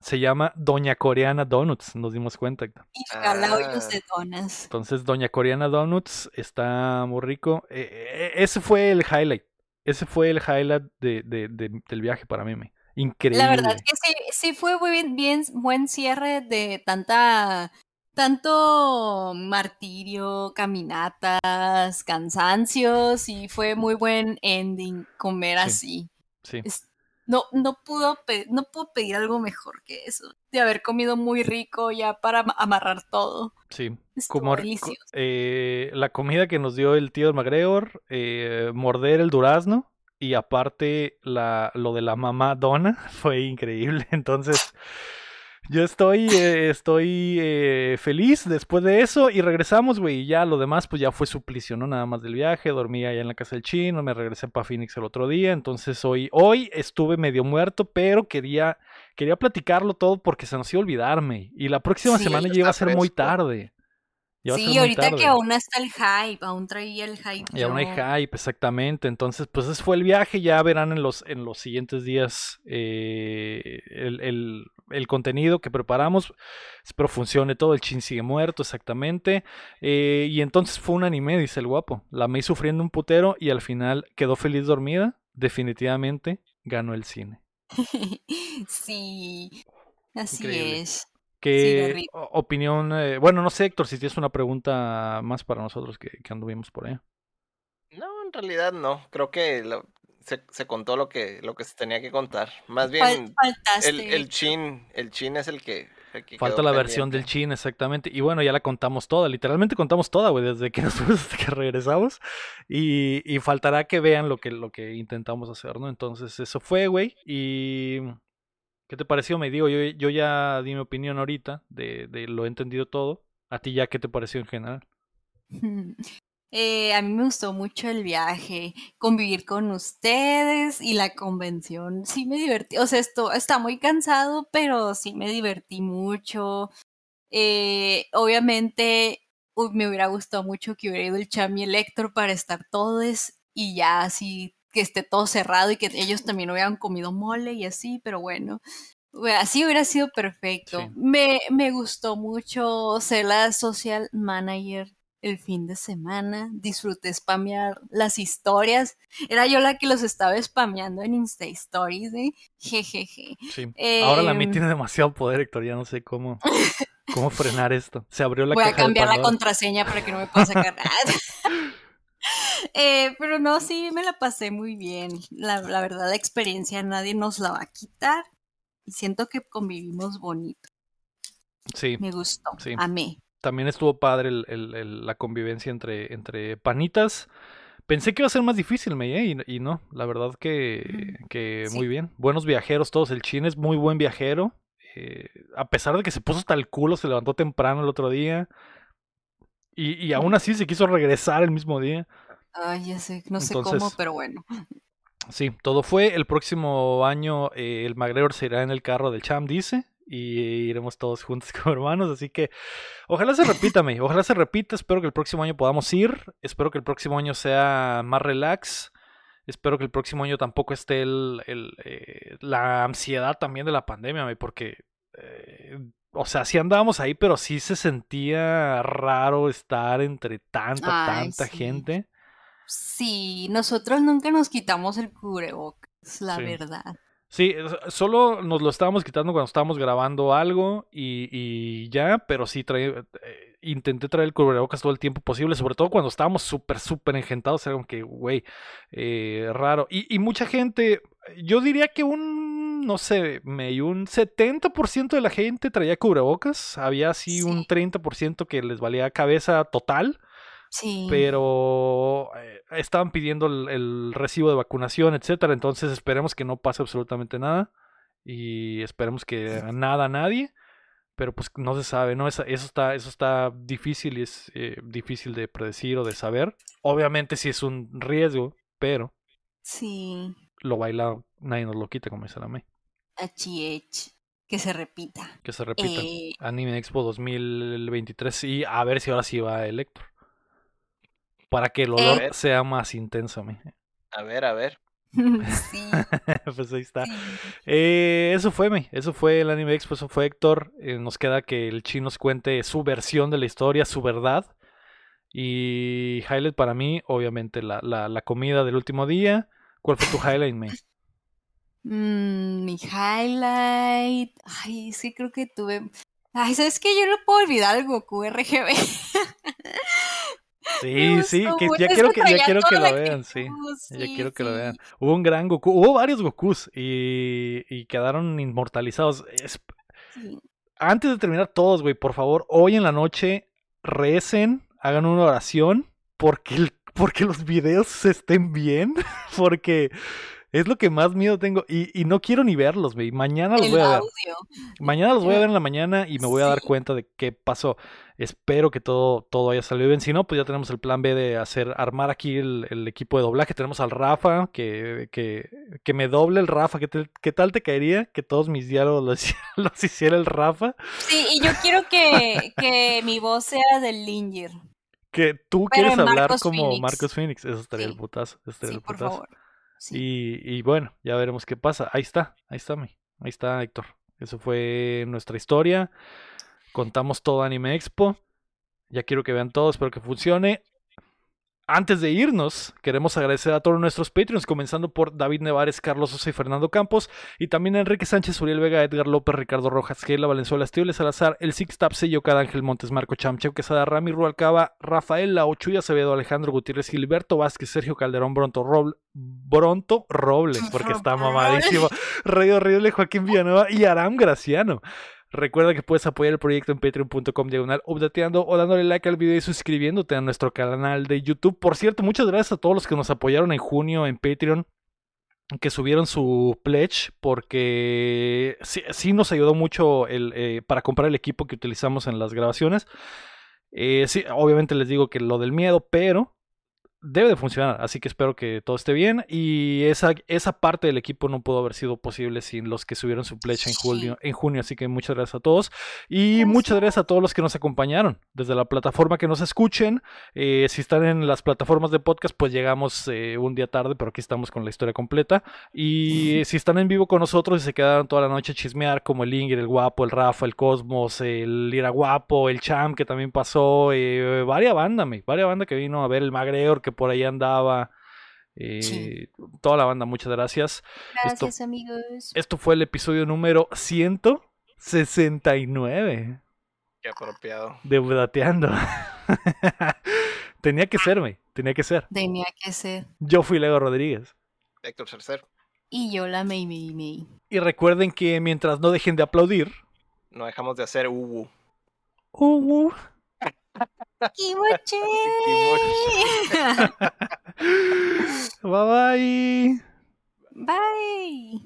Speaker 1: se llama Doña Coreana Donuts, nos dimos cuenta.
Speaker 3: Y regala hoyos
Speaker 2: Ah.
Speaker 3: de donas.
Speaker 1: Entonces, Doña Coreana Donuts está muy rico. Eh, eh, ese fue el highlight. Ese fue el highlight de, de- de- del viaje para mí. me. Increíble.
Speaker 3: La verdad que sí, sí fue muy bien, bien- buen cierre de tanta, tanto martirio, caminatas, cansancios y fue muy buen ending comer
Speaker 1: Sí.
Speaker 3: así.
Speaker 1: Sí.
Speaker 3: Es- no, no pudo, no pudo pedir algo mejor que eso, de haber comido muy rico ya para ama- amarrar todo.
Speaker 1: Sí,
Speaker 3: Estuvo
Speaker 1: como eh, la comida que nos dio el tío McGregor, eh, morder el durazno y aparte la, lo de la mamá Donna fue increíble. Entonces, yo estoy, eh, estoy eh, feliz después de eso y regresamos, güey. Y ya lo demás, pues ya fue suplicio, ¿no? Nada más del viaje, dormí allá en la casa del chino, me regresé para Phoenix el otro día. Entonces, hoy, hoy estuve medio muerto, pero quería, quería platicarlo todo porque se nos iba a olvidarme. Y la próxima
Speaker 3: Sí,
Speaker 1: semana ya iba a ser muy tarde.
Speaker 3: Sí, ahorita que aún está el hype, aún traía el hype.
Speaker 1: Y aún hay hype, exactamente. Entonces, pues ese fue el viaje. Ya verán en los, en los siguientes días eh, el, el- el contenido que preparamos. Espero funcione todo. El chin sigue muerto, exactamente. Eh, y entonces fue un anime, dice el guapo. La me sufriendo un putero y al final quedó feliz dormida. Definitivamente ganó el cine.
Speaker 3: sí, así
Speaker 1: Increíble.
Speaker 3: es.
Speaker 1: ¿Qué opinión? eh, bueno, no sé, Héctor, si tienes una pregunta más para nosotros que, que anduvimos por ahí.
Speaker 2: No, en realidad no. Creo que lo- se, se contó lo que, lo que se tenía que contar. Más bien, el, el chin, el chin es el que, el que
Speaker 1: Falta la versión del chin, exactamente. Y bueno, ya la contamos toda, literalmente contamos toda, güey, desde que nos fuimos hasta que regresamos. Y, y faltará que vean lo que, lo que intentamos hacer, ¿no? Entonces, eso fue, güey. Y. ¿Qué te pareció? Me digo, yo, yo ya di mi opinión ahorita, de, de lo he entendido todo. ¿A ti ya qué te pareció en general?
Speaker 3: Eh, a mí me gustó mucho el viaje, convivir con ustedes y la convención. Sí me divertí, o sea, esto está muy cansado, pero sí me divertí mucho. Eh, obviamente uy, me hubiera gustado mucho que hubiera ido el Cham y el Héctor para estar todos y ya así que esté todo cerrado y que ellos también hubieran comido mole y así, pero bueno. Así hubiera sido perfecto.
Speaker 1: Sí.
Speaker 3: Me, me gustó mucho ser la social manager el fin de semana. Disfruté spamear las historias. Era yo la que los estaba spameando en Insta Stories, ¿eh? Jejeje.
Speaker 1: Sí. Ahora la MI
Speaker 3: Em,
Speaker 1: tiene demasiado poder, Héctor, ya no sé cómo, cómo frenar esto. Se abrió la
Speaker 3: Voy a
Speaker 1: caja
Speaker 3: cambiar la contraseña para que no me pueda sacar nada. Eh, pero no, sí, me la pasé muy bien. La, la verdad, la experiencia nadie nos la va a quitar. Y siento que convivimos bonito.
Speaker 1: Sí.
Speaker 3: Me gustó.
Speaker 1: Sí.
Speaker 3: Amé.
Speaker 1: También estuvo padre el- el- el- la convivencia entre, entre panitas. Pensé que iba a ser más difícil, me y, y no, la verdad que, que
Speaker 3: Sí.
Speaker 1: muy bien. Buenos viajeros todos, el chin es muy buen viajero. eh, a pesar de que se puso hasta el culo, se levantó temprano el otro día. Y, y aún así se quiso regresar el mismo día.
Speaker 3: Ay, ya sé, no sé
Speaker 1: Entonces-
Speaker 3: cómo, pero bueno.
Speaker 1: Sí, todo fue. El próximo año eh, el McGregor se irá en el carro del Cham, dice. Y iremos todos juntos como hermanos. Así que ojalá se repita, May, Ojalá se repita. Espero que el próximo año podamos ir. Espero que el próximo año sea más relax. Espero que el próximo año tampoco esté el, el, eh, la ansiedad también de la pandemia, May, porque, eh, o sea, sí andábamos ahí, pero sí se sentía raro estar entre tanta,
Speaker 3: Ay,
Speaker 1: tanta
Speaker 3: sí.
Speaker 1: gente.
Speaker 3: Sí, nosotros nunca nos quitamos el cubrebocas, la
Speaker 1: Sí.
Speaker 3: verdad.
Speaker 1: Sí, solo nos lo estábamos quitando cuando estábamos grabando algo y, y ya, pero sí trae, eh, intenté traer el cubrebocas todo el tiempo posible, sobre todo cuando estábamos súper, súper engentados, era como que, güey, eh, raro. Y, y mucha gente, yo diría que un, no sé, me, un 70% de la gente traía cubrebocas, había así un
Speaker 3: Sí.
Speaker 1: 30% que les valía cabeza total
Speaker 3: Sí.
Speaker 1: pero eh, estaban pidiendo el, el recibo de vacunación, etcétera. Entonces esperemos que no pase absolutamente nada y esperemos que nada a nadie, pero pues no se sabe, ¿no? Esa- eso está, eso está difícil y es eh, difícil de predecir o de saber. Obviamente sí es un riesgo, pero
Speaker 3: Sí.
Speaker 1: lo bailado nadie nos lo quita, como dice la May.
Speaker 3: HH. Que se repita.
Speaker 1: Que se repita.
Speaker 3: Eh,
Speaker 1: Anime Expo 2023 y a ver si ahora sí va el Héctor. Para que el olor
Speaker 2: Eh.
Speaker 1: sea más intenso.
Speaker 2: A ver, a ver.
Speaker 3: sí.
Speaker 1: pues ahí está.
Speaker 3: sí.
Speaker 1: Eh, eso fue, me. Eso fue el Anime Expo, eso fue Héctor. Eh, nos queda que el Chi nos cuente su versión de la historia, su verdad. Y highlight para mí, obviamente, la, la, la comida del último día. ¿Cuál fue tu highlight, May?
Speaker 3: Mm, mi highlight. Ay, sí, creo que tuve. Ay, ¿sabes qué? Yo no puedo olvidar el Goku RGB.
Speaker 1: Sí, sí, que ya
Speaker 3: es
Speaker 1: quiero que, ya quiero que lo vean, sí. Ya quiero que lo vean. Hubo un gran Goku, hubo varios Gokus y, y quedaron inmortalizados. Es-
Speaker 3: Sí.
Speaker 1: antes de terminar todos, güey, por favor, hoy en la noche recen, hagan una oración porque, el- porque los videos estén bien, porque Es lo que más miedo tengo. Y, y no quiero ni verlos, güey. Mañana los
Speaker 3: El
Speaker 1: voy a ver.
Speaker 3: audio.
Speaker 1: Mañana los voy a ver en la mañana y me voy a dar cuenta de qué pasó. Espero que todo, todo haya salido bien. Si no, pues ya tenemos el plan B de hacer, armar aquí el, el equipo de doblaje. Tenemos al Rafa, que, que, que me doble el Rafa. ¿Qué, te- qué tal te caería que todos mis diálogos los, los hiciera el Rafa?
Speaker 3: Sí, y yo quiero que, que mi voz sea del Linger.
Speaker 1: Que tú
Speaker 3: Pero
Speaker 1: quieres hablar
Speaker 3: Marcos
Speaker 1: como
Speaker 3: Phoenix.
Speaker 1: Marcos Phoenix. Eso estaría el
Speaker 3: Sí.
Speaker 1: putazo. eso estaría
Speaker 3: Sí,
Speaker 1: el
Speaker 3: por
Speaker 1: putazo.
Speaker 3: favor. Sí.
Speaker 1: Y, y bueno, ya veremos qué pasa. Ahí está, ahí está, mi. Ahí está, Héctor. Eso fue nuestra historia. Contamos todo Anime Expo. Ya quiero que vean todo, espero que funcione. Antes de irnos, queremos agradecer a todos nuestros Patreons, comenzando por David Nevares, Carlos Sosa y Fernando Campos, y también a Enrique Sánchez, Uriel Vega, Edgar López, Ricardo Rojas, Keila Valenzuela, Estíbal Salazar, El Six Tap, Sello Cada Ángel Montes, Marco Chamcheu, Quesada, Rami Rualcaba, Rafael La Ochuya Acevedo, Alejandro Gutiérrez, Gilberto Vázquez, Sergio Calderón, Bronto, Roble, Bronto Robles, porque está mamadísimo, Rey Horrible, Joaquín Villanueva y Aram Graciano. Recuerda que puedes apoyar el proyecto en patreon.com diagonal updateando o dándole like al video y suscribiéndote a nuestro canal de YouTube. Por cierto, muchas gracias a todos los que nos apoyaron en junio en Patreon, que subieron su pledge, porque sí, nos ayudó mucho el, eh, para comprar el equipo que utilizamos en las grabaciones. Eh, sí, obviamente les digo que lo del miedo, pero debe de funcionar, así que espero que todo esté bien. Y esa, esa parte del equipo no pudo haber sido posible sin los que subieron su pledge en
Speaker 3: Sí.
Speaker 1: julio, en junio, así que muchas gracias a todos. Y muchas gracias a todos los que nos acompañaron desde la plataforma que nos escuchen. Eh, si están en las plataformas de podcast, pues llegamos eh, un día tarde, pero aquí estamos con la historia completa. Y si están en vivo con nosotros y se quedaron toda la noche a chismear, como el Inger, el Guapo, el Rafa, el Cosmos, el Ira Guapo, el Cham, que también pasó, eh, varia banda, me, varia banda que vino a ver, el Magreor, que por ahí andaba. eh,
Speaker 3: Sí.
Speaker 1: Toda la banda, muchas gracias.
Speaker 3: Gracias, amigos.
Speaker 1: Esto fue el episodio número 169
Speaker 2: Qué apropiado.
Speaker 1: de Budateando. tenía que ser, me, tenía que ser.
Speaker 3: Tenía que ser.
Speaker 1: Yo fui Lego Rodríguez.
Speaker 2: Héctor Cercer,
Speaker 3: Y yo la Mei Mei Mei.
Speaker 1: Y recuerden que mientras no dejen de aplaudir,
Speaker 2: no dejamos de hacer
Speaker 1: uh, uh,
Speaker 3: Kimochi.
Speaker 1: bye bye.
Speaker 3: Bye.